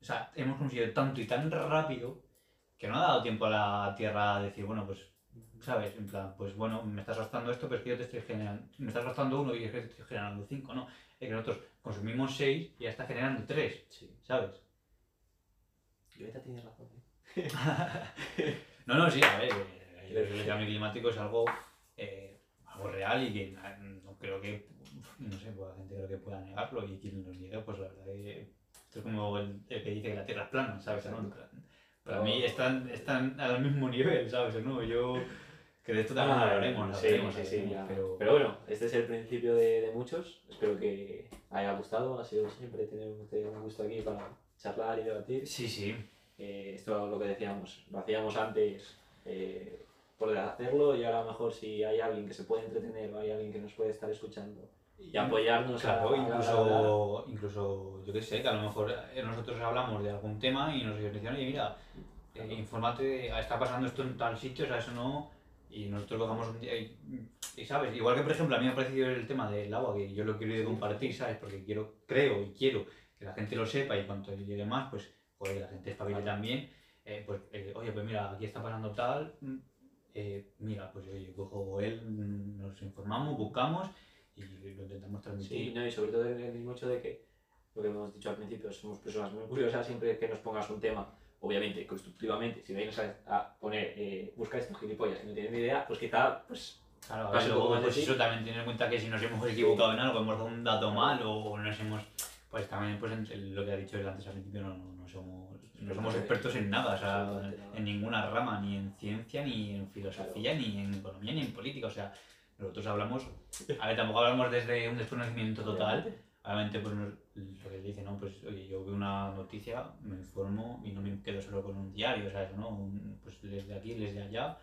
o sea, hemos consumido tanto y tan rápido que no ha dado tiempo a la tierra a decir, bueno, pues ¿sabes? En plan, pues bueno, me estás gastando esto, pero es que yo te estoy generando, me estás gastando uno y es que te estoy generando cinco, ¿no? Es que nosotros consumimos seis y ya está generando tres, Sí. ¿sabes? Yo ahorita tienes razón. ¿eh? (laughs) No, no, sí, a ver, eh, (laughs) el cambio climático es algo, eh, algo real y que na- no creo que, no sé, pues la gente creo que pueda negarlo y quien lo niegue, pues la verdad que esto es como el, el que dice que la Tierra es plana, ¿sabes? Para Pero- mí están, están al mismo nivel, ¿sabes? ¿no? Yo, que de esto también Ah, hablaremos, sí, hablaremos, sí, sí, ya. pero... Pero bueno, este es el principio de, de muchos. Espero que haya gustado. Ha sido siempre tener un, gusto aquí para charlar y debatir. Sí, sí, Eh, esto es lo que decíamos, lo hacíamos antes eh, por hacerlo y ahora a lo mejor si hay alguien que se puede entretener o hay alguien que nos puede estar escuchando y apoyarnos a- Claro, a de hablar. incluso, incluso, yo qué sé, que a lo mejor eh, nosotros hablamos de algún tema y nos dicen, oye, mira, eh, infórmate, está pasando esto en tal sitio, o sea, eso no, y nosotros cogamos un día y, y, ¿sabes? Igual que, por ejemplo, a mí me ha parecido el tema del agua, que yo lo quiero Sí. compartir, ¿sabes? Porque quiero, creo y quiero que la gente lo sepa y cuanto llegue más, pues, pues la gente espabile Claro. también, eh, pues, eh, oye, pues mira, aquí está pasando tal, mm, eh, mira, pues oye, cojo él, mm, nos informamos, buscamos y lo intentamos transmitir. Sí, no, y sobre todo el, el mismo hecho de que, lo que hemos dicho al principio, somos personas muy curiosas, siempre que nos pongas un tema, obviamente, constructivamente, si vienes a, a poner, eh, busca estos gilipollas y no tienes ni idea, pues quizá, pues, Claro, a ver, luego, pues eso también tener en cuenta que si nos hemos equivocado en algo, hemos dado un dato mal o nos hemos... Pues también pues, en- lo que ha dicho él antes al principio, no, no, no somos, no somos expertos en nada, o sea, en ninguna rama, ni en ciencia, ni en filosofía, ni en economía, ni en política, o sea, nosotros hablamos, a ver, tampoco hablamos desde un desconocimiento total, obviamente pues lo que dice, ¿no? Pues oye, yo veo una noticia, me informo y no me quedo solo con un diario, ¿sabes? ¿no? Un- pues desde aquí, desde allá,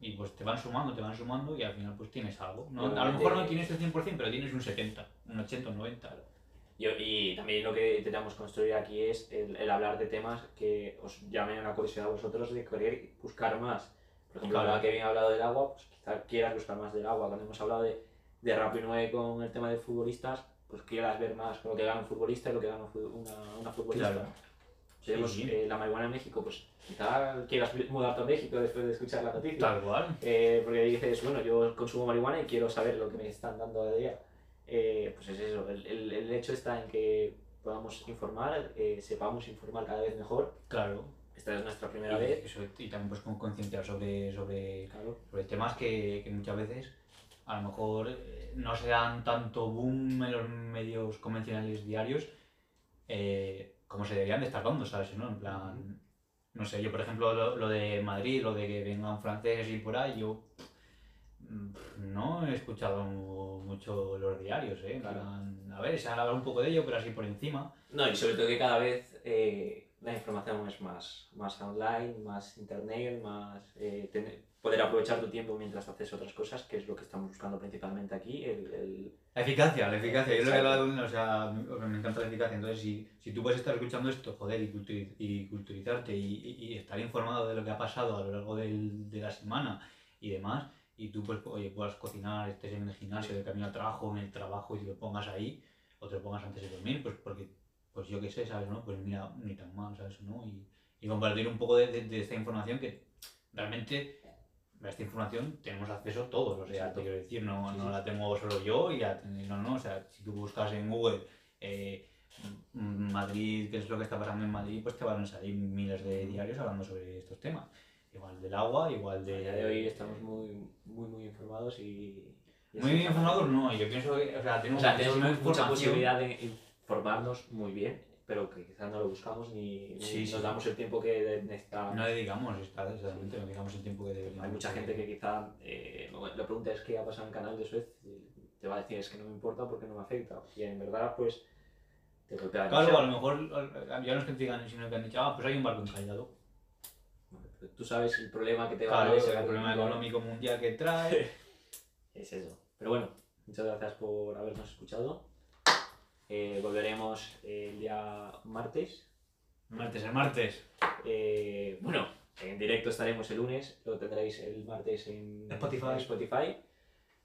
y pues te van sumando, te van sumando y al final pues tienes algo. ¿no? A lo mejor no tienes el 100%, pero tienes un 70, un 80, un 90. Y, y también lo que intentamos construir aquí es el, el hablar de temas que os llamen a la curiosidad a vosotros de querer buscar más. Por ejemplo, Claro. ahora que bien ha hablado del agua, pues quizá quieras buscar más del agua. Cuando hemos hablado de, de Rap 9 con el tema de futbolistas, pues quieras ver más con lo que gana un futbolista y lo que gana una, una futbolista. Claro. Vemos Sí, sí. eh, la marihuana en México, pues quizá quieras mudarte a México después de escuchar la noticia. Tal cual. Eh, porque dices, bueno, yo consumo marihuana y quiero saber lo que me están dando de día. Eh, pues es eso, el, el, el hecho está en que podamos informar, eh, sepamos informar cada vez mejor. Claro. Esta es nuestra primera Y, vez. eso, y también pues con concienciar sobre, sobre, Claro. sobre temas que, que muchas veces a lo mejor eh, no se dan tanto boom en los medios convencionales diarios eh, como se deberían de estar dando, ¿sabes? ¿no? En plan, no sé, yo por ejemplo lo, lo de Madrid, lo de que vengan franceses y por ahí, yo no he escuchado mucho los diarios, ¿eh? En Claro. plan, a ver, se ha hablado un poco de ello, pero así por encima. No, y sobre todo que cada vez eh, la información es más, más online, más internet, más eh, poder aprovechar tu tiempo mientras haces otras cosas, que es lo que estamos buscando principalmente aquí. El, el- La eficacia, la eficacia. Yo lo que o sea, me encanta la eficacia. Entonces, si, si tú puedes estar escuchando esto, joder, y, culturi- y culturizarte y, y- y estar informado de lo que ha pasado a lo largo del- de la semana y demás, y tú pues, oye, puedas cocinar, estés en el gimnasio, de camino al trabajo, en el trabajo, y te lo pongas ahí, o te lo pongas antes de dormir, pues porque, pues yo qué sé, ¿sabes? ¿no? Pues mira, ni tan mal, ¿sabes? ¿no? Y, y compartir un poco de, de- de esta información que realmente a esta información tenemos acceso todos, o sea, te quiero decir, no, Sí, no sí. la tengo solo yo y la no, no, o sea, si tú buscas en Google eh, M- Madrid, qué es lo que está pasando en Madrid, pues te van a salir miles de diarios hablando sobre estos temas. Igual del agua, igual a de... día de hoy estamos muy, muy, muy informados y... y Muy bien informados, no, yo pienso que, o sea, O tenemos, sea, tenemos mucha posibilidad de informarnos muy bien, pero que quizás no lo buscamos ni, ni Sí, nos sí. damos el tiempo que necesitamos. No dedicamos, está, exactamente, no dedicamos el tiempo que deberíamos. Hay mucha gente que quizá eh, la pregunta es qué ha pasado en el canal de Suez te va a decir es que no me importa porque no me afecta. Y en verdad, pues te golpea Claro, a demasiado. lo mejor ya no es que te digan, sino que han dicho, ah, pues hay un barco encallado. Tú sabes el problema que te va a Claro, dar es ese el problema económico mundial que (laughs) trae. Es eso. Pero bueno, muchas gracias por habernos escuchado. Eh, volveremos el día martes. martes, el martes. Eh, bueno, en directo estaremos el lunes, lo tendréis el martes en Spotify. Spotify.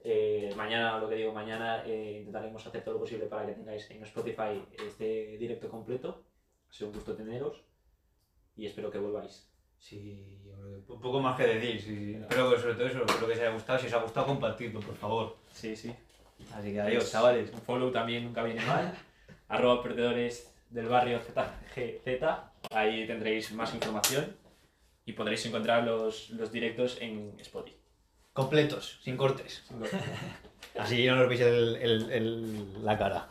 Eh, mañana, lo que digo, mañana eh, intentaremos hacer todo lo posible para que tengáis en Spotify este directo completo. Ha sido un gusto teneros y espero que volváis. Sí, po- poco más que decir. sí. Espero que sobre todo eso, espero que os haya gustado. Si os ha gustado, compartidlo, por favor. Sí, sí. Así que adiós, chavales. Un follow también nunca viene mal. (laughs) Arroba perdedores del barrio ZGZ. Ahí tendréis más información y podréis encontrar los, los directos en Spotify. Completos, sin cortes. (laughs) Así no nos veis el- el- el- la cara.